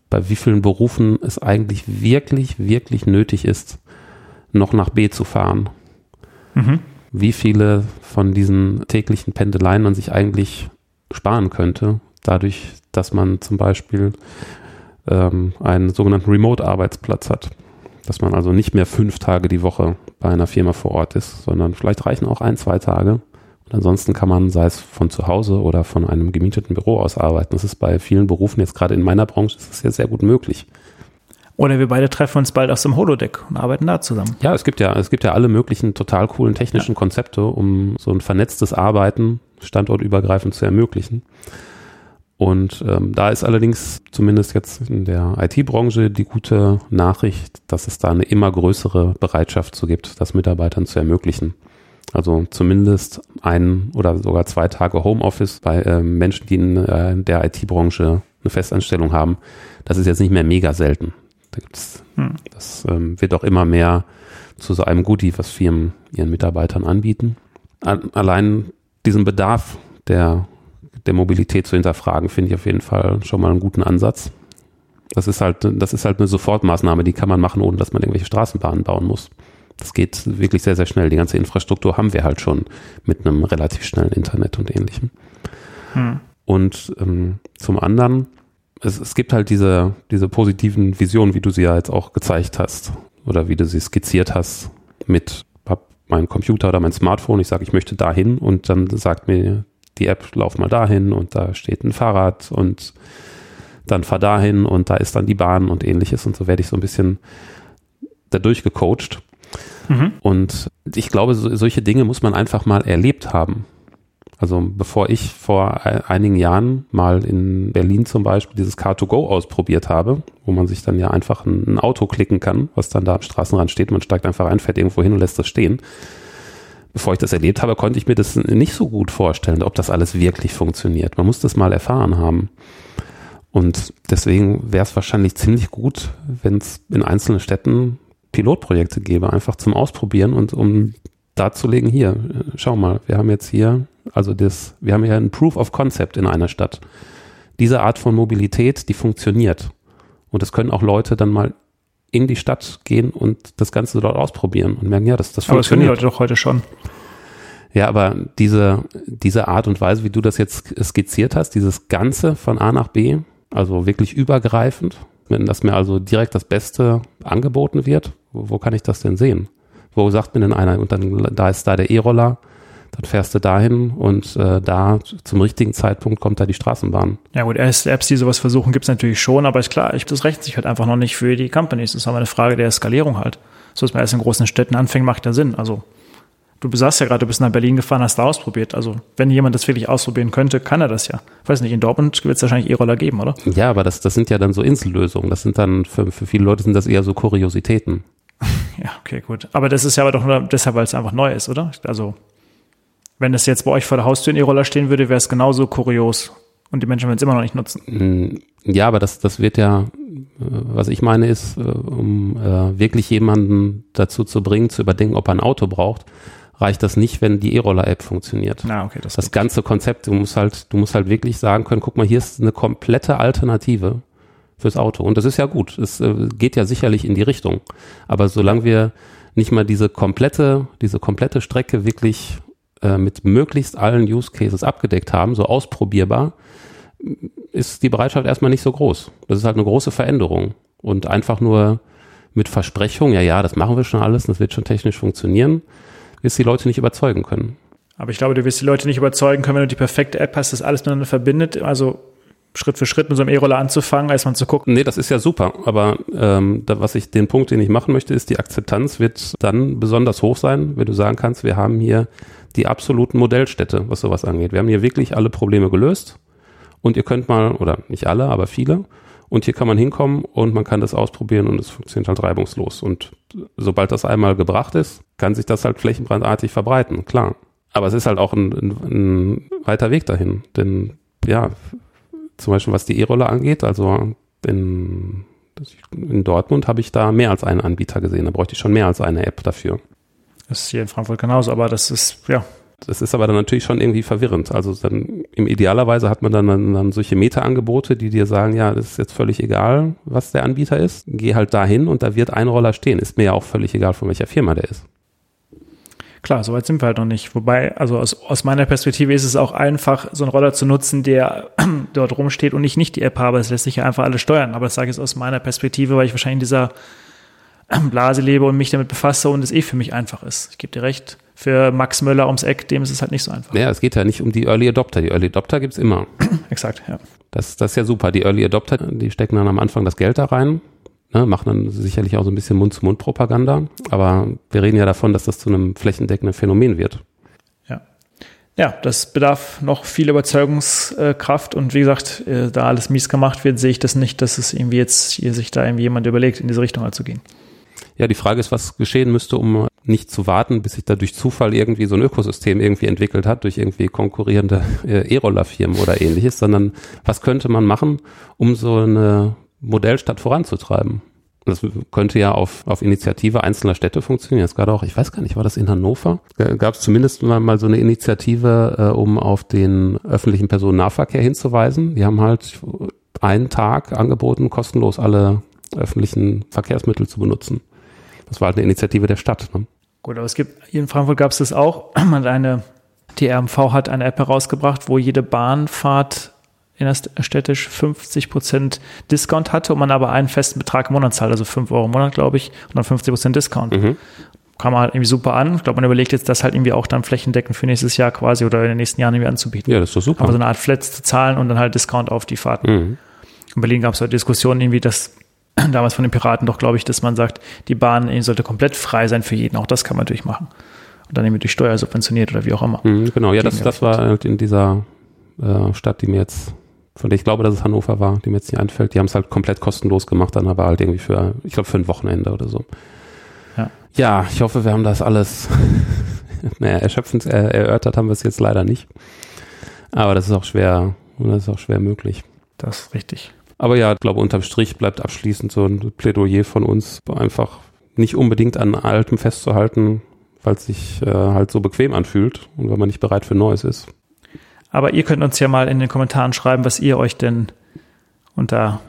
bei wie vielen Berufen es eigentlich wirklich, wirklich nötig ist, noch nach B zu fahren. Mhm. Wie viele von diesen täglichen Pendeleien man sich eigentlich sparen könnte, dadurch, dass man zum Beispiel ähm, einen sogenannten Remote-Arbeitsplatz hat. Dass man also nicht mehr fünf Tage die Woche bei einer Firma vor Ort ist, sondern vielleicht reichen auch ein, zwei Tage. Und ansonsten kann man, sei es von zu Hause oder von einem gemieteten Büro aus arbeiten. Das ist bei vielen Berufen, jetzt gerade in meiner Branche, ist das ja sehr gut möglich. Oder wir beide treffen uns bald aus dem Holodeck und arbeiten da zusammen. Ja, es gibt ja, es gibt ja alle möglichen total coolen technischen ja. Konzepte, um so ein vernetztes Arbeiten standortübergreifend zu ermöglichen. Und ähm, da ist allerdings zumindest jetzt in der IT-Branche die gute Nachricht, dass es da eine immer größere Bereitschaft zu gibt, das Mitarbeitern zu ermöglichen. Also zumindest ein oder sogar zwei Tage Homeoffice bei äh, Menschen, die in äh, der IT-Branche eine Festanstellung haben. Das ist jetzt nicht mehr mega selten. Da gibt's, hm. Das ähm, wird auch immer mehr zu so einem Goodie, was Firmen ihren Mitarbeitern anbieten. Allein diesen Bedarf der, der Mobilität zu hinterfragen, finde ich auf jeden Fall schon mal einen guten Ansatz. Das ist halt, das ist halt eine Sofortmaßnahme, die kann man machen, ohne dass man irgendwelche Straßenbahnen bauen muss. Das geht wirklich sehr, sehr schnell. Die ganze Infrastruktur haben wir halt schon mit einem relativ schnellen Internet und ähnlichem. Hm. Und ähm, zum anderen, es, es gibt halt diese, diese positiven Visionen, wie du sie ja jetzt auch gezeigt hast oder wie du sie skizziert hast mit meinem Computer oder mein Smartphone. Ich sage, ich möchte dahin und dann sagt mir die App, lauf mal dahin und da steht ein Fahrrad und dann fahr dahin und da ist dann die Bahn und ähnliches und so werde ich so ein bisschen dadurch gecoacht. Mhm. Und ich glaube, so, solche Dinge muss man einfach mal erlebt haben. Also bevor ich vor einigen Jahren mal in Berlin zum Beispiel dieses Car2Go ausprobiert habe, wo man sich dann ja einfach ein, ein, Auto klicken kann, was dann da am Straßenrand steht, man steigt einfach ein, fährt irgendwo hin und lässt das stehen. Bevor ich das erlebt habe, konnte ich mir das nicht so gut vorstellen, ob das alles wirklich funktioniert. Man muss das mal erfahren haben. Und deswegen wäre es wahrscheinlich ziemlich gut, wenn es in einzelnen Städten Pilotprojekte gäbe, einfach zum Ausprobieren und um darzulegen, hier, schau mal, wir haben jetzt hier also das, wir haben ja ein Proof of Concept in einer Stadt. Diese Art von Mobilität, die funktioniert. Und das können auch Leute dann mal in die Stadt gehen und das Ganze dort ausprobieren und merken, ja, das, das funktioniert. Aber das können die Leute doch heute schon. Ja, aber diese, diese Art und Weise, wie du das jetzt skizziert hast, dieses Ganze von A nach B, also wirklich übergreifend, wenn das mir also direkt das Beste angeboten wird, wo, wo kann ich das denn sehen? Wo sagt mir denn einer, und dann da ist da der E-Roller, dann fährst du dahin und äh, da zum richtigen Zeitpunkt kommt da die Straßenbahn. Ja gut, erste Apps, die sowas versuchen, gibt's natürlich schon, aber ist klar, ich, das rechnet sich halt einfach noch nicht für die Companies. Das ist aber eine Frage der Skalierung halt. So dass man erst in großen Städten anfängt, macht ja Sinn. Also du sagst ja gerade, du bist nach Berlin gefahren, hast da ausprobiert. Also wenn jemand das wirklich ausprobieren könnte, kann er das ja. Ich weiß nicht, in Dortmund wird es wahrscheinlich E-Roller geben, oder? Ja, aber das, das sind ja dann so Insellösungen. Das sind dann, für, für viele Leute sind das eher so Kuriositäten. ja, okay, gut. Aber das ist ja aber doch nur deshalb, weil es einfach neu ist, oder? Also wenn es jetzt bei euch vor der Haustür in E-Roller stehen würde, wäre es genauso kurios. Und die Menschen würden es immer noch nicht nutzen. Mm, ja, aber das, das wird ja, äh, was ich meine, ist, äh, um äh, wirklich jemanden dazu zu bringen, zu überdenken, ob er ein Auto braucht, reicht das nicht, wenn die E-Roller-App funktioniert. Ah, okay, das, das ganze Konzept, du musst halt, du musst halt wirklich sagen können, guck mal, hier ist eine komplette Alternative fürs Auto. Und das ist ja gut. Es geht ja sicherlich in die Richtung. Aber solange wir nicht mal diese komplette, diese komplette Strecke wirklich äh, mit möglichst allen Use Cases abgedeckt haben, so ausprobierbar, ist die Bereitschaft erstmal nicht so groß. Das ist halt eine große Veränderung. Und einfach nur mit Versprechung, ja, ja, das machen wir schon alles, das wird schon technisch funktionieren, wirst die Leute nicht überzeugen können. Aber ich glaube, du wirst die Leute nicht überzeugen können, wenn du die perfekte App hast, das alles miteinander verbindet. Also Schritt für Schritt mit so einem E-Roller anzufangen, als man zu gucken. Nee, das ist ja super. Aber ähm, da, was ich den Punkt, den ich machen möchte, ist, die Akzeptanz wird dann besonders hoch sein, wenn du sagen kannst, wir haben hier die absoluten Modellstädte, was sowas angeht. Wir haben hier wirklich alle Probleme gelöst und ihr könnt mal, oder nicht alle, aber viele, und hier kann man hinkommen und man kann das ausprobieren und es funktioniert halt reibungslos. Und sobald das einmal gebracht ist, kann sich das halt flächenbrandartig verbreiten, klar. Aber es ist halt auch ein, ein, ein weiter Weg dahin. Denn ja, zum Beispiel was die E-Roller angeht, also in, in Dortmund habe ich da mehr als einen Anbieter gesehen. Da bräuchte ich schon mehr als eine App dafür. Das ist hier in Frankfurt genauso, aber das ist, ja. Das ist aber dann natürlich schon irgendwie verwirrend. Also dann im idealerweise hat man dann, dann, dann solche Meta-Angebote, die dir sagen, ja, das ist jetzt völlig egal, was der Anbieter ist. Geh halt dahin und da wird ein Roller stehen. Ist mir ja auch völlig egal, von welcher Firma der ist. Klar, soweit sind wir halt noch nicht. Wobei, also aus, aus meiner Perspektive ist es auch einfach, so einen Roller zu nutzen, der dort rumsteht und ich nicht die App habe. Es lässt sich ja einfach alles steuern. Aber das sage ich jetzt aus meiner Perspektive, weil ich wahrscheinlich in dieser Blase lebe und mich damit befasse und es eh für mich einfach ist. Ich gebe dir recht. Für Max Möller ums Eck, dem ist es halt nicht so einfach. Ja, es geht ja nicht um die Early Adopter. Die Early Adopter gibt's immer. Exakt, ja. Das, das ist ja super. Die Early Adopter, die stecken dann am Anfang das Geld da rein, ne, machen dann sicherlich auch so ein bisschen Mund-zu-Mund-Propaganda. Aber wir reden ja davon, dass das zu einem flächendeckenden Phänomen wird. Ja. ja, das bedarf noch viel Überzeugungskraft und wie gesagt, äh, da alles mies gemacht wird, sehe ich das nicht, dass es irgendwie jetzt hier sich da irgendwie jemand überlegt, in diese Richtung halt zu gehen. Ja, die Frage ist, was geschehen müsste, um nicht zu warten, bis sich da durch Zufall irgendwie so ein Ökosystem irgendwie entwickelt hat, durch irgendwie konkurrierende äh, E-Roller-Firmen oder ähnliches, sondern was könnte man machen, um so eine Modellstadt voranzutreiben? Das könnte ja auf, auf Initiative einzelner Städte funktionieren. Jetzt gerade auch, ich weiß gar nicht, war das in Hannover? Gab es zumindest mal, mal so eine Initiative, äh, um auf den öffentlichen Personennahverkehr hinzuweisen. Die haben halt einen Tag angeboten, kostenlos alle öffentlichen Verkehrsmittel zu benutzen. Das war halt eine Initiative der Stadt. Ne? Gut, aber es gibt, hier in Frankfurt gab es das auch. Eine, die RMV hat eine App herausgebracht, wo jede Bahnfahrt innerstädtisch 50 Prozent Discount hatte und man aber einen festen Betrag im Monat zahlt, also 5 Euro im Monat, glaube ich, und dann 50 Prozent Discount. Mhm. Kam halt irgendwie super an. Ich glaube, man überlegt jetzt, das halt irgendwie auch dann flächendeckend für nächstes Jahr quasi oder in den nächsten Jahren irgendwie anzubieten. Ja, das ist doch super. Aber so eine Art Flats zu zahlen und dann halt Discount auf die Fahrten. Mhm. In Berlin gab es halt Diskussionen irgendwie, dass damals von den Piraten doch, glaube ich, dass man sagt, die Bahn sollte komplett frei sein für jeden. Auch das kann man natürlich machen. Und dann eben durch Steuer subventioniert oder wie auch immer. Mhm, genau, ja, das, das war halt in dieser äh, Stadt, die mir jetzt von der ich glaube, dass es Hannover war, die mir jetzt nicht einfällt. Die haben es halt komplett kostenlos gemacht, dann aber halt irgendwie für, ich glaube, für ein Wochenende oder so. Ja, ja ich hoffe, wir haben das alles naja, erschöpfend erörtert haben wir es jetzt leider nicht. Aber das ist auch schwer, das ist auch schwer möglich. Das ist richtig. Aber ja, ich glaube, unterm Strich bleibt abschließend so ein Plädoyer von uns, einfach nicht unbedingt an Altem festzuhalten, weil es sich äh, halt so bequem anfühlt und wenn man nicht bereit für Neues ist. Aber ihr könnt uns ja mal in den Kommentaren schreiben, was ihr euch denn unter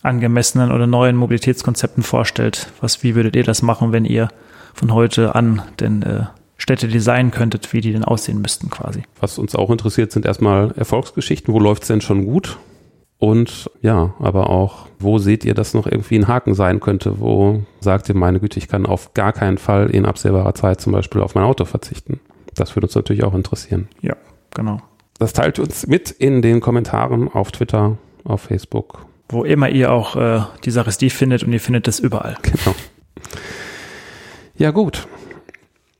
angemessenen oder neuen Mobilitätskonzepten vorstellt. Was, wie würdet ihr das machen, wenn ihr von heute an denn äh, Städte designen könntet, wie die denn aussehen müssten quasi? Was uns auch interessiert, sind erstmal Erfolgsgeschichten. Wo läuft es denn schon gut? Und ja, aber auch, wo seht ihr, dass noch irgendwie ein Haken sein könnte? Wo sagt ihr, meine Güte, ich kann auf gar keinen Fall in absehbarer Zeit zum Beispiel auf mein Auto verzichten? Das würde uns natürlich auch interessieren. Ja, genau. Das teilt uns mit in den Kommentaren auf Twitter, auf Facebook. Wo immer ihr auch äh, die Sache findet und ihr findet es überall. Genau. Ja, gut.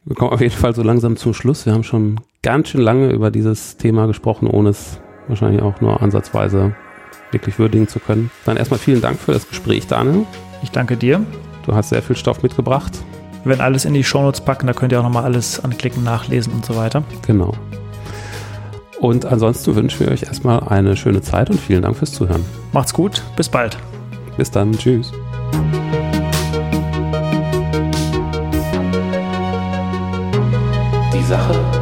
Wir kommen auf jeden Fall so langsam zum Schluss. Wir haben schon ganz schön lange über dieses Thema gesprochen, ohne es wahrscheinlich auch nur ansatzweise wirklich würdigen zu können. Dann erstmal vielen Dank für das Gespräch, Daniel. Ich danke dir. Du hast sehr viel Stoff mitgebracht. Wir werden alles in die Shownotes packen, da könnt ihr auch nochmal alles anklicken, nachlesen und so weiter. Genau. Und ansonsten wünschen wir euch erstmal eine schöne Zeit und vielen Dank fürs Zuhören. Macht's gut, bis bald. Bis dann, tschüss. Die Sache